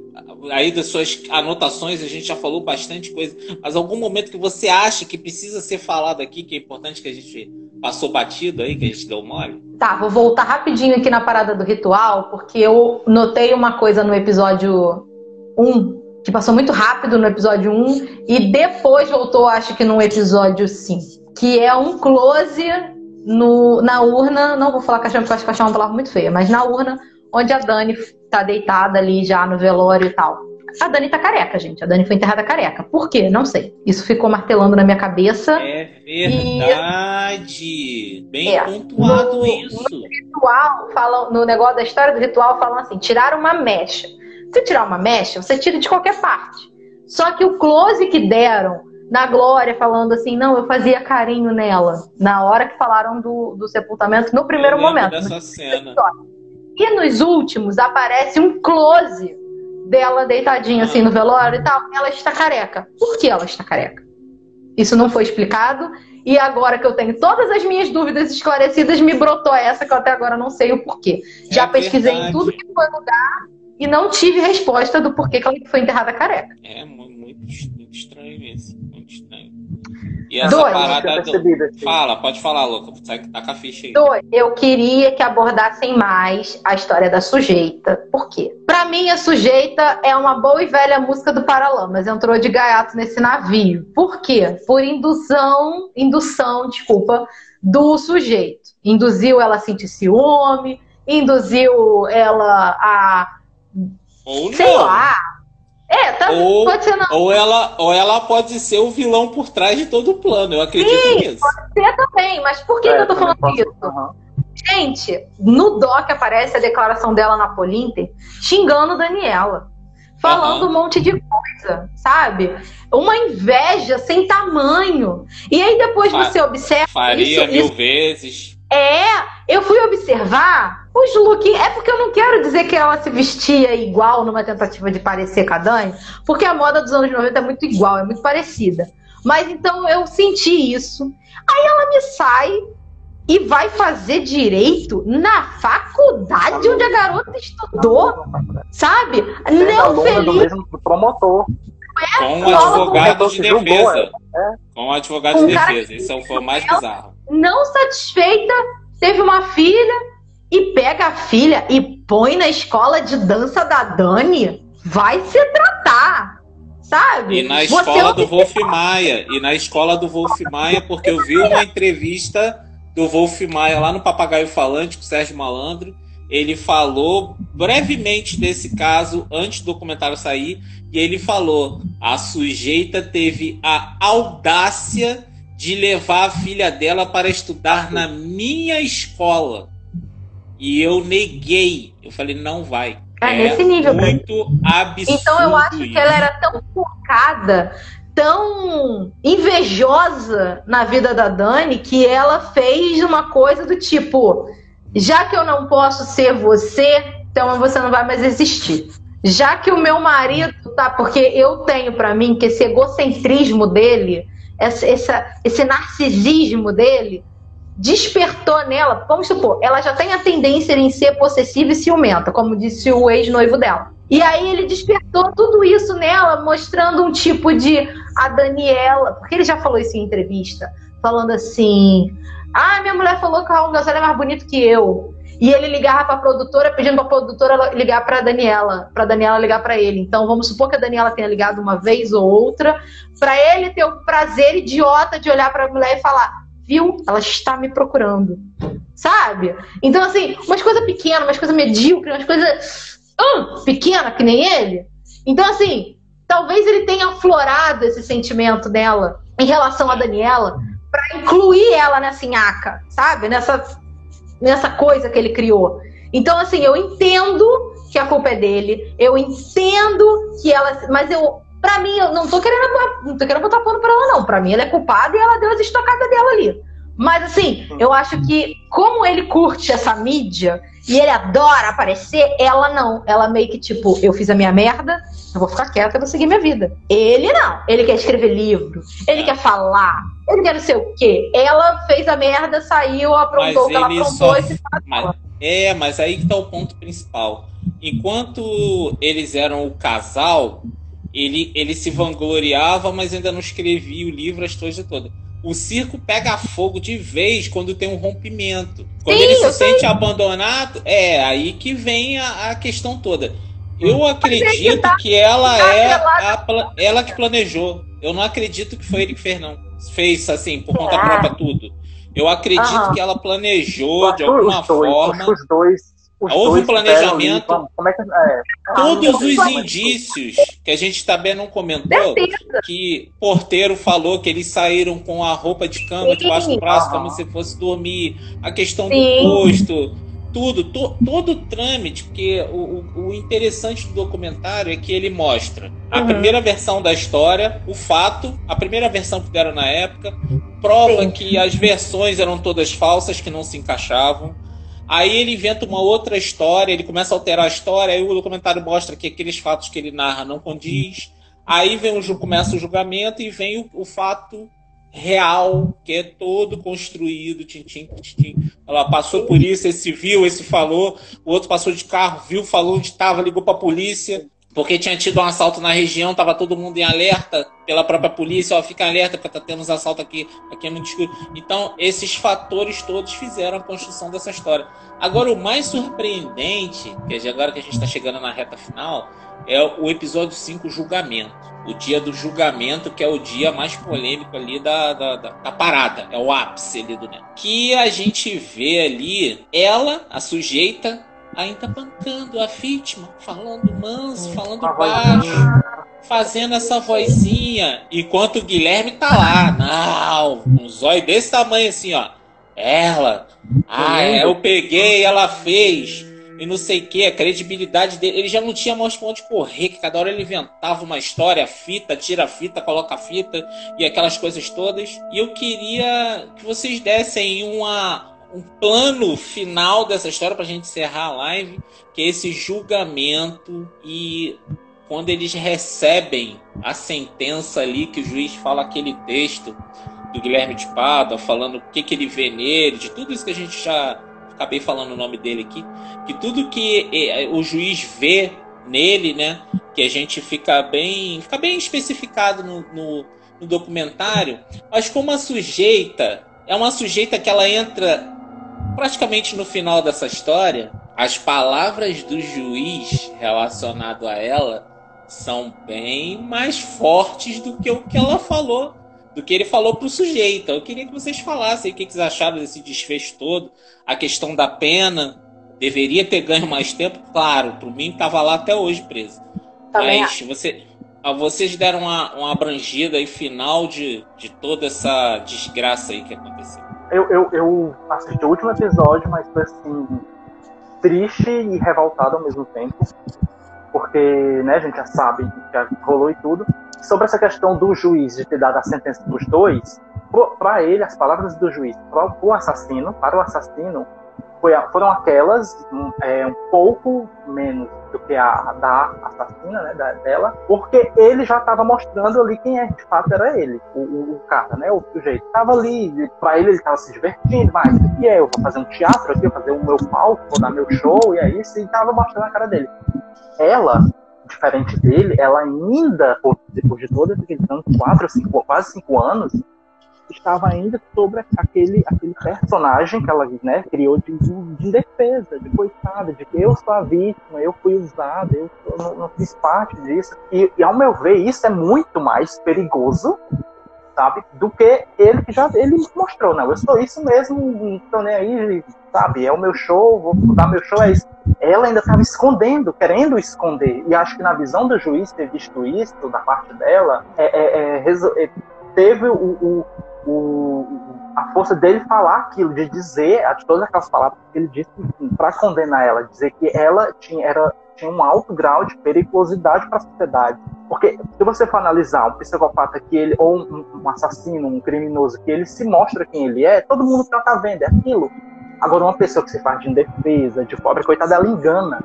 Aí das suas anotações, a gente já falou bastante coisa. Mas algum momento que você acha que precisa ser falado aqui, que é importante que a gente passou batido aí, que a gente deu mole? Tá, vou voltar rapidinho aqui na parada do ritual, porque eu notei uma coisa no episódio 1, que passou muito rápido no episódio 1, e depois voltou, acho que no episódio 5, que é um close no, na urna, não vou falar caixão porque eu acho caixão é uma palavra muito feia, mas na urna, onde a Dani tá deitada ali já no velório e tal. A Dani tá careca, gente. A Dani foi enterrada careca. Por quê? Não sei. Isso ficou martelando na minha cabeça. É verdade! Bem É. pontuado No- isso. ritual, falam, no negócio da história do ritual, falam assim: tirar uma mecha. Se tirar uma mecha, você tira de qualquer parte. Só que o close que deram na Glória, falando assim: não, eu fazia carinho nela, na hora que falaram do, do sepultamento, no primeiro momento. dessa cena. E nos últimos aparece um close dela deitadinha assim no velório e tal. Ela está careca. Por que ela está careca? Isso não foi explicado. E agora que eu tenho todas as minhas dúvidas esclarecidas, me brotou essa que eu até agora não sei o porquê. Já É pesquisei em verdade. tudo que foi lugar e não tive resposta do porquê que ela foi enterrada careca. É mu- muito, muito estranho isso. E essa Dois. Parada. Do... Fala, pode falar, louco. Tá com a ficha aí. Dois, eu queria que abordassem mais a história da sujeita. Por quê? Pra mim, a sujeita é uma boa e velha música do Paralamas. Entrou de gaiato nesse navio. Por quê? Por indução, indução, desculpa, do sujeito. Induziu ela a sentir ciúme, induziu ela a, Ou sei não. lá. É, tá, Ou- pode ser não. Ou ela, ou ela pode ser o vilão por trás de todo o plano. Eu acredito nisso. Ser também, mas por que, É, que eu tô falando posso- isso? Aham. Gente, no doc aparece a declaração dela na Polinter xingando Daniela. Falando Aham. um monte de coisa, sabe? Uma inveja sem tamanho. E aí depois Fa- você observa. Faria isso, mil isso- vezes. É, eu fui observar os looks. É porque eu não quero dizer que ela se vestia igual numa tentativa de parecer com a Dani, porque a moda dos anos 90 é muito igual, é muito parecida. Mas então eu senti isso. Aí ela me sai e vai fazer direito na faculdade onde a garota estudou, sabe? Sendo Não do feliz. promotor. Com um advogado de defesa. é. Com um advogado de defesa. Isso foi o mais bizarro. não satisfeita, teve uma filha e pega a filha e põe na escola de dança da Dani, vai se tratar, sabe? E na Você escola é do Wolf Maia. E na escola do Wolf Maia, porque eu vi uma entrevista do Wolf Maia lá no Papagaio Falante com o Sérgio Malandro. Ele falou brevemente desse caso antes do documentário sair. E ele falou: a sujeita teve a audácia de levar a filha dela para estudar na minha escola. E eu neguei. Eu falei: não vai. É nesse nível, muito absurdo. Então eu acho isso. que ela era tão focada tão invejosa na vida da Dani que ela fez uma coisa do tipo: já que eu não posso ser você, então você não vai mais existir. Já que o meu marido tá, porque eu tenho para mim que esse egocentrismo dele, essa, esse narcisismo dele, despertou nela, vamos supor, ela já tem a tendência em ser possessiva e ciumenta, como disse o ex-noivo dela. E aí ele despertou tudo isso nela, mostrando um tipo de a Daniela, porque ele já falou isso em entrevista, falando assim: "Ah, minha mulher falou que o Raul é mais bonito que eu". E ele ligava para a produtora pedindo para a produtora ligar para Daniela, para Daniela ligar para ele. Então vamos supor que a Daniela tenha ligado uma vez ou outra, para ele ter o prazer idiota de olhar para a mulher e falar: viu? Ela está me procurando. Sabe? Então, assim, umas coisas pequenas, umas coisas medíocres, umas coisas uh, pequenas, que nem ele. Então, assim, talvez ele tenha aflorado esse sentimento dela em relação a Daniela para incluir ela nessa nhaca, sabe? Nessa, nessa coisa que ele criou. Então, assim, eu entendo que a culpa é dele, eu entendo que ela. Mas eu Pra mim, eu não tô querendo, não tô querendo botar pano pra ela, não. Pra mim, ela é culpada e ela deu as estocadas dela ali. Mas assim, eu acho que como ele curte essa mídia e ele adora aparecer, ela não. Ela meio que tipo, eu fiz a minha merda, eu vou ficar quieta, eu vou seguir minha vida. Ele não. Ele quer escrever livro, ele quer falar, ele quer não sei o quê. Ela fez a merda, saiu, aprontou o que ela aprontou só... e se mas, É, mas aí que tá o ponto principal. Enquanto eles eram o casal, ele, ele se vangloriava, mas ainda não escrevia o livro, as coisas todas. O circo pega fogo de vez quando tem um rompimento. Quando Sim, ele se sente sei. abandonado, é aí que vem a, a questão toda. Eu acredito tá, que ela tá é a, ela que planejou. Eu não acredito que foi ele que fez, não. Fez assim, por conta ah. própria tudo. Eu acredito que ela planejou de alguma os dois, forma. Os dois Houve um planejamento. como é que, é? Todos os indícios que a gente também não comentou, que porteiro falou que eles saíram com a roupa de cama debaixo do braço, como se fosse dormir, a questão Sim. do posto, tudo, to, todo o trâmite, porque o, o, interessante do documentário é que ele mostra a uhum. primeira versão da história, o fato, a primeira versão que deram na época, prova Sim. que as versões eram todas falsas, que não se encaixavam Aí ele inventa uma outra história, ele começa a alterar a história, aí o documentário mostra que aqueles fatos que ele narra não condiz. Aí vem o, começa o julgamento e vem o, o fato real, que é todo construído, tintim, tintim. Ela passou por isso, esse viu, esse falou, o outro passou de carro, viu, falou onde estava, ligou para a polícia porque tinha tido um assalto na região, tava todo mundo em alerta pela própria polícia, ó, fica alerta porque tá tendo uns assaltos aqui, aqui é muito escuro. Então, esses fatores todos fizeram a construção dessa história. Agora, o mais surpreendente, que é agora que a gente está chegando na reta final, é o episódio 5, Julgamento. O dia do julgamento, que é o dia mais polêmico ali da, da, da, da parada. É o ápice ali do neto. Que a gente vê ali ela, a sujeita, ainda bancando a vítima, falando manso, falando baixo, fazendo essa vozinha, enquanto o Guilherme tá lá, não, um zóio desse tamanho assim, ó. Ela, ah, eu peguei, ela fez, e não sei o que, a credibilidade dele, ele já não tinha mais pra onde correr, que cada hora ele inventava uma história, fita, tira a fita, coloca a fita, e aquelas coisas todas. E eu queria que vocês dessem uma, um plano final dessa história para a gente encerrar a live, que é esse julgamento e quando eles recebem a sentença ali, que o juiz fala aquele texto do Guilherme de Pádua, falando o que, que ele vê nele, de tudo isso que a gente já acabei falando o nome dele aqui, que tudo que é, o juiz vê nele, né, que a gente fica bem, fica bem especificado no, no, no documentário, mas como a sujeita é uma sujeita que ela entra Praticamente no final dessa história, as palavras do juiz relacionado a ela são bem mais fortes do que o que ela falou, do que ele falou para o sujeito. Eu queria que vocês falassem o que vocês acharam desse desfecho todo, a questão da pena. Deveria ter ganho mais tempo, claro, para mim estava lá até hoje preso. Também Mas você, vocês deram uma, uma abrangida aí final de, de toda essa desgraça aí que aconteceu eu, eu, eu assisti o último episódio, mas foi assim, triste e revoltado ao mesmo tempo. porque né, a gente já sabe que rolou e tudo. Sobre essa questão do juiz de ter dado a sentença dos dois, para ele, as palavras do juiz para o assassino, para o assassino, foram aquelas um, é, um pouco menos do que a da assassina, né, da, dela, porque ele já estava mostrando ali quem é, de fato era ele, o, o, cara, né, o sujeito. Tava ali, para ele ele estava se divertindo, mas o que é? Eu vou fazer um teatro aqui, vou fazer o meu palco, vou dar meu show, e é isso, estava mostrando a cara dele. Ela, diferente dele, ela ainda, depois de todo esse anos, quatro, cinco, quase cinco anos, estava ainda sobre aquele, aquele personagem que ela né, criou de, de defesa, de coitada, de que eu sou a vítima, eu fui usada, eu não, não fiz parte disso. E, e, ao meu ver, isso é muito mais perigoso, sabe, do que ele que já ele mostrou. Não, eu sou isso mesmo, não tô nem aí, sabe, é o meu show, vou dar meu show, é isso. Ela ainda estava escondendo, querendo esconder. E acho que na visão do juiz ter visto isso, da parte dela, é, é, é, é teve o, o o, a força dele falar aquilo, de dizer todas aquelas palavras que ele disse para condenar ela, dizer que ela tinha, era, tinha um alto grau de periculosidade para a sociedade. Porque se você for analisar um psicopata que ele, ou um, um, assassino, um criminoso, que ele se mostra quem ele é, todo mundo está tá vendo, é aquilo. Agora, uma pessoa que se faz de indefesa, de pobre, coitada, ela engana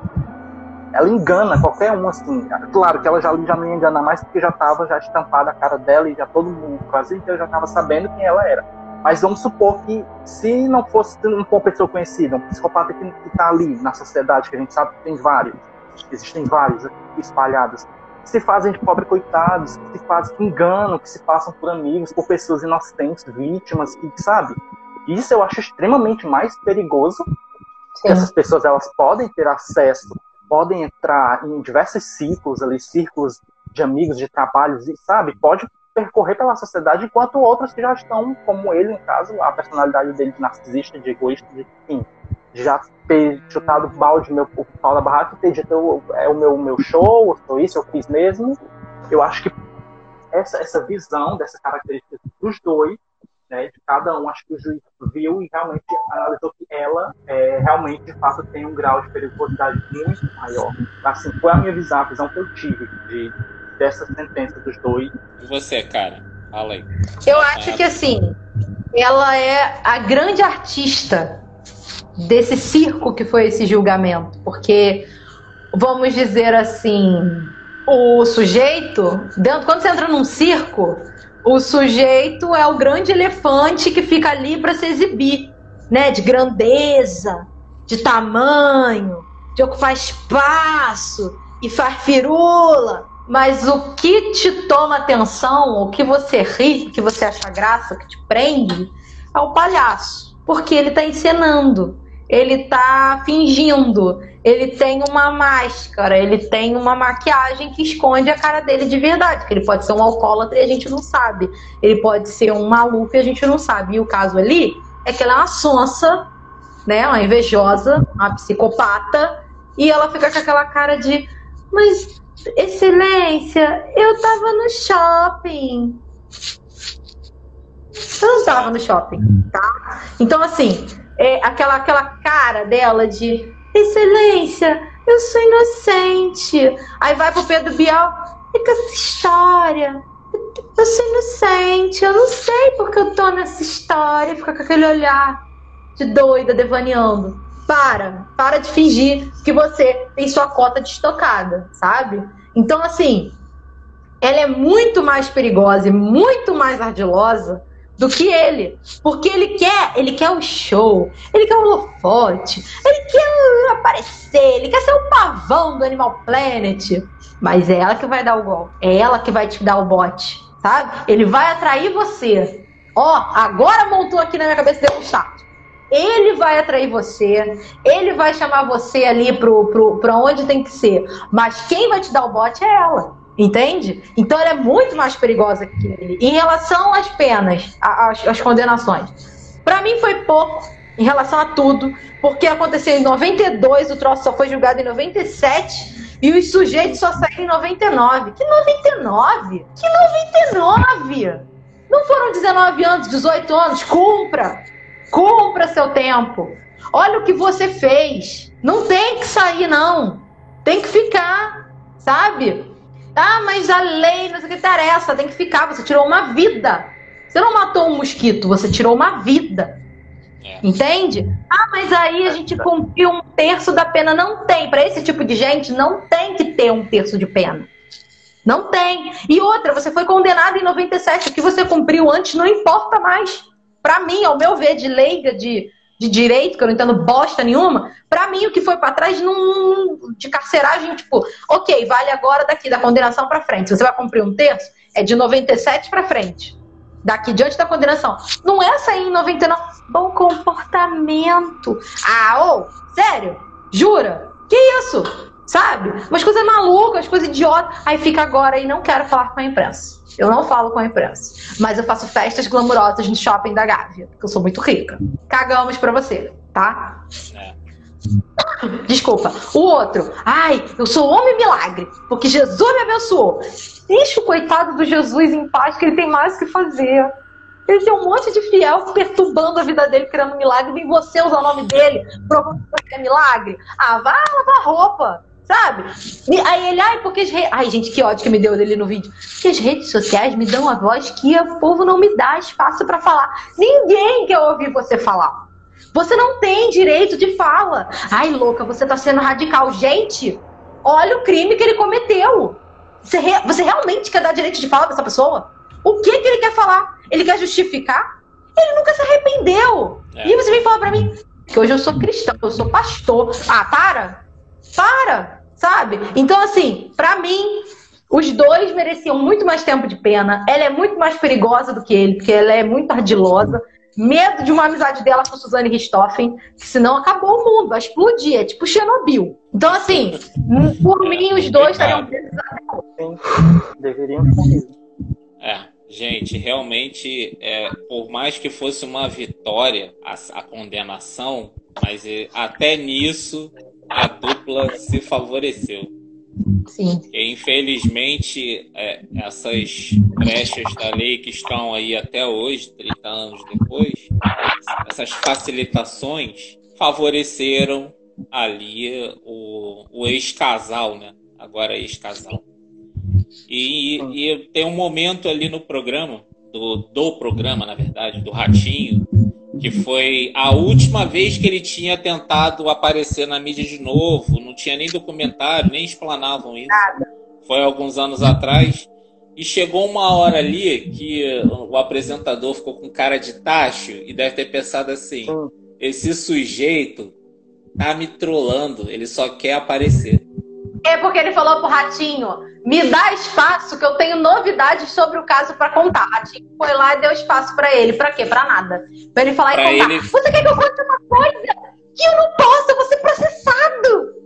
ela engana qualquer um, assim. Claro que ela já, já não ia enganar mais porque já estava já estampada a cara dela e já todo mundo, o Brasil inteiro já estava sabendo quem ela era. Mas vamos supor que se não fosse uma pessoa conhecida, um psicopata que está ali na sociedade, que a gente sabe que tem vários, existem vários espalhados, que se fazem de pobre coitados, que se fazem, que enganam, que se passam por amigos, por pessoas inocentes, vítimas, que sabe? Isso eu acho extremamente mais perigoso. Sim. Essas pessoas elas podem ter acesso podem entrar em diversos ciclos ali, círculos de amigos, de trabalhos, e sabe, pode percorrer pela sociedade, enquanto outros que já estão, como ele, no caso, a personalidade dele de narcisista, de egoísta, de enfim, já ter chutado o balde, meu, o pau da barraca e ter dito é o meu, meu show, sou isso, eu fiz mesmo. Eu acho que essa, essa visão, dessa característica dos dois, né, de cada um, acho que o juiz viu e realmente analisou que ela é, realmente, de fato, tem um grau de periculosidade muito maior. Assim, foi a minha visão, a visão que eu tive de, dessa sentença dos dois. E você, cara? Fala aí. Eu acho que, assim, ela é a grande artista desse circo que foi esse julgamento, porque, vamos dizer assim, o sujeito, dentro, quando você entra num circo, o sujeito é o grande elefante que fica ali para se exibir, né? De grandeza, de tamanho, de ocupar espaço e faz firula. Mas o que te toma atenção, o que você ri, o que você acha graça, o que te prende, é o palhaço. Porque ele está encenando, ele está fingindo, ele tem uma máscara, ele tem uma maquiagem que esconde a cara dele de verdade. Que ele pode ser um alcoólatra e a gente não sabe. Ele pode ser um maluco e a gente não sabe. E o caso ali é que ela é uma sonsa, né? Uma invejosa, uma psicopata. E ela fica com aquela cara de. Mas, excelência, eu tava no shopping. Eu não tava no shopping, tá? Então, assim, é aquela, aquela cara dela de Excelência, eu sou inocente. Aí vai pro Pedro Bial, fica essa história. Eu sou inocente, eu não sei porque eu tô nessa história. Fica com aquele olhar de doida, devaneando. Para, para de fingir que você tem sua cota de estocada, sabe? Então, assim, ela é muito mais perigosa e muito mais ardilosa do que ele. Porque ele quer, ele quer o show, ele quer o holofote, ele quer aparecer, ele quer ser o pavão do Animal Planet. Mas é ela que vai dar o gol. É ela que vai te dar o bote, sabe? Ele vai atrair você. Ó, agora montou aqui na minha cabeça deu um start. Ele vai atrair você, ele vai chamar você ali pro, pro, onde tem que ser. Mas quem vai te dar o bote é ela. Entende? Então ela é muito mais perigosa que ele. Em relação às penas, às, às condenações. Para mim foi pouco em relação a tudo, porque aconteceu em 92, o troço só foi julgado em 97 e os sujeitos só saíram em 99. Que 99? Que 99? Não foram 19 anos, 18 anos? Cumpra! Cumpra seu tempo. Olha o que você fez. Não tem que sair, não. Tem que ficar. sabe? Ah, mas a lei, não sei o que interessa, tem que ficar. Você tirou uma vida. Você não matou um mosquito, você tirou uma vida. É. Entende? Ah, mas aí a gente cumpriu um terço da pena. Não tem. Para esse tipo de gente, não tem que ter um terço de pena. Não tem. E outra, você foi condenado em 97. O que você cumpriu antes não importa mais. Para mim, ao meu ver, de leiga, de, de direito, que eu não entendo bosta nenhuma, para mim o que foi para trás não, de carceragem, tipo, ok, vale agora daqui, da condenação para frente. Se você vai cumprir um terço, é de 97 para frente. Daqui diante da condenação. Não é sair em 99. Bom comportamento. Ah, ô, sério? Jura? Que isso? Sabe? Umas coisas malucas, coisas idiotas. Aí fica agora e não quero falar com a imprensa. Eu não falo com a imprensa. Mas eu faço festas glamurosas no shopping da Gávea, porque eu sou muito rica. Cagamos pra você, tá? É. Desculpa. O outro. Ai, eu sou homem milagre, porque Jesus me abençoou. Deixa o coitado do Jesus em paz, que ele tem mais o que fazer. Ele tem um monte de fiel perturbando a vida dele, criando milagre. Vem você usar o nome dele, provando que é milagre. Ah, vai lavar roupa sabe? Aí ele, ai, porque as redes. Ai, gente, que ódio que me deu dele no vídeo. Porque as redes sociais me dão a voz que o povo não me dá espaço para falar. Ninguém quer ouvir você falar. Você não tem direito de fala. Ai, louca, você tá sendo radical. Gente, olha o crime que ele cometeu. Você, re... você realmente quer dar direito de fala pra essa pessoa? O que que ele quer falar? Ele quer justificar? Ele nunca se arrependeu. É. E você vem falar pra mim que hoje eu sou cristão, eu sou pastor. Ah, para! Para! Sabe? Então, assim, para mim, os dois mereciam muito mais tempo de pena. Ela é muito mais perigosa do que ele, porque ela é muito ardilosa. Medo de uma amizade dela com Suzane Richthofen, que senão acabou o mundo, vai explodir, é tipo Chernobyl. Então, assim, por mim, os dois estariam presos Deveriam É, gente, realmente, é, por mais que fosse uma vitória a, a condenação, mas é, até nisso a dupla se favoreceu. Sim. E, infelizmente, é, essas brechas da lei que estão aí até hoje, 30 anos depois, essas facilitações favoreceram ali o, o ex-casal, né? Agora ex-casal. E, e, tem um momento ali no programa, do, do programa, na verdade, do Ratinho, que foi a última vez que ele tinha tentado aparecer na mídia de novo, não tinha nem documentário, nem explanavam isso. Foi alguns anos atrás. E chegou uma hora ali que o apresentador ficou com cara de tacho e deve ter pensado assim: esse sujeito tá me trollando, ele só quer aparecer. É porque ele falou pro Ratinho: me dá espaço que eu tenho novidades sobre o caso para contar. Ratinho foi lá e deu espaço para ele. Para quê? Para nada. Para ele falar pra e contar. Ele... Você quer que eu conte uma coisa que eu não posso? Eu vou ser processado.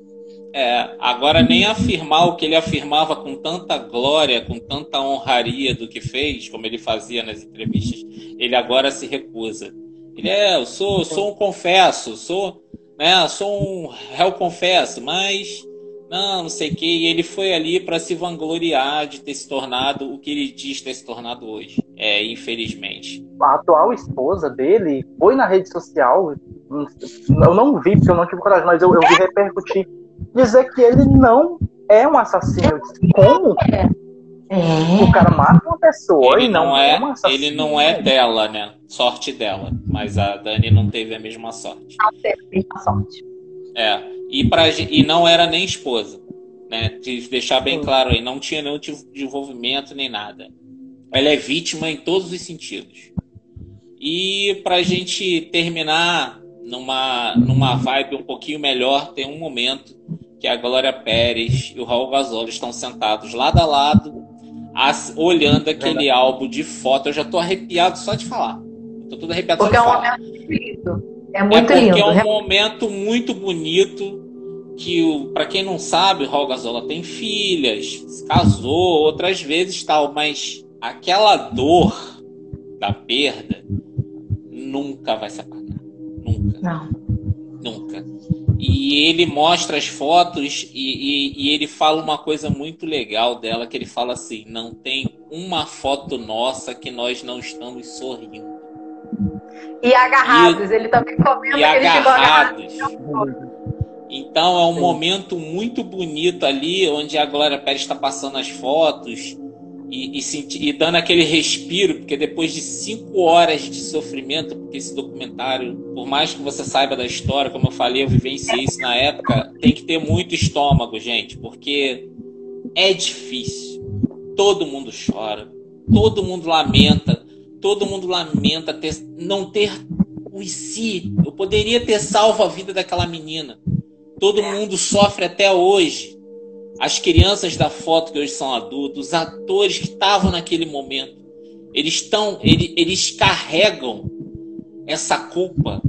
É, agora nem afirmar o que ele afirmava com tanta glória, com tanta honraria do que fez, como ele fazia nas entrevistas, ele agora se recusa. Ele é, eu sou, sou um confesso, sou, né, sou um réu confesso, mas não, não sei o que. E ele foi ali para se vangloriar de ter se tornado o que ele diz ter se tornado hoje. É, infelizmente. A atual esposa dele foi na rede social. Eu não vi, porque eu não tive coragem, mas eu, eu vi repercutir. Dizer que ele não é um assassino. Eu disse, como? É. O cara mata uma pessoa ele e não, não é, é um assassino. Ele não é dela, né? Sorte dela. Mas a Dani não teve a mesma sorte. Não teve a mesma sorte. É e, pra, e não era nem esposa. Né? De deixar bem claro aí, não tinha nenhum tipo de envolvimento nem nada. Ela é vítima em todos os sentidos. E para a gente terminar numa, numa vibe um pouquinho melhor, tem um momento que a Glória Pérez e o Raul Gasol estão sentados lado a lado, as, olhando aquele álbum de foto. Eu já tô arrepiado só de falar. Tô tudo arrepiado Porque só de é um falar. Momento é muito é porque lindo. é um momento muito bonito que, para quem não sabe, Raul Gazola tem filhas, se casou, outras vezes tal, mas aquela dor da perda nunca vai se apagar. Nunca. Não. Nunca. E ele mostra as fotos e, e, e, ele fala uma coisa muito legal dela, que ele fala assim, não tem uma foto nossa que nós não estamos sorrindo. E agarrados, e, ele também comenta e que ele agarrados. chegou agarrado. Então é um momento muito bonito ali, onde a Glória Pérez está passando as fotos e, e, e, dando aquele respiro, porque depois de cinco horas de sofrimento, porque esse documentário, por mais que você saiba da história, como eu falei, eu vivenciei isso na época, tem que ter muito estômago, gente, porque é difícil. Todo mundo chora, todo mundo lamenta, todo mundo lamenta ter, não ter o si. Eu poderia ter salvo a vida daquela menina. Todo mundo sofre até hoje as crianças da foto que hoje são adultos, os atores que estavam naquele momento, eles estão, eles, eles carregam essa culpa,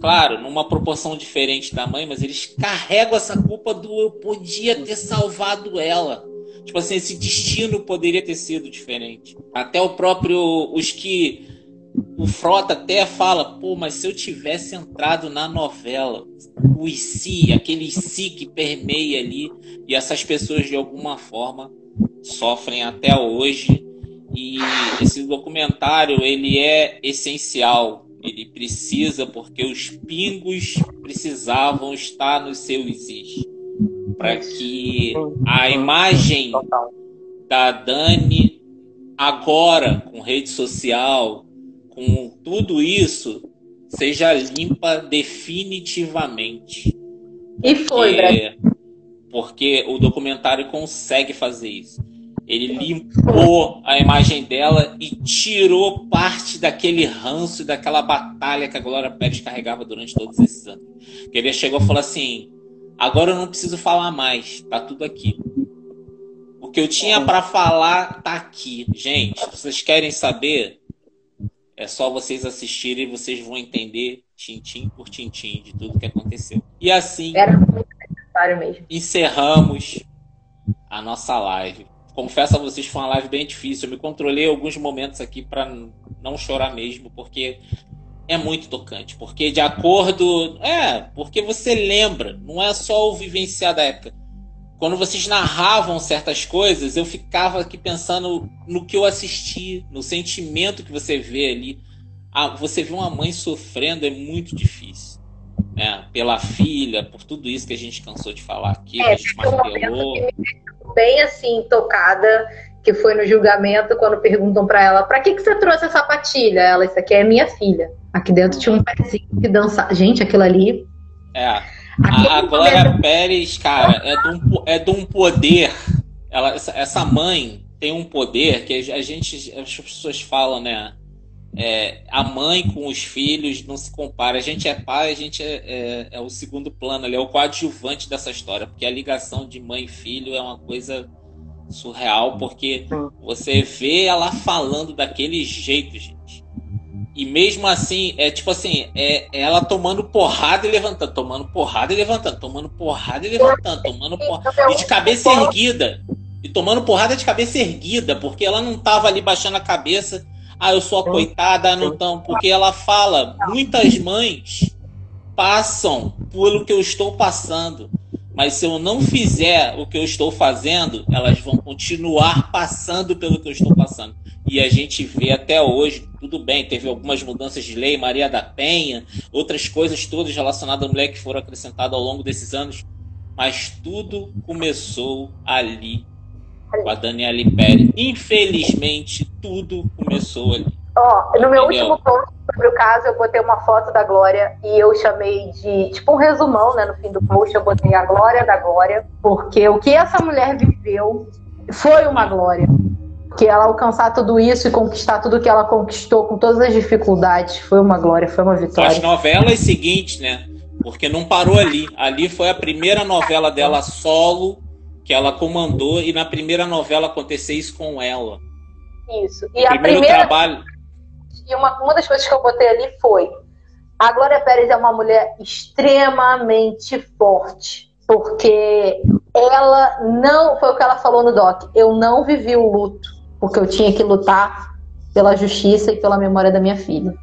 claro, numa proporção diferente da mãe, mas eles carregam essa culpa do eu podia ter salvado ela. Tipo assim, esse destino poderia ter sido diferente. Até o próprio os que o Frota até fala, pô, mas se eu tivesse entrado na novela, o si, aquele si que permeia ali, e essas pessoas de alguma forma sofrem até hoje. E esse documentário ele é essencial, ele precisa porque os pingos precisavam estar no seu existe para que a imagem da Dani agora com rede social, com tudo isso seja limpa definitivamente. E foi, porque, porque o documentário consegue fazer isso. Ele limpou a imagem dela e tirou parte daquele ranço e daquela batalha que a Glória Pérez carregava durante todos esses anos. Que ele chegou e falou assim: agora eu não preciso falar mais, tá tudo aqui. O que eu tinha para falar tá aqui. Gente, vocês querem saber? É só vocês assistirem e vocês vão entender tintim por tintim de tudo que aconteceu. E assim. Era muito necessário mesmo. Encerramos a nossa live. Confesso a vocês que foi uma live bem difícil. Eu me controlei alguns momentos aqui para não chorar mesmo, porque é muito tocante. Porque de acordo. É, porque você lembra, não é só o vivenciar da época quando vocês narravam certas coisas, eu ficava aqui pensando no que eu assisti, no sentimento que você vê ali. Ah, você vê uma mãe sofrendo é muito difícil. Né? Pela filha, por tudo isso que a gente cansou de falar aqui, é, a gente martelou. Um bem assim, tocada, que foi no julgamento, quando perguntam para ela: para que, que você trouxe essa patilha? Ela, isso aqui é minha filha. Aqui dentro tinha um pezinho que dançava. Gente, aquilo ali. É. A, a Glória Pérez, cara, é de um, é de um poder. Ela, essa, essa mãe tem um poder que a gente, as pessoas falam, né? É, a mãe com os filhos não se compara. A gente é pai, a gente é, é, é, o segundo plano, ele é o coadjuvante dessa história, porque a ligação de mãe e filho é uma coisa surreal, porque você vê ela falando daquele jeito, gente. E mesmo assim, é tipo assim, é, é ela tomando porrada e levantando, tomando porrada e levantando, tomando porrada e levantando, tomando porrada. E de cabeça erguida. E tomando porrada de cabeça erguida, porque ela não tava ali baixando a cabeça. Ah, eu sou a coitada, não tão. Porque ela fala, muitas mães passam pelo que eu estou passando. Mas se eu não fizer o que eu estou fazendo, elas vão continuar passando pelo que eu estou passando. E a gente vê até hoje, tudo bem, teve algumas mudanças de lei, Maria da Penha, outras coisas todas relacionadas à mulher que foram acrescentadas ao longo desses anos. Mas tudo começou ali com a Daniele Pérez. Infelizmente, tudo começou ali. Ó, oh, no meu Entendeu? último post sobre o caso, eu botei uma foto da Glória e eu chamei de, tipo, um resumão, né? No fim do post, eu botei a glória da Glória, porque o que essa mulher viveu foi uma glória. Que ela alcançar tudo isso e conquistar tudo que ela conquistou com todas as dificuldades foi uma glória, foi uma vitória. As novelas seguintes, né? Porque não parou ali. Ali foi a primeira novela dela solo que ela comandou e na primeira novela aconteceu isso com ela. Isso. E o a primeira trabalho e uma, uma das coisas que eu botei ali foi: a Glória Pérez é uma mulher extremamente forte, porque ela não. Foi o que ela falou no doc. Eu não vivi o luto, porque eu tinha que lutar pela justiça e pela memória da minha filha.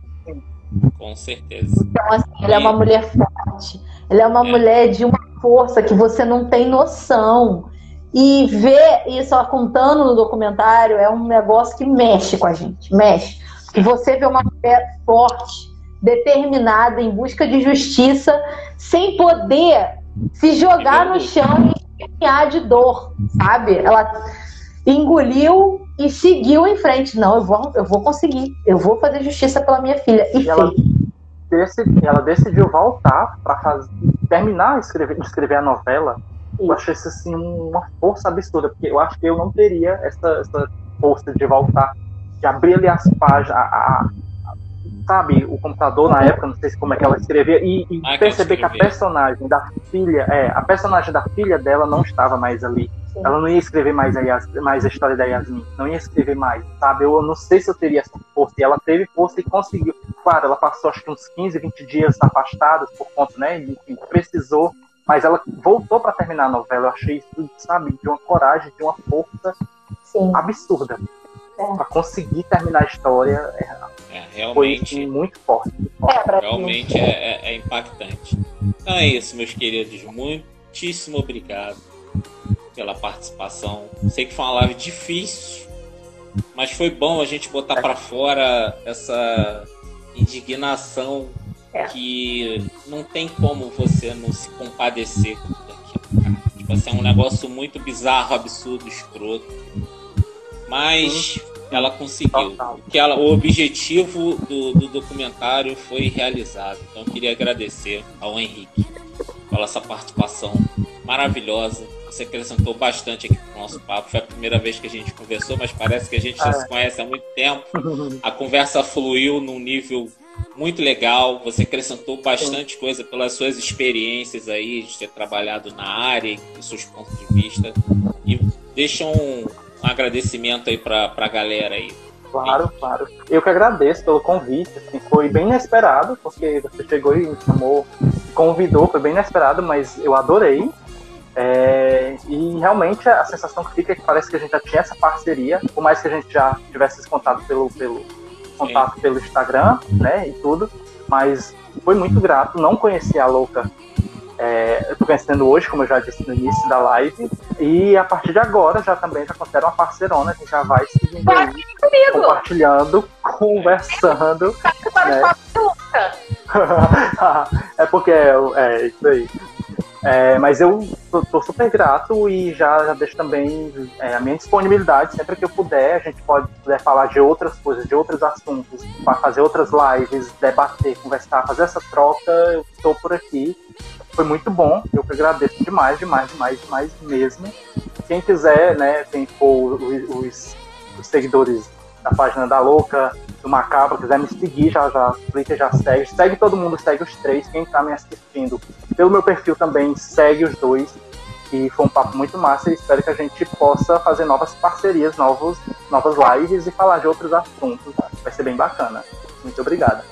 Com certeza. Então, assim, ela é uma mulher forte. Ela é uma é. mulher de uma força que você não tem noção. E ver isso ela contando no documentário é um negócio que mexe com a gente, mexe. Que você vê uma mulher forte, determinada, em busca de justiça, sem poder se jogar no chão e espinhar de dor, sabe? Ela engoliu e seguiu em frente. Não, eu vou, eu vou conseguir. Eu vou fazer justiça pela minha filha. E, E ela, decidi- ela decidiu voltar para terminar de escrever, de escrever a novela. Eu achei isso assim uma força absurda, porque eu acho que eu não teria essa, essa força de voltar, de abrir ali as páginas, a- a- a- sabe, o computador na época, não sei se como é que ela escrevia, e, e Ah, que perceber que a escrevia. personagem da filha, é, a personagem da filha dela não estava mais ali. Sim. Ela não ia escrever mais a, Yas- mais a história da Yasmin, não ia escrever mais, sabe? Eu não sei se eu teria essa força. E ela teve força e conseguiu. Claro, ela passou acho que uns 15, 20 dias afastada por conta, né? Enfim, precisou. Mas ela voltou para terminar a novela. Eu achei isso, sabe, de uma coragem, de uma força sim. absurda. É. Para conseguir terminar a história é, É, foi muito forte. muito forte. É. Realmente é, é- é impactante. Então é isso, meus queridos. Muitíssimo obrigado pela participação. Sei que foi uma live difícil, mas foi bom a gente botar para fora essa indignação É. que não tem como você não se compadecer com tudo aquilo. Cara. Tipo assim, é um negócio muito bizarro, absurdo, escroto. Mas ela conseguiu. Que ela, o objetivo do, do documentário foi realizado. Então eu queria agradecer ao Henrique pela essa participação maravilhosa. Você acrescentou bastante aqui pro nosso papo. Foi a primeira vez que a gente conversou, mas parece que a gente já É. se conhece há muito tempo. [LAUGHS] A conversa fluiu num nível muito legal. Você acrescentou bastante coisa pelas suas experiências aí, de ter trabalhado na área e seus pontos de vista. E deixa um, um agradecimento aí pra, pra galera aí. Claro, claro. Eu que agradeço pelo convite. Assim, foi bem inesperado, porque você chegou e me chamou, convidou, foi bem inesperado, mas eu adorei. É, e realmente a sensação que fica é que parece que a gente já tinha essa parceria, por mais que a gente já tivesse esse contato pelo, pelo contato pelo Instagram, né, e tudo, mas foi muito grato. Não conhecia a Louca. É, eu tô conhecendo hoje, como eu já disse no início da live, e a partir de agora já também já considero uma parceirona que já vai aí Comigo! compartilhando, conversando. Para né? [LAUGHS] é porque é, é isso aí. É, mas eu tô, super grato e já, já deixo também é, a minha disponibilidade sempre que eu puder. A gente pode puder falar de outras coisas, de outros assuntos, para fazer outras lives, debater, conversar, fazer essa troca. Eu estou por aqui. Foi muito bom. Eu que agradeço demais, demais, demais, demais mesmo. Quem quiser, né, for os, os- os seguidores da página da Louca, do Macabro, quiser me seguir, já, já clica, já segue. Segue todo mundo, segue os três. Quem tá me assistindo pelo meu perfil também, segue os dois. E foi um papo muito massa e espero que a gente possa fazer novas parcerias, novos, novas lives e falar de outros assuntos. Vai ser bem bacana. Muito obrigado.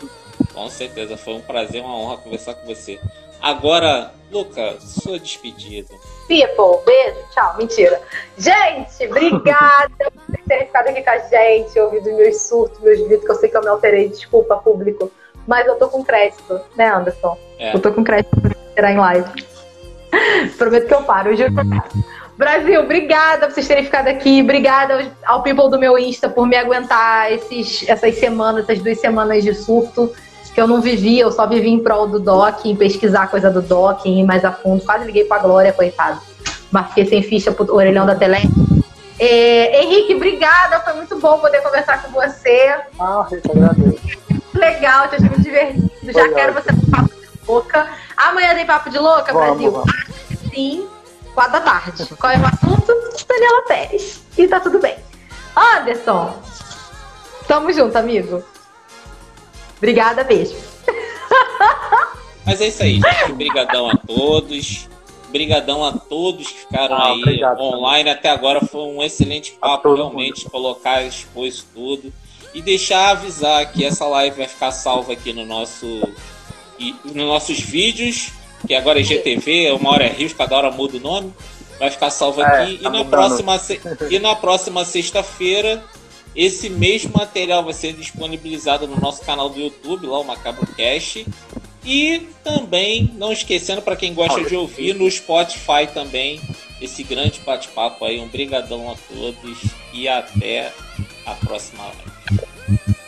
Com certeza, foi um prazer, uma honra conversar com você. Agora, Luca, sua despedida. People, beijo, tchau, mentira. Gente, obrigada por terem ficado aqui com a gente, ouvido meus surtos, meus vídeos, que eu sei que eu me alterei, desculpa, público. Mas eu tô com crédito, né, Anderson? É. Eu tô com crédito pra tirar em live. Prometo que eu paro, eu juro que eu paro. Brasil, obrigada por vocês terem ficado aqui. Obrigada ao people do meu Insta por me aguentar esses, essas semanas, essas duas semanas de surto que eu não vivi, eu só vivi em prol do DOC, em pesquisar coisa do DOC, em ir mais a fundo. Quase liguei pra Glória, coitado. Mas fiquei sem ficha pro orelhão da Tele. É, Henrique, obrigada. Foi muito bom poder conversar com você. Ah, que agradeço. Legal, te achei muito divertido. Já Foi quero você no papo de louca. Amanhã tem papo de louca, Vamos, Brasil? vamos. Sim, quatro da tarde. Qual é o assunto? Daniela Pérez. E tá tudo bem. Anderson, tamo junto, amigo. Obrigada, beijo. Mas é isso aí, gente. Obrigadão a todos. Obrigadão a todos que ficaram Ah, aí obrigado, online até agora. Foi um excelente papo, realmente, colocar, expor isso tudo. E deixar avisar que essa live vai ficar salva aqui no nosso. e- nos nossos vídeos, que agora é GTV, uma hora é Rios, cada hora muda o nome. Vai ficar salva É, aqui. tá e, na próxima, e na próxima sexta-feira, esse mesmo material vai ser disponibilizado no nosso canal do YouTube, lá o Macabro Cast. E também, não esquecendo, para quem gosta de ouvir, no Spotify também, esse grande bate-papo aí. Um brigadão a todos e até a próxima live.